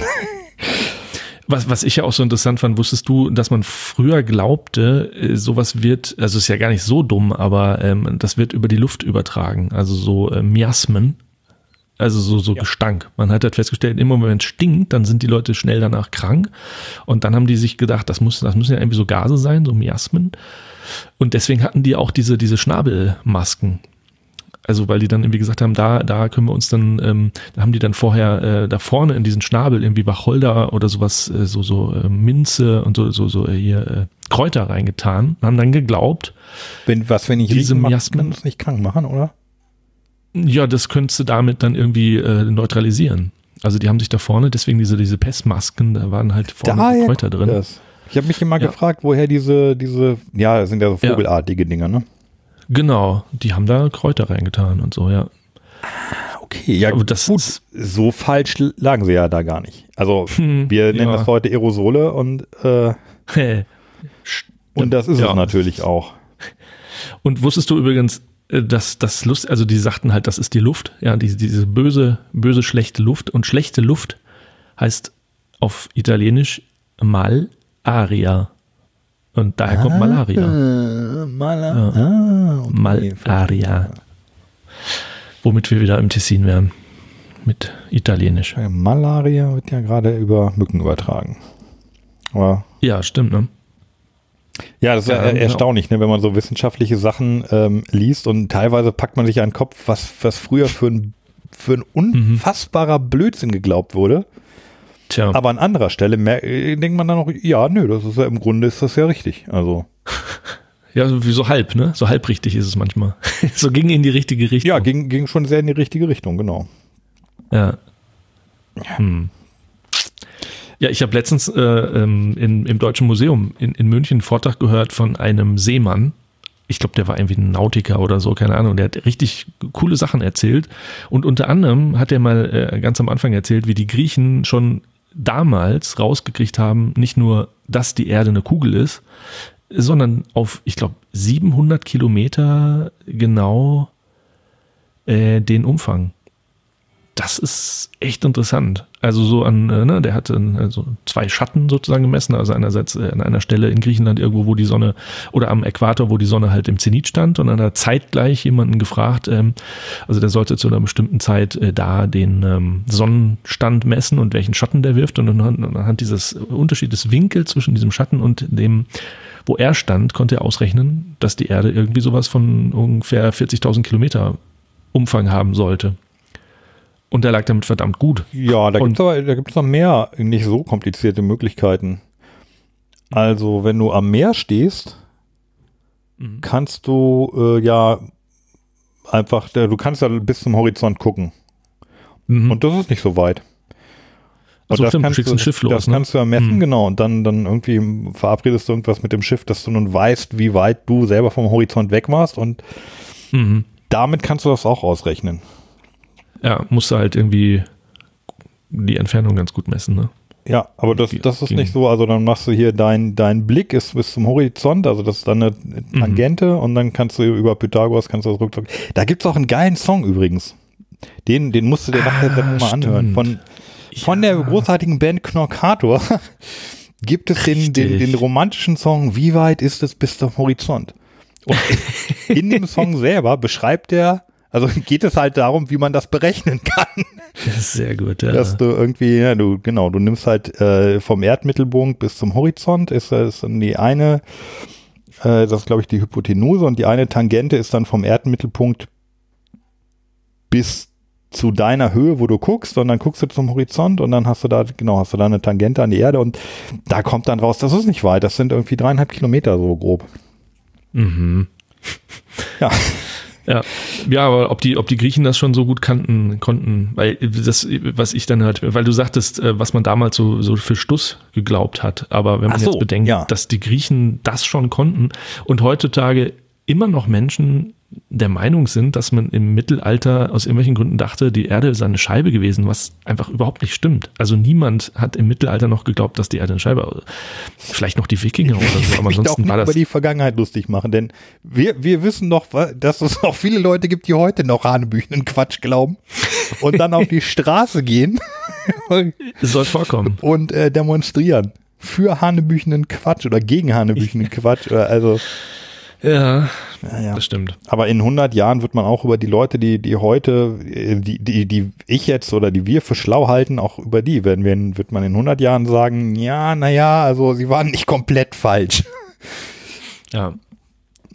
Was, was ich ja auch so interessant fand, wusstest du, dass man früher glaubte, äh, sowas wird, also ist ja gar nicht so dumm, aber ähm, das wird über die Luft übertragen. Also so äh, Miasmen, also so, so Gestank. Man hat halt festgestellt, immer wenn es stinkt, dann sind die Leute schnell danach krank. Und dann haben die sich gedacht, das, muss, das müssen ja irgendwie so Gase sein, so Miasmen. Und deswegen hatten die auch diese, diese Schnabelmasken. Also weil die dann irgendwie gesagt haben, da, da können wir uns dann, ähm, da haben die dann vorher äh, da vorne in diesen Schnabel irgendwie Wacholder oder sowas, äh, so, so äh, Minze und so, so, so äh, hier äh, Kräuter reingetan und haben dann geglaubt,
wenn, was, wenn ich
Diese Miasmen-
nicht krank machen, oder?
ja, das könntest du damit dann irgendwie äh, neutralisieren. Also die haben sich da vorne, deswegen diese, diese Pestmasken, da waren halt vorne
Daher
Kräuter drin.
Das. Ich habe mich immer
Ja.
gefragt, woher diese, diese, ja, das sind ja so
Ja.
vogelartige Dinger, ne?
Genau, die haben da Kräuter reingetan und so, ja.
Okay, ja,
Aber das
gut,
ist-
so falsch lagen sie ja da gar nicht. Also,
Hm,
wir nennen
ja.
das heute Aerosole und, äh, und das ist
Ja.
es natürlich auch.
Und wusstest du übrigens, äh, dass das Lust, also die sagten halt, das ist die Luft, ja, diese, diese böse, böse, schlechte Luft. Und schlechte Luft heißt auf Italienisch Malaria. Und daher kommt Malaria.
Äh, Maler. Ah, okay.
Malaria. Womit wir wieder im Tessin wären. Mit Italienisch.
Malaria wird ja gerade über Mücken übertragen. Aber
Ja, stimmt, ne?
Ja, das ist
Ja,
ja,
genau.
erstaunlich, ne, wenn man so wissenschaftliche Sachen ähm, liest und teilweise packt man sich an den Kopf, was, was früher für ein, für ein unfassbarer Blödsinn geglaubt wurde.
Tja.
Aber an anderer Stelle denkt man dann noch, ja, nö, das ist ja im Grunde ist das ja richtig. Also,
Ja, so wie so halb, ne? So halb richtig ist es manchmal. so ging in die richtige Richtung.
ja, ging, ging schon sehr in die richtige Richtung, genau.
Ja. Hm. Ja, ich habe letztens äh, ähm, in, im Deutschen Museum in, in München einen Vortrag gehört von einem Seemann. Ich glaube, der war irgendwie ein Nautiker oder so, keine Ahnung. Der hat richtig coole Sachen erzählt. Und unter anderem hat er mal äh, ganz am Anfang erzählt, wie die Griechen schon damals rausgekriegt haben, nicht nur, dass die Erde eine Kugel ist, sondern auf, ich glaube, 700 Kilometer genau äh, den Umfang. Das ist echt interessant. Also so an, äh, ne, der hatte also zwei Schatten sozusagen gemessen, also einerseits äh, an einer Stelle in Griechenland irgendwo, wo die Sonne oder am Äquator, wo die Sonne halt im Zenit stand und dann hat er zeitgleich jemanden gefragt, ähm, also der sollte zu einer bestimmten Zeit äh, da den ähm, Sonnenstand messen und welchen Schatten der wirft und anhand, anhand dieses Unterschied des Winkels zwischen diesem Schatten und dem, wo er stand, konnte er ausrechnen, dass die Erde irgendwie sowas von ungefähr 40.000 Kilometer Umfang haben sollte. Und der lag damit verdammt gut.
Ja, da gibt es aber da gibt's noch mehr nicht so komplizierte Möglichkeiten. Also, wenn du am Meer stehst,
Mhm.
kannst du äh, ja einfach, du kannst ja bis zum Horizont gucken.
Mhm.
Und das ist nicht so weit.
Ach so, stimmt, du schickst ein Schiff los,
Das
ne?
kannst du ja messen,
Mhm.
genau. Und dann, dann irgendwie verabredest du irgendwas mit dem Schiff, dass du nun weißt, wie weit du selber vom Horizont weg warst. Und
Mhm.
damit kannst du das auch ausrechnen.
Ja, musst du halt irgendwie die Entfernung ganz gut messen, ne?
Ja, aber das, das ist nicht so. Also dann machst du hier dein, dein Blick ist bis zum Horizont, also das ist dann eine
Mhm.
Tangente und dann kannst du über Pythagoras kannst du das rückzug. Da gibt's auch einen geilen Song übrigens. Den, den musst du dir nachher
Ah,
mal anhören. Von, von der großartigen Band Knorkator gibt es den, den, den romantischen Song Wie weit ist es bis zum Horizont? Und in dem Song selber beschreibt er, also geht es halt darum, wie man das berechnen kann
Das ist sehr gut, ja.
dass du irgendwie, ja, du, genau, du nimmst halt äh, vom Erdmittelpunkt bis zum Horizont, ist das dann die eine, äh, das ist glaube ich die Hypotenuse und die eine Tangente ist dann vom Erdmittelpunkt bis zu deiner Höhe, wo du guckst und dann guckst du zum Horizont und dann hast du da, genau, hast du da eine Tangente an die Erde und da kommt dann raus, das ist nicht weit, das sind irgendwie dreieinhalb Kilometer so grob.
Mhm.
Ja.
Ja, ja, aber ob die, ob die Griechen das schon so gut kannten, konnten, weil das, was ich dann halt, weil du sagtest, äh, was man damals so, so für Stuss geglaubt hat, aber wenn man
so,
jetzt bedenkt,
ja.
dass die Griechen das schon konnten und heutzutage immer noch Menschen der Meinung sind, dass man im Mittelalter aus irgendwelchen Gründen dachte, die Erde sei eine Scheibe gewesen, was einfach überhaupt nicht stimmt. Also niemand hat im Mittelalter noch geglaubt, dass die Erde eine Scheibe war. Vielleicht noch die Wikinger oder so, aber
möchte auch
ansonsten
nicht
war das.
über die Vergangenheit lustig machen, denn wir, wir wissen doch, wa- dass es auch viele Leute gibt, die heute noch Hanebüchenen Quatsch glauben und dann auf die Straße gehen
soll vorkommen.
und äh, demonstrieren für Hanebüchenen Quatsch oder gegen Hanebüchenen Quatsch. Oder also,
Ja,
ja, ja.
das stimmt.
Aber in 100 Jahren wird man auch über die Leute, die, die heute, äh, die, die, die ich jetzt oder die wir für schlau halten, auch über die werden wir, wird man in 100 Jahren sagen, ja, naja, also sie waren nicht komplett falsch.
Ja,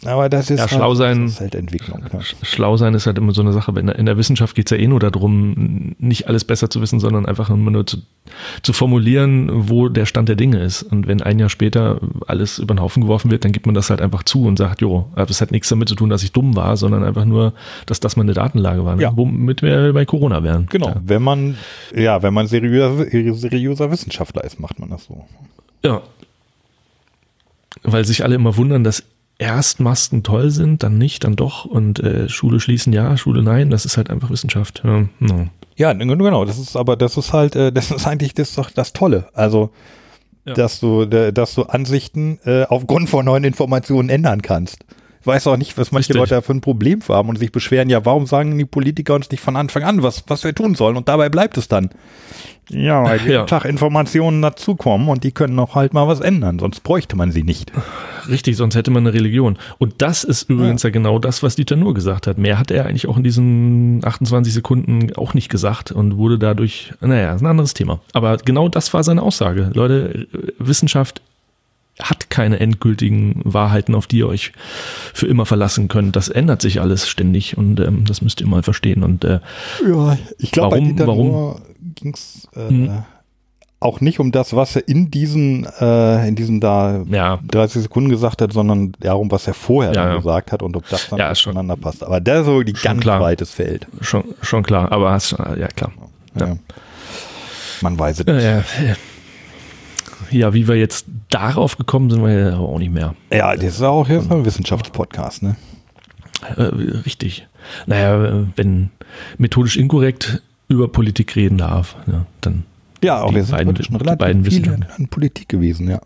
Aber das ist,
Ja, schlau sein-
das ist halt Entwicklung. Ja.
schlau sein ist halt immer so eine Sache. In der, in der Wissenschaft geht es ja eh nur darum, nicht alles besser zu wissen, sondern einfach immer nur zu, zu formulieren, wo der Stand der Dinge ist. Und wenn ein Jahr später alles über den Haufen geworfen wird, dann gibt man das halt einfach zu und sagt, jo, es hat nichts damit zu tun, dass ich dumm war, sondern einfach nur, dass das meine Datenlage war. Ne?
Ja.
Womit wir bei Corona wären.
Genau,
Ja.
wenn man, ja, wenn man seriöser, seriöser Wissenschaftler ist, macht man das so.
Ja. Weil sich alle immer wundern, dass erst Masken toll sind, dann nicht, dann doch und äh, Schule schließen ja, Schule nein, das ist halt einfach Wissenschaft. Ja, no.
Ja, genau, das ist aber, das ist halt, äh, das ist eigentlich das, doch das Tolle. Also,
Ja.
dass du, dass du Ansichten äh, aufgrund von neuen Informationen ändern kannst. Ich weiß auch nicht, was manche
Richtig.
Leute da für ein Problem haben und sich beschweren, ja, warum sagen die Politiker uns nicht von Anfang an, was, was wir tun sollen? Und dabei bleibt es dann. Ja, weil jeden
Ja.
Tag Informationen dazukommen und die können auch halt mal was ändern, sonst bräuchte man sie nicht.
Richtig, sonst hätte man eine Religion. Und das ist übrigens ja, genau das, was Dieter Nuhr gesagt hat. Mehr hat er eigentlich auch in diesen 28 Sekunden auch nicht gesagt und wurde dadurch, naja, ist ein anderes Thema. Aber genau das war seine Aussage. Leute, Wissenschaft hat keine endgültigen Wahrheiten, auf die ihr euch für immer verlassen könnt. Das ändert sich alles ständig und ähm, das müsst ihr mal verstehen. Und äh,
Ja, ich glaube,
Warum- warum?
Ging es äh,
Mhm.
auch nicht um das, was er in diesen, äh, in diesen da
ja,
30 Sekunden gesagt hat, sondern darum, was er vorher
Ja,
dann
ja.
gesagt hat und ob das dann
Ja, schon-
zueinander passt. Aber der ist so die ganz
klar.
weites Feld.
schon, schon klar. Aber hast, ja, klar.
Man weiß es nicht.
ja, wie wir jetzt darauf gekommen sind, wir ja auch nicht mehr.
Ja, das ist auch jetzt ein Wissenschaftspodcast, ne?
Äh, richtig. Naja, wenn methodisch inkorrekt über Politik reden darf, ja, dann
Ja, auch
Die
wir sind
beiden-
schon
die beiden
relativ viel
Wissenschaftler.
in Politik gewesen, ja.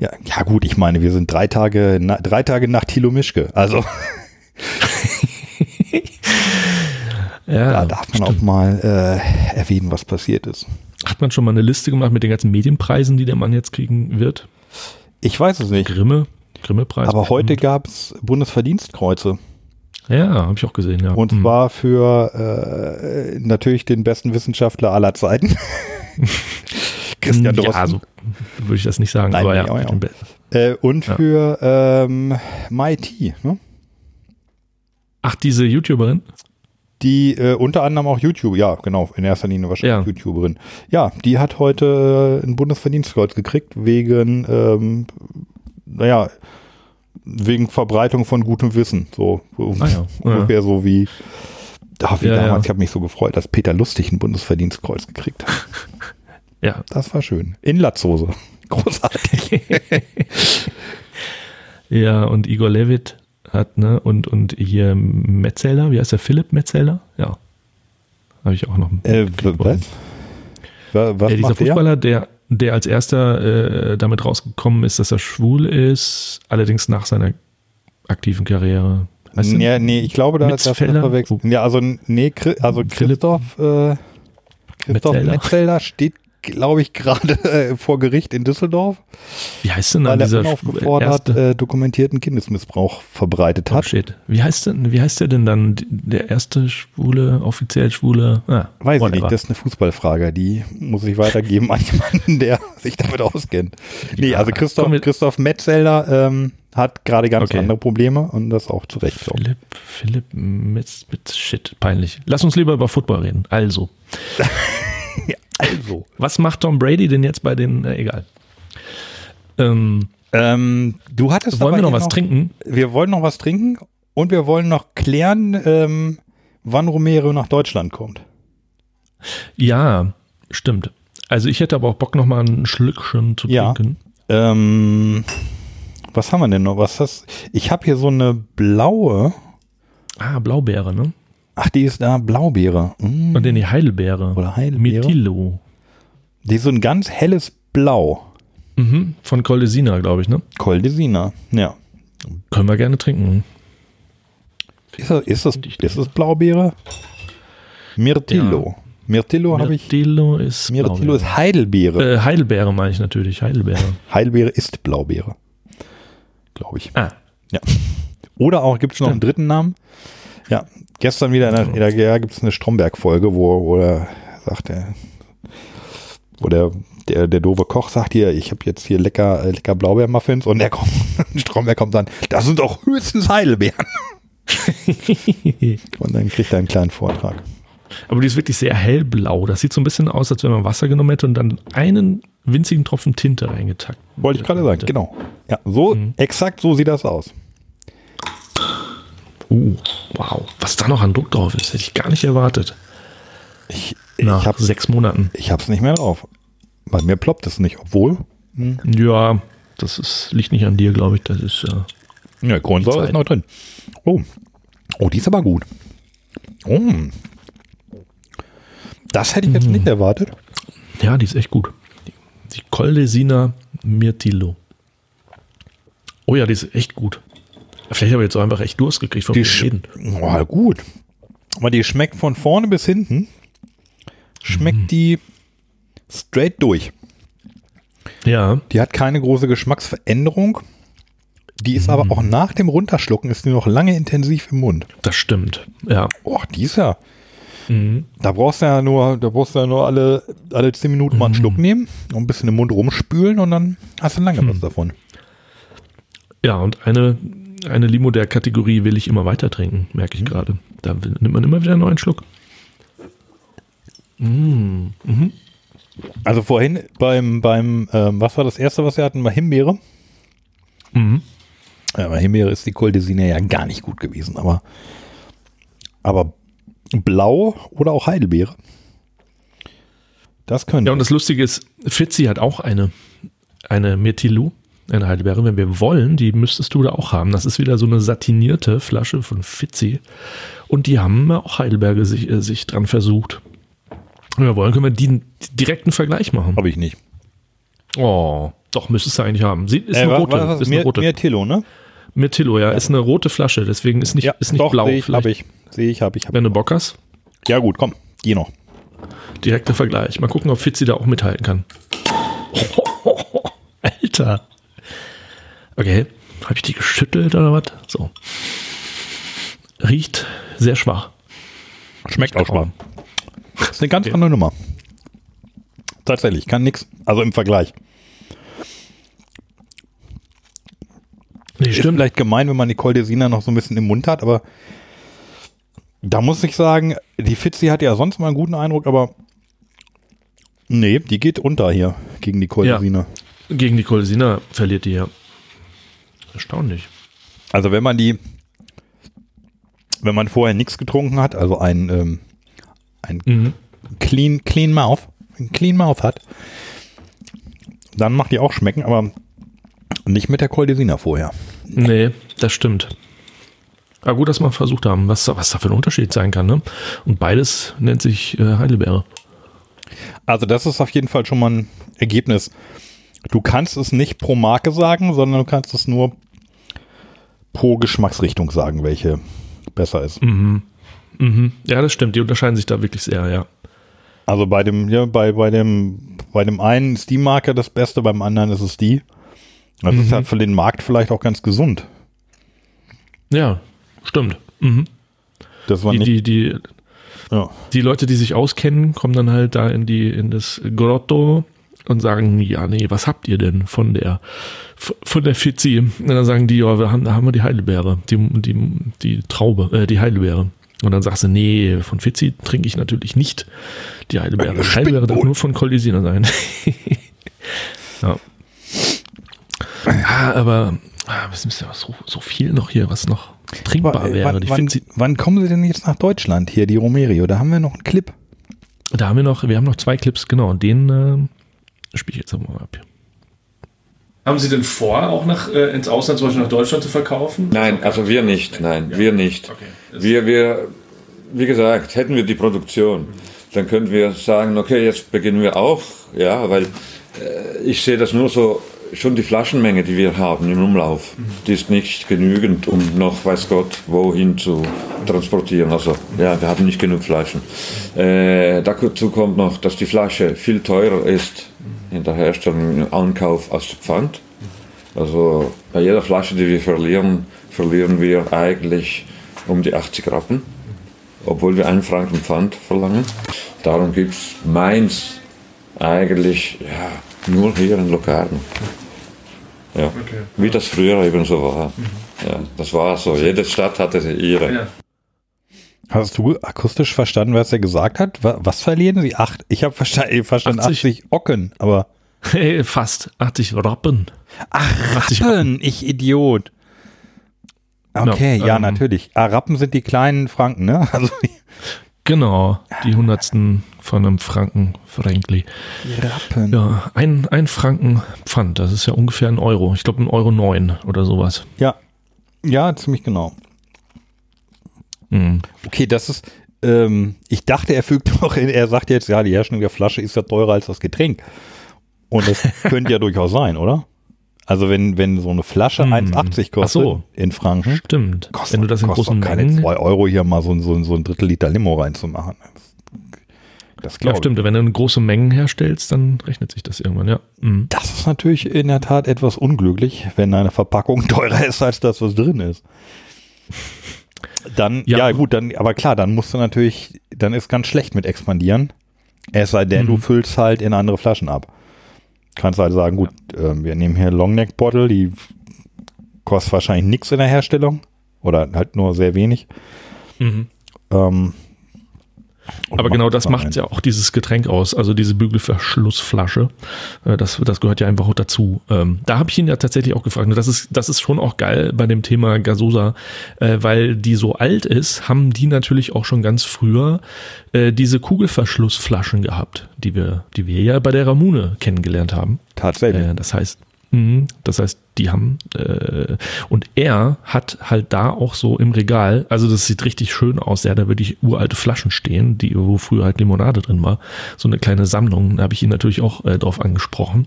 ja. Ja, gut, ich meine, wir sind drei Tage, na, drei Tage nach Thilo Mischke. Also
ja,
da darf man auch mal äh, erwähnen, was passiert ist.
hat man schon mal eine Liste gemacht mit den ganzen Medienpreisen, die der Mann jetzt kriegen wird?
Ich weiß es nicht.
Grimme, Grimme-Preis.
Aber heute gab es Bundesverdienstkreuze.
Ja, habe ich auch gesehen, ja.
Und zwar für äh, natürlich den besten Wissenschaftler aller Zeiten. Christian Drosten.
Ja, so würde ich das nicht sagen,
Nein,
aber ja.
auch, ja.
Be-
äh, und
Ja.
für ähm, MIT, ne?
Ach, diese YouTuberin?
die äh, unter anderem auch YouTube, ja, genau, in erster Linie wahrscheinlich
Ja.
YouTuberin. Ja, die hat heute äh, ein Bundesverdienstkreuz gekriegt wegen, ähm, naja, wegen Verbreitung von gutem Wissen. So
Ah ja,
ungefähr so wie, ach, wie
Ja,
damals.
ja.
Ich habe mich so gefreut, dass Peter Lustig ein Bundesverdienstkreuz gekriegt hat.
Ja.
Das war schön. In Latzhose. Großartig.
Ja, und Igor Levit hat, ne, und, und hier Metzelder, wie heißt der? Philipp Metzelder? Ja. Habe ich auch noch.
äh, was? Wa- Was
ja, dieser
macht der?
Fußballer, der, der als erster äh, damit rausgekommen ist, dass er schwul ist, allerdings nach seiner aktiven Karriere. Du?
Ja, nee, ich glaube, da
Mitzfelder?
verwechselt. Ja, also nee, also Christoph, äh, Christoph?
Metzelder
steht, glaube ich, gerade äh, vor Gericht in Düsseldorf,
Wie heißt denn
weil
dann
er
dieser
unaufgefordert
erste?
äh, dokumentierten Kindesmissbrauch verbreitet
Oh,
hat.
shit. Wie heißt denn, wie heißt der denn dann? Der erste Schwule, offiziell Schwule? Ah,
Weiß ich
whatever.
nicht, das ist eine Fußballfrage, die muss ich weitergeben an jemanden, der sich damit auskennt. Nee,
Ja,
also Christoph, Christoph Metzelder ähm, hat gerade ganz
Okay.
andere Probleme und das auch zu Recht. glaub ich.
Philipp, Philipp mit, mit Shit, peinlich. Lass uns lieber über Football reden. Also,
Also.
was macht Tom Brady denn jetzt bei den, äh, egal. Ähm,
Ähm, du hattest
wollen wir noch was trinken?
Wir wollen noch was trinken und wir wollen noch klären, ähm, wann Romero nach Deutschland kommt.
Ja, stimmt. Also ich hätte aber auch Bock noch mal ein Schlückchen zu
Ja.
trinken.
Ähm, Was haben wir denn noch? Was das? Ich habe hier so eine blaue.
Ah, Blaubeere, ne?
Ach, die ist da Blaubeere. Mm.
Und dann die Heidelbeere.
Oder Heidelbeere.
Mirtillo.
Die ist so ein ganz helles Blau.
Mhm. Von Coldesina, glaube ich, ne?
Coldesina. Ja.
Können wir gerne trinken.
Ist das, ist das, ist das Blaubeere? Mirtillo. Mirtillo habe ich.
Mirtillo ist
Mirtillo ist Heidelbeere.
Äh, Heidelbeere meine ich natürlich. Heidelbeere.
Heidelbeere ist Blaubeere. Glaube ich.
Ah,
Ja. Oder auch, gibt es noch einen dritten Namen? Ja, gestern wieder in der, in der GR gibt es eine Stromberg-Folge, wo, wo er sagt, der, wo der, der, der doofe Koch sagt hier, ich habe jetzt hier lecker, lecker Blaubeermuffins und der kommt, Stromberg kommt dann, das sind doch höchstens Heidelbeeren. und dann kriegt er einen kleinen Vortrag.
aber die ist wirklich sehr hellblau. Das sieht so ein bisschen aus, als wenn man Wasser genommen hätte und dann einen winzigen Tropfen Tinte reingetackt.
Wollte ich gerade sagen, genau. Ja, so,
Mhm.
exakt so sieht das aus.
Uh, wow. Was da noch an Druck drauf ist, hätte ich gar nicht erwartet.
Ich, ich
Nach
habe
sechs Monaten.
ich hab's nicht mehr drauf. Bei mir ploppt es nicht, obwohl,
Ja, das ist, liegt nicht an dir, glaube ich. Das ist äh,
Ja, Kohlensäure ist noch drin. Oh. Oh, die ist aber gut. Oh. Das hätte ich jetzt nicht erwartet.
ja, die ist echt gut. Die Coldesina Mirtillo. Oh ja, die ist echt gut. Vielleicht habe ich jetzt auch einfach echt Durst gekriegt vom
Die
Reden.
Oh, gut. Aber die schmeckt von vorne bis hinten. Schmeckt die straight durch.
Ja,
Die hat keine große Geschmacksveränderung. Die ist aber auch nach dem Runterschlucken ist die noch lange intensiv im Mund.
das stimmt. Ja.
Oh, die ist ja. Da brauchst du ja nur, da brauchst du ja nur alle, alle 10 Minuten mal einen Schluck nehmen und ein bisschen im Mund rumspülen und dann hast du lange was davon.
Ja, und eine, eine Limo der Kategorie will ich immer weiter trinken, merke ich gerade. Da nimmt man immer wieder einen neuen Schluck.
Also vorhin beim, beim, ähm, was war das erste, was wir hatten? Bei Himbeere.
Mhm.
Ja, bei Himbeere ist die Coldesine ja gar nicht gut gewesen, aber, aber Blau oder auch Heidelbeere. Das könnte.
Ja, und das Lustige ist, Fitzi hat auch eine, eine Mirtilou, eine Heidelbeere. Wenn wir wollen, die müsstest du da auch haben. Das ist wieder so eine satinierte Flasche von Fitzi. Und die haben auch Heidelberge sich, äh, sich dran versucht. Wenn wir wollen, können wir die direkten Vergleich machen.
Habe ich nicht.
Oh, doch, müsstest du eigentlich haben. Sie ist
Äh,
eine rote.
was ist
ist eine
Mir,
rote.
Mirtillo, ne?
Mirtillo, ja, ist eine rote Flasche, deswegen ist nicht, ist nicht
doch,
blau.
sehe ich, habe ich. Sehe ich, habe ich. Hab
Wenn du. Bock hast,
Ja gut, komm, die noch.
direkter Vergleich. Mal gucken, ob Fitzi da auch mithalten kann. Alter. Okay, habe ich die geschüttelt oder was? So. Riecht sehr schwach.
Schmeckt auch schwach. Ist eine ganz andere Nummer. Tatsächlich, kann nix. Also im Vergleich.
Nee,
Ist vielleicht gemein, wenn man die Coldesina noch so ein bisschen im Mund hat, aber da muss ich sagen, die Fitzi hat ja sonst mal einen guten Eindruck, aber nee, die geht unter hier gegen die Coldesina.
Gegen die Colsina verliert die ja. Erstaunlich.
Also wenn man die, wenn man vorher nichts getrunken hat, also ein, ähm, ein
Mhm.
clean, clean Mouth, ein clean Mouth hat, dann macht die auch schmecken, aber nicht mit der Coldesina vorher.
Nee, das stimmt. Aber gut, dass wir versucht haben, was, was da für ein Unterschied sein kann. Ne? Und beides nennt sich äh, Heidelbeere.
Also das ist auf jeden Fall schon mal ein Ergebnis. Du kannst es nicht pro Marke sagen, sondern du kannst es nur pro Geschmacksrichtung sagen, welche besser ist.
Mhm. Ja, das stimmt. Die unterscheiden sich da wirklich sehr, ja.
Also bei dem, ja, bei, bei dem, bei dem einen ist die Marke das Beste, beim anderen ist es die. Das ist halt für den Markt vielleicht auch ganz gesund.
Ja, stimmt. Mhm.
Das war
Die,
nicht,
die, die,
ja.
die Leute, die sich auskennen, kommen dann halt da in die, in das Grotto und sagen, ja, nee, was habt ihr denn von der, von der Fizzi? Und dann sagen die, ja, wir haben, da haben wir die Heidelbeere, die, die, die Traube, äh, die Heidelbeere. Und dann sagst du, nee, von Fizzi trinke ich natürlich nicht die Heidelbeere.
Eine
Heidelbeere darf nur von Colisina sein. ja. Ah, aber ah, es ist ja so, so viel noch hier, was noch trinkbar
Aber, äh,
wäre.
wann, wann, kommen sie denn jetzt nach Deutschland hier, die Romerio? Da haben wir noch einen Clip.
Da haben wir noch, wir haben noch zwei Clips, genau, und den äh, spiele ich jetzt mal ab.
Haben Sie denn vor, auch nach, äh, ins Ausland, zum Beispiel nach Deutschland zu verkaufen?
Nein, also wir nicht, nein,
Ja.
wir nicht.
Okay.
Wir, wir, wie gesagt, hätten wir die Produktion, dann könnten wir sagen, okay, jetzt beginnen wir auch, ja, weil äh, ich sehe das nur so, schon die Flaschenmenge, die wir haben im Umlauf, die ist nicht genügend, um noch, weiß Gott, wohin zu transportieren. Also, ja, wir haben nicht genug Flaschen. Äh, dazu kommt noch, dass die Flasche viel teurer ist in der Herstellung, im Ankauf als Pfand. Also bei jeder Flasche, die wir verlieren, verlieren wir eigentlich um die 80 Rappen, obwohl wir einen Franken Pfand verlangen. Darum gibt es Mainz eigentlich ja, nur hier in Locarno. Ja,
Okay.
wie das früher eben so war. Ja, das war so. Jede Stadt hatte ihre.
Hast du akustisch verstanden, was er gesagt hat? Wa- Was verlieren sie? Acht. Ich habe verstanden, verstanden
80.
80 Ocken, aber.
Hey, fast 80 Rappen.
Ach,
80
Rappen, ich Idiot. Okay,
Ja,
ja,
ähm,
natürlich. Ah, Rappen sind die kleinen Franken, ne? Also
Genau, die Hundertsten von einem Franken Frankly.
Rappen.
Ja, ein, ein Franken Pfand, das ist ja ungefähr ein Euro. Ich glaube ein Euro neun oder sowas.
Ja. Ja, ziemlich genau.
Hm.
Okay, das ist. Ähm, ich dachte, er fügt noch in, er sagt jetzt, ja, die Herstellung der Flasche ist ja teurer als das Getränk. Und das könnte ja durchaus sein, oder? Also wenn, wenn so eine Flasche
Hm.
1,80 kostet
so.
in Franken,
Stimmt.
kostet,
Wenn du das in großen
keine
Mengen.
2 Euro hier mal so, ein- so, so ein Drittel Liter Limo reinzumachen. Das
Ja,
glaube
stimmt. Wenn du eine große Mengen herstellst, dann rechnet sich das irgendwann, ja. Hm.
Das ist natürlich in der Tat etwas unglücklich, wenn eine Verpackung teurer ist als das, was drin ist. Dann, ja,
Ja.
gut, dann, aber klar, dann musst du natürlich, dann ist ganz schlecht mit expandieren. Es sei denn, du
Mhm.
füllst halt in andere Flaschen ab. Kannst halt sagen, gut, ähm, wir nehmen hier Longneck Bottle, die kostet wahrscheinlich nichts in der Herstellung oder halt nur sehr wenig.
Mhm.
Ähm, und
Aber genau das
da
macht ja auch dieses Getränk aus, also diese Bügelverschlussflasche. Äh, Das, das gehört ja einfach auch dazu. Ähm, Da habe ich ihn ja tatsächlich auch gefragt. Das ist, das ist schon auch geil bei dem Thema Gasosa, äh, weil die so alt ist, haben die natürlich auch schon ganz früher äh, diese Kugelverschlussflaschen gehabt, die wir, die wir ja bei der Ramune kennengelernt haben.
Tatsächlich.
Das heißt, das heißt, die haben äh, und er hat halt da auch so im Regal, also das sieht richtig schön aus. Hat da wirklich uralte Flaschen stehen, die wo früher halt Limonade drin war, so eine kleine Sammlung. Da habe ich ihn natürlich auch äh, drauf angesprochen.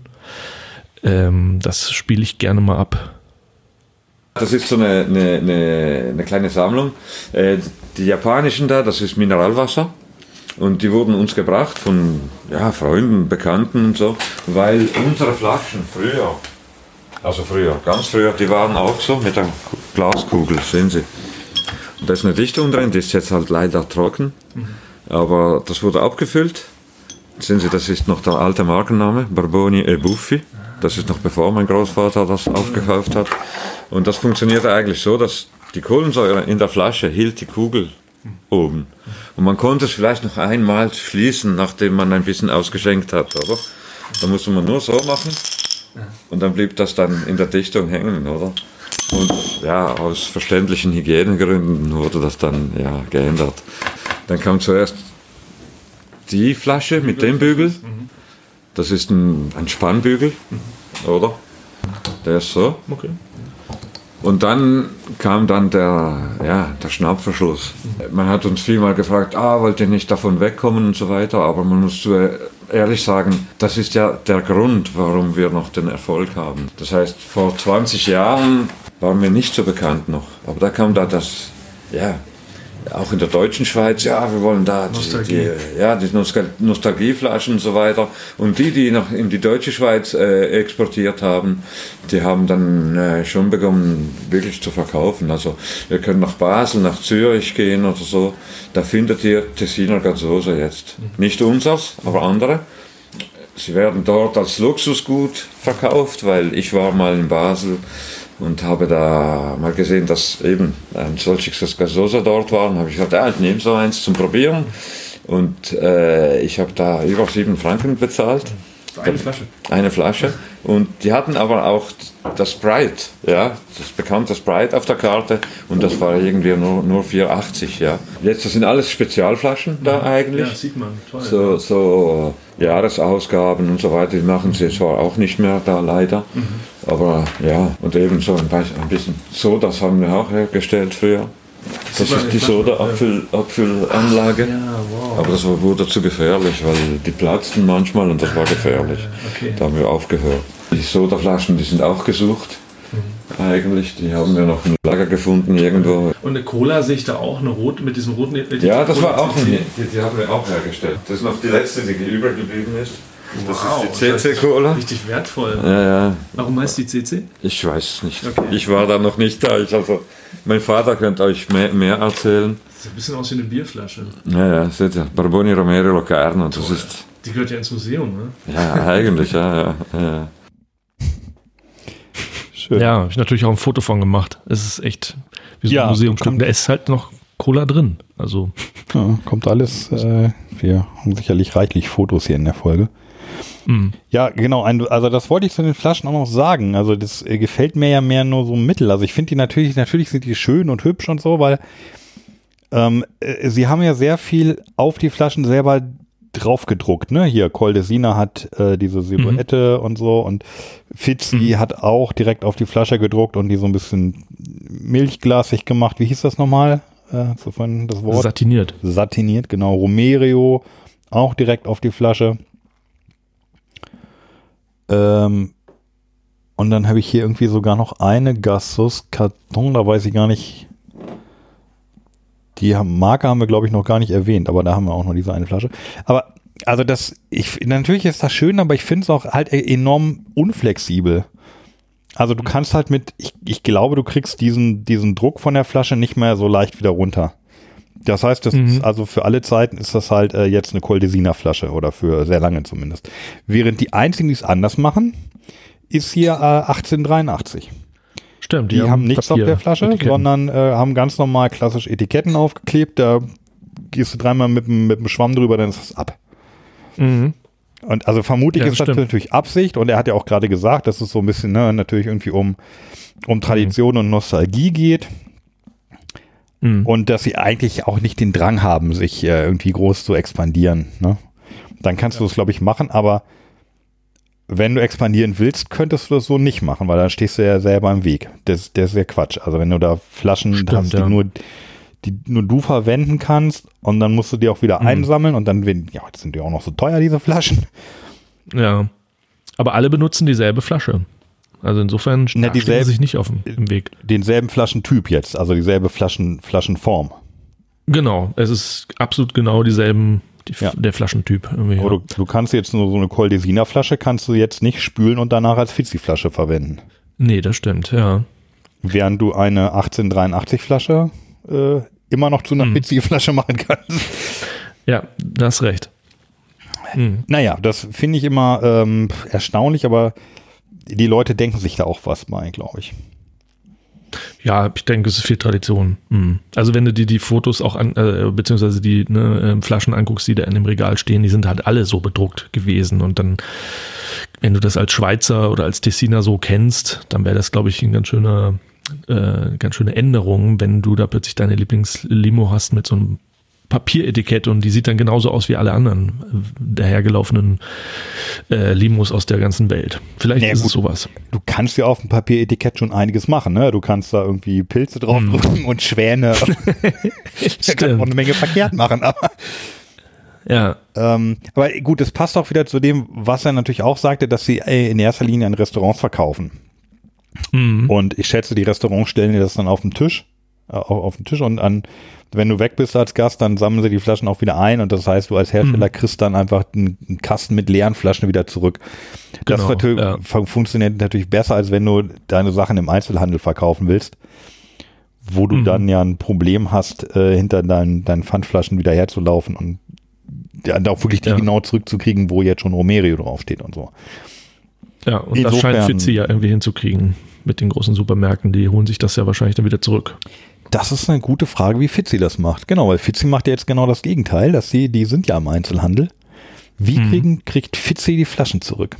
Ähm, das spiele ich gerne mal ab.
Das ist so eine, eine, eine, eine kleine Sammlung. Äh, die japanischen da, das ist Mineralwasser. Und die wurden uns gebracht von ja, Freunden, Bekannten und so, weil unsere Flaschen früher, also früher, ganz früher, die waren auch so mit der Glaskugel, sehen Sie. Und da ist eine Dichtung drin, die ist jetzt halt leider trocken, aber das wurde abgefüllt. Sehen Sie, das ist noch der alte Markenname, Barboni e Buffi. Das ist noch bevor mein Großvater das aufgekauft hat. Und das funktionierte eigentlich so, dass die Kohlensäure in der Flasche hielt die Kugel oben. Und man konnte es vielleicht noch einmal schließen, nachdem man ein bisschen ausgeschenkt hat, oder? Da musste man nur so machen und dann blieb das dann in der Dichtung hängen, oder? Und ja, aus verständlichen Hygienegründen wurde das dann ja geändert. Dann kam zuerst die Flasche mit dem Bügel. Das ist ein, ein Spannbügel, oder? Der ist so.
Okay.
Und dann kam dann der, ja, der Schnappverschluss. Man hat uns vielmal gefragt, ah, wollt ihr nicht davon wegkommen und so weiter, aber man muss ehrlich sagen, das ist ja der Grund, warum wir noch den Erfolg haben. Das heißt, vor 20 Jahren waren wir nicht so bekannt noch, aber da kam da das, ja, auch in der deutschen Schweiz, ja, wir wollen da die,
Nostalgie.
die, ja, die Nostal- Nostalgieflaschen und so weiter. Und die, die noch in die deutsche Schweiz äh, exportiert haben, die haben dann äh, schon begonnen, wirklich zu verkaufen. Also wir können nach Basel, nach Zürich gehen oder so. Da findet ihr Tessiner Gazosa jetzt. Nicht unseres, aber andere. Sie werden dort als Luxusgut verkauft, weil ich war mal in Basel und habe da mal gesehen, dass eben ein solches Gasosa dort war. Und habe ich gesagt, ja, ich so eins zum Probieren. Und äh, ich habe da über sieben Franken bezahlt.
Eine Flasche.
Eine Flasche. Und die hatten aber auch das Sprite, ja, das bekannte Sprite auf der Karte. Und das war irgendwie nur, nur 4,80, ja. Jetzt, das sind alles Spezialflaschen da eigentlich
Ja, sieht man. Toll.
so, so äh, Jahresausgaben und so weiter, die machen sie zwar auch nicht mehr da leider, Aber ja, und eben so ein, bisschen Sodas haben wir auch hergestellt früher. Das ist die Soda-Abfüllanlage.
Ja, wow.
Aber das war- wurde zu gefährlich, weil die platzten manchmal und das war gefährlich.
okay.
Da haben wir aufgehört. Die Sodaflaschen, die sind auch gesucht. Eigentlich, die haben wir noch im Lager gefunden irgendwo.
Und eine Cola sehe ich da auch, eine rot mit diesem roten Etikett.
Ja, das war
Cola
auch eine, die, die haben wir auch hergestellt. Das ist noch die letzte, die übergeblieben ist. Das
Wow,
ist die CC-Cola.
Richtig wertvoll.
Ja, ja,
Warum heißt die CC?
ich weiß es nicht.
Okay.
Ich war da noch nicht da. Ich, also, mein Vater könnte euch mehr, mehr erzählen.
Sieht ein bisschen aus wie eine Bierflasche.
Ja, ja, seht ihr. Barboni Romero Locarno. Das ist,
Die gehört ja ins Museum, ne?
ja, eigentlich, ja, ja. ja.
Schön.
Ja, habe ich natürlich auch ein Foto von gemacht. Es ist echt wie so
Ja,
ein Museumstück.
kann-
Da ist halt noch Cola drin. Also,
Ja, kommt alles. Äh, wir haben sicherlich reichlich Fotos hier in der Folge.
Mh.
Ja, genau. Also das wollte ich zu den Flaschen auch noch sagen. Also das äh, gefällt mir ja mehr nur so mittel. Also ich finde die natürlich, natürlich sind die schön und hübsch und so, weil ähm, äh, sie haben ja sehr viel auf die Flaschen selber drauf gedruckt. Ne? Hier, Coldesina hat äh, diese Silhouette und so und Fitzi hat auch direkt auf die Flasche gedruckt und die so ein bisschen milchglasig gemacht. Wie hieß das nochmal? Äh, das Wort?
satiniert.
satiniert, genau. Romerio auch direkt auf die Flasche. Ähm, und dann habe ich hier irgendwie sogar noch eine Gassus Karton, da weiß ich gar nicht. Die Marke haben wir, glaube ich, noch gar nicht erwähnt, aber da haben wir auch noch diese eine Flasche. Aber, also das, ich, natürlich ist das schön, aber ich finde es auch halt enorm unflexibel. Also du kannst halt mit, ich, ich glaube, du kriegst diesen, diesen Druck von der Flasche nicht mehr so leicht wieder runter. Das heißt, das
Mhm.
ist also für alle Zeiten ist das halt äh, jetzt eine Coldesina Flasche oder für sehr lange zumindest. Während die einzigen, die es anders machen, ist hier äh, 1883.
Stimmt,
Die, haben nichts auf
Papier-
der Flasche,
Etiketten.
sondern äh, haben ganz normal klassisch Etiketten aufgeklebt. Da gehst du dreimal mit, dem- mit dem Schwamm drüber, dann ist es ab.
Mhm.
Und also vermutlich
Ja,
ist das
stimmt.
natürlich Absicht und er hat ja auch gerade gesagt, dass es so ein bisschen ne, natürlich irgendwie um, um Tradition und Nostalgie geht
Mhm.
und dass sie eigentlich auch nicht den Drang haben, sich äh, irgendwie groß zu expandieren. Ne? Dann kannst du das, glaube ich, machen, aber wenn du expandieren willst, könntest du das so nicht machen, weil dann stehst du ja selber im Weg. Das, das ist ja Quatsch. Also wenn du da Flaschen
Stimmt,
hast, die
ja.
nur die nur du verwenden kannst und dann musst du die auch wieder
Mhm.
einsammeln und dann, ja, jetzt sind die auch noch so teuer, diese Flaschen.
Ja. Aber alle benutzen dieselbe Flasche. Also insofern
Na,
stehen sie sich nicht auf dem, im Weg.
denselben Flaschentyp jetzt, also dieselbe Flaschen, Flaschenform.
Genau, es ist absolut genau dieselben, die,
Ja.
der Flaschentyp. Irgendwie,
Aber du, du kannst jetzt nur so eine Coldesina Flasche kannst du jetzt nicht spülen und danach als Fizzi-Flasche verwenden.
Nee, das stimmt, ja.
Während du eine 1883 Flasche äh, immer noch zu einer
Mhm.
Fizzi-Flasche machen kannst.
Ja, da hast recht. Mhm.
Naja, das finde ich immer ähm, erstaunlich, aber die Leute denken sich da auch was bei, glaube ich.
Ja, ich denke, es ist viel Tradition. Mhm. Also wenn du dir die Fotos auch an, äh, beziehungsweise die ne, ähm, Flaschen anguckst, die da in dem Regal stehen, die sind halt alle so bedruckt gewesen. Und dann, wenn du das als Schweizer oder als Tessiner so kennst, dann wäre das, glaube ich, ein ganz schöner, äh, ganz schöne Änderung, wenn du da plötzlich deine Lieblingslimo hast mit so einem Papieretikett und die sieht dann genauso aus wie alle anderen äh, dahergelaufenen äh, Limos aus der ganzen Welt. Vielleicht
Ja,
ist
gut.
es sowas.
Du kannst ja auf dem Papieretikett schon einiges machen, ne? Du kannst da irgendwie Pilze draufdrücken und Schwäne. da du auch eine Menge verkehrt machen, aber
Ja,
Ähm, aber gut, es passt auch wieder zu dem, was er natürlich auch sagte, dass sie äh, in erster Linie an Restaurants verkaufen.
Mhm.
Und ich schätze, die Restaurants stellen dir das dann auf den Tisch, äh, auf, auf den Tisch und an, wenn du weg bist als Gast, dann sammeln sie die Flaschen auch wieder ein und das heißt, du als
Mhm.
Hersteller kriegst dann einfach einen, Kasten mit leeren Flaschen wieder zurück. Das
Genau,
natürlich,
ja.
fun- funktioniert natürlich besser, als wenn du deine Sachen im Einzelhandel verkaufen willst, wo du
Mhm.
dann ja ein Problem hast, äh, hinter deinen, deinen Pfandflaschen wieder herzulaufen und ja, da auch wirklich die
Ja.
genau zurückzukriegen, wo jetzt schon Romerio draufsteht und so.
Ja, und das
Insofern-
scheint Fitzi ja irgendwie hinzukriegen mit den großen Supermärkten. Die holen sich das ja wahrscheinlich dann wieder zurück.
Das ist eine gute Frage, wie Fitzi das macht. Genau, weil Fitzi macht ja jetzt genau das Gegenteil, dass sie, die sind ja im Einzelhandel. Wie
Mhm.
kriegen, kriegt Fitzi die Flaschen zurück?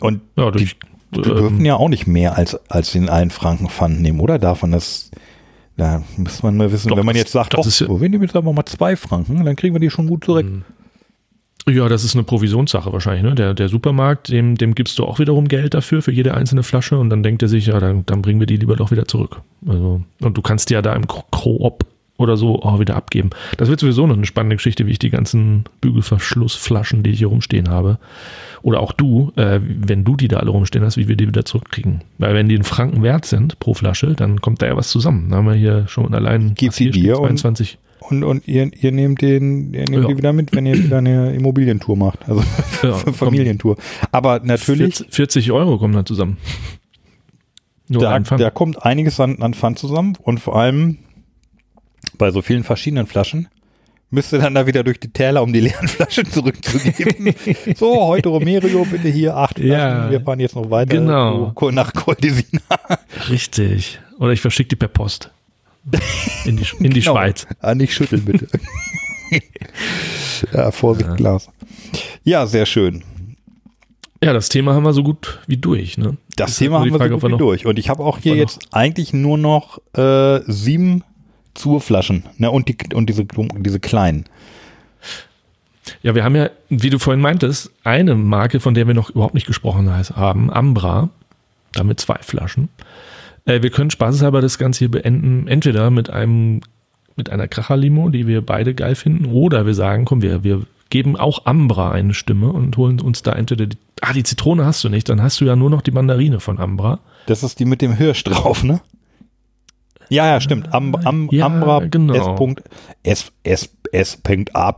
Und
Ja,
die,
durch,
die dürfen
ähm,
ja auch nicht mehr als, als den einen Franken Pfand nehmen, oder? Davon das, da muss man mal wissen,
Doch,
wenn man jetzt sagt,
das
doch,
ist ja-
wir nehmen jetzt aber mal zwei Franken, dann kriegen wir die schon gut zurück.
Ja, das ist eine Provisionssache wahrscheinlich. Ne? Der, der Supermarkt, dem, dem gibst du auch wiederum Geld dafür, für jede einzelne Flasche. Und dann denkt er sich, ja, dann, dann bringen wir die lieber doch wieder zurück. Also, und du kannst die ja da im Koop oder so auch wieder abgeben. Das wird sowieso noch eine spannende Geschichte, wie ich die ganzen Bügelverschlussflaschen, die ich hier rumstehen habe, oder auch du, äh, wenn du die da alle rumstehen hast, wie wir die wieder zurückkriegen. Weil wenn die in Franken wert sind pro Flasche, dann kommt da ja was zusammen. Da haben wir hier schon allein
sie
hier steht,
dir und-
22.
Und, und ihr, ihr nehmt den, ihr nehmt
Ja.
die wieder mit, wenn ihr wieder eine Immobilientour macht. Also
Ja,
Familientour. Aber natürlich,
40, 40 Euro kommen da zusammen. Nur
da, da kommt einiges an, an Pfand zusammen und vor allem bei so vielen verschiedenen Flaschen müsst ihr dann da wieder durch die Täler, um die leeren Flaschen zurückzugeben. so, heute Romerio, bitte hier acht Flaschen.
Ja,
Wir fahren jetzt noch weiter
genau.
nach Coldesina.
Richtig. Oder ich verschicke die per Post. In die, in die
Genau.
Schweiz.
Ah, nicht schütteln, bitte. ja, Vorsicht, Glas. Ja, sehr schön.
Ja, das Thema haben wir so gut wie durch. Ne?
Das
Ist
Thema haben wir
Frage,
so gut wie durch. Und ich habe auch hier jetzt eigentlich nur noch äh, sieben Zurflaschen. Ne, und, die, und diese, diese kleinen.
Ja, wir haben ja, wie du vorhin meintest, eine Marke, von der wir noch überhaupt nicht gesprochen haben, Ambra. Damit zwei Flaschen. Äh, wir können spaßeshalber das Ganze hier beenden, entweder mit einem mit einer Kracher-Limo, die wir beide geil finden, oder wir sagen, komm, wir, wir geben auch Ambra eine Stimme und holen uns da entweder die, ah, die Zitrone hast du nicht, dann hast du ja nur noch die Mandarine von Ambra.
Das ist die mit dem Hirsch drauf, ne? Ja, ja, stimmt. Am, am,
Ja,
Ambra
genau.
S. S. S. S.A.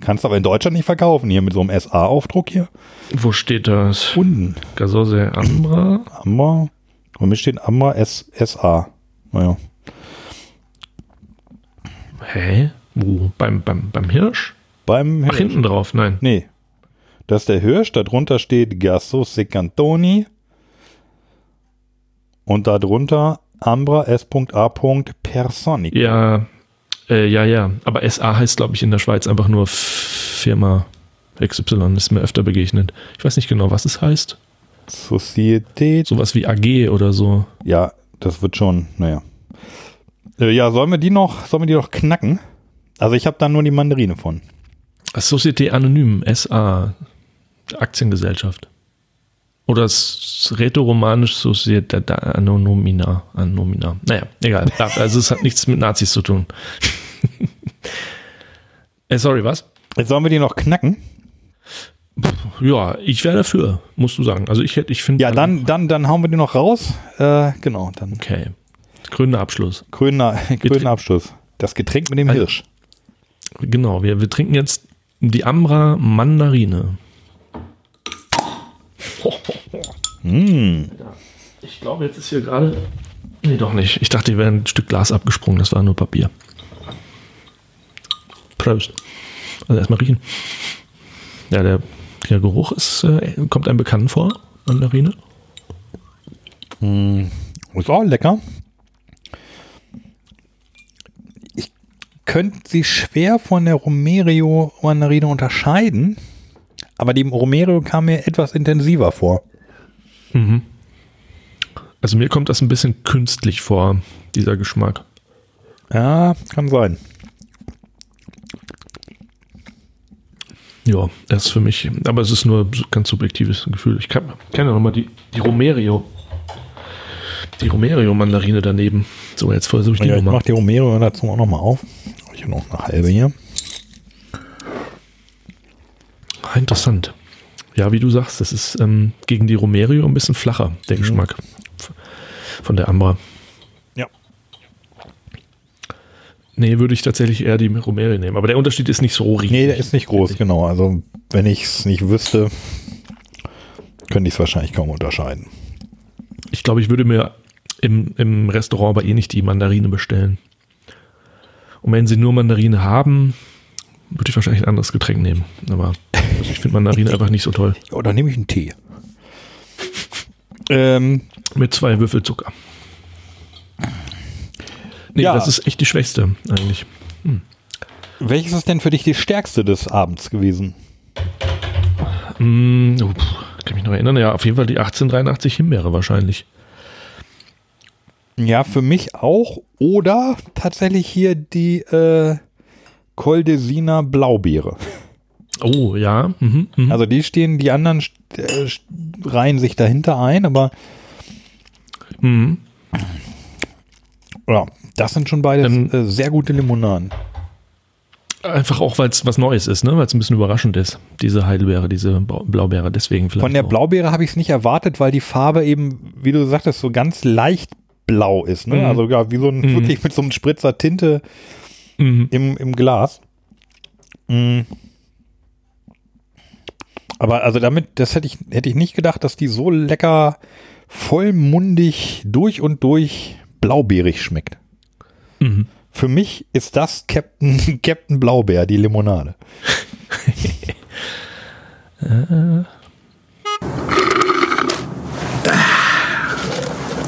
Kannst aber in Deutschland nicht verkaufen, hier mit so einem SA-Aufdruck hier.
Wo steht das?
Unten.
Gasose Ambra.
Ambra. Und mir steht Ambra S. SA. Naja.
Hä? Wo? Beim, beim, beim Hirsch?
Beim
Ach,
Hirsch.
hinten drauf, nein.
Nee. Das ist der Hirsch, darunter steht Gasso Secantoni und darunter Ambra S.A. Personic.
Ja, äh, ja, ja. Aber SA heißt, glaube ich, in der Schweiz einfach nur Firma XY. Ist mir öfter begegnet. Ich weiß nicht genau, was es heißt.
Societät.
Sowas wie AG oder so.
Ja, das wird schon, naja. Äh, ja, sollen wir die noch, sollen wir die noch knacken? Also ich habe da nur die Mandarine von.
Société Anonym, SA. Aktiengesellschaft. Oder rätoromanisch Société Anonymina. Anonymina. Naja, egal. Also es hat nichts mit Nazis zu tun. äh, sorry, was?
Jetzt sollen wir die noch knacken?
Ja, ich wäre dafür, musst du sagen. Also ich hätte, ich finde.
Ja, dann, dann, dann hauen wir die noch raus. Äh, genau, dann
Okay. Grüner Abschluss.
grüner, grüner Abschluss. Das Getränk mit dem
Also-
Hirsch.
Genau, wir, wir trinken jetzt die Ambra Mandarine.
Mm.
Ich glaube, jetzt ist hier gerade. Nee, doch nicht. Ich dachte, hier wäre ein Stück Glas abgesprungen. Das war nur Papier. Prost. Also erstmal riechen. Ja, der, der Geruch ist, äh, kommt einem bekannt vor, Mandarine.
Ist auch lecker. Ich könnte sie schwer von der Romerio Mandarine unterscheiden, aber die Romerio kam mir etwas intensiver vor.
Also mir kommt das ein bisschen künstlich vor, dieser Geschmack.
Ja, kann sein.
Ja, das ist für mich, aber es ist nur so ganz subjektives Gefühl. Ich kann, kann ja nochmal die, die Romerio, die Romerio-Mandarine daneben. So, jetzt versuche ich die
Ja, ich
nochmal.
mache die Romero dazu auch nochmal auf. Ich habe noch eine halbe hier.
Ah, interessant. Ja, wie du sagst, das ist ähm, gegen die Romerio ein bisschen flacher, der Geschmack f- von der Ambra.
Ja.
Nee, würde ich tatsächlich eher die Romerio nehmen. Aber der Unterschied ist nicht so riesig.
Nee, der ist nicht groß, genau. Also, wenn ich es nicht wüsste, könnte ich es wahrscheinlich kaum unterscheiden.
Ich glaube, ich würde mir im, im Restaurant aber eh nicht die Mandarine bestellen. Und wenn sie nur Mandarine haben, würde ich wahrscheinlich ein anderes Getränk nehmen. Aber also ich finde Mandarine einfach nicht so toll.
Dann nehme ich einen Tee. Ähm,
Mit zwei Würfel Zucker. Nee,
Ja.
das ist echt die schwächste eigentlich.
welches ist denn für dich die stärkste des Abends gewesen?
Mm, oh, kann mich noch erinnern. Ja, auf jeden Fall die 1883 Himbeere wahrscheinlich.
Ja, für mich auch. Oder tatsächlich hier die äh, Coldesina Blaubeere.
Oh, ja. Mhm, mhm.
Also die stehen, die anderen äh, reihen sich dahinter ein, aber
mhm.
ja, das sind schon beide
Ähm,
äh, sehr gute Limonaden.
Einfach auch, weil es was Neues ist, ne? weil es ein bisschen überraschend ist, diese Heidelbeere, diese Blaubeere, deswegen vielleicht.
Von der
auch.
Blaubeere habe ich es nicht erwartet, weil die Farbe eben, wie du sagtest, so ganz leicht blau ist. Ne?
Mhm.
Also ja, wie so ein,
Mhm.
wirklich mit so einem Spritzer Tinte
Mhm.
im, im Glas. Mm. Aber also damit, das hätte ich, hätte ich nicht gedacht, dass die so lecker vollmundig durch und durch blaubeerig schmeckt.
Mhm.
Für mich ist das Captain, Captain Blaubeer, die Limonade.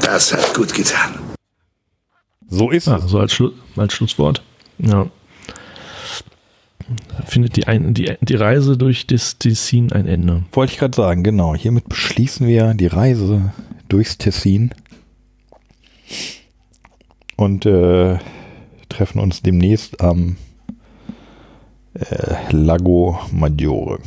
Das hat gut getan.
So ist
Ja,
es.
so als, Schlu als Schlusswort. Ja. Findet die, ein, die, die Reise durch das Tessin ein Ende.
Wollte ich gerade sagen, genau. Hiermit beschließen wir die Reise durchs Tessin und äh, treffen uns demnächst am äh, Lago Maggiore.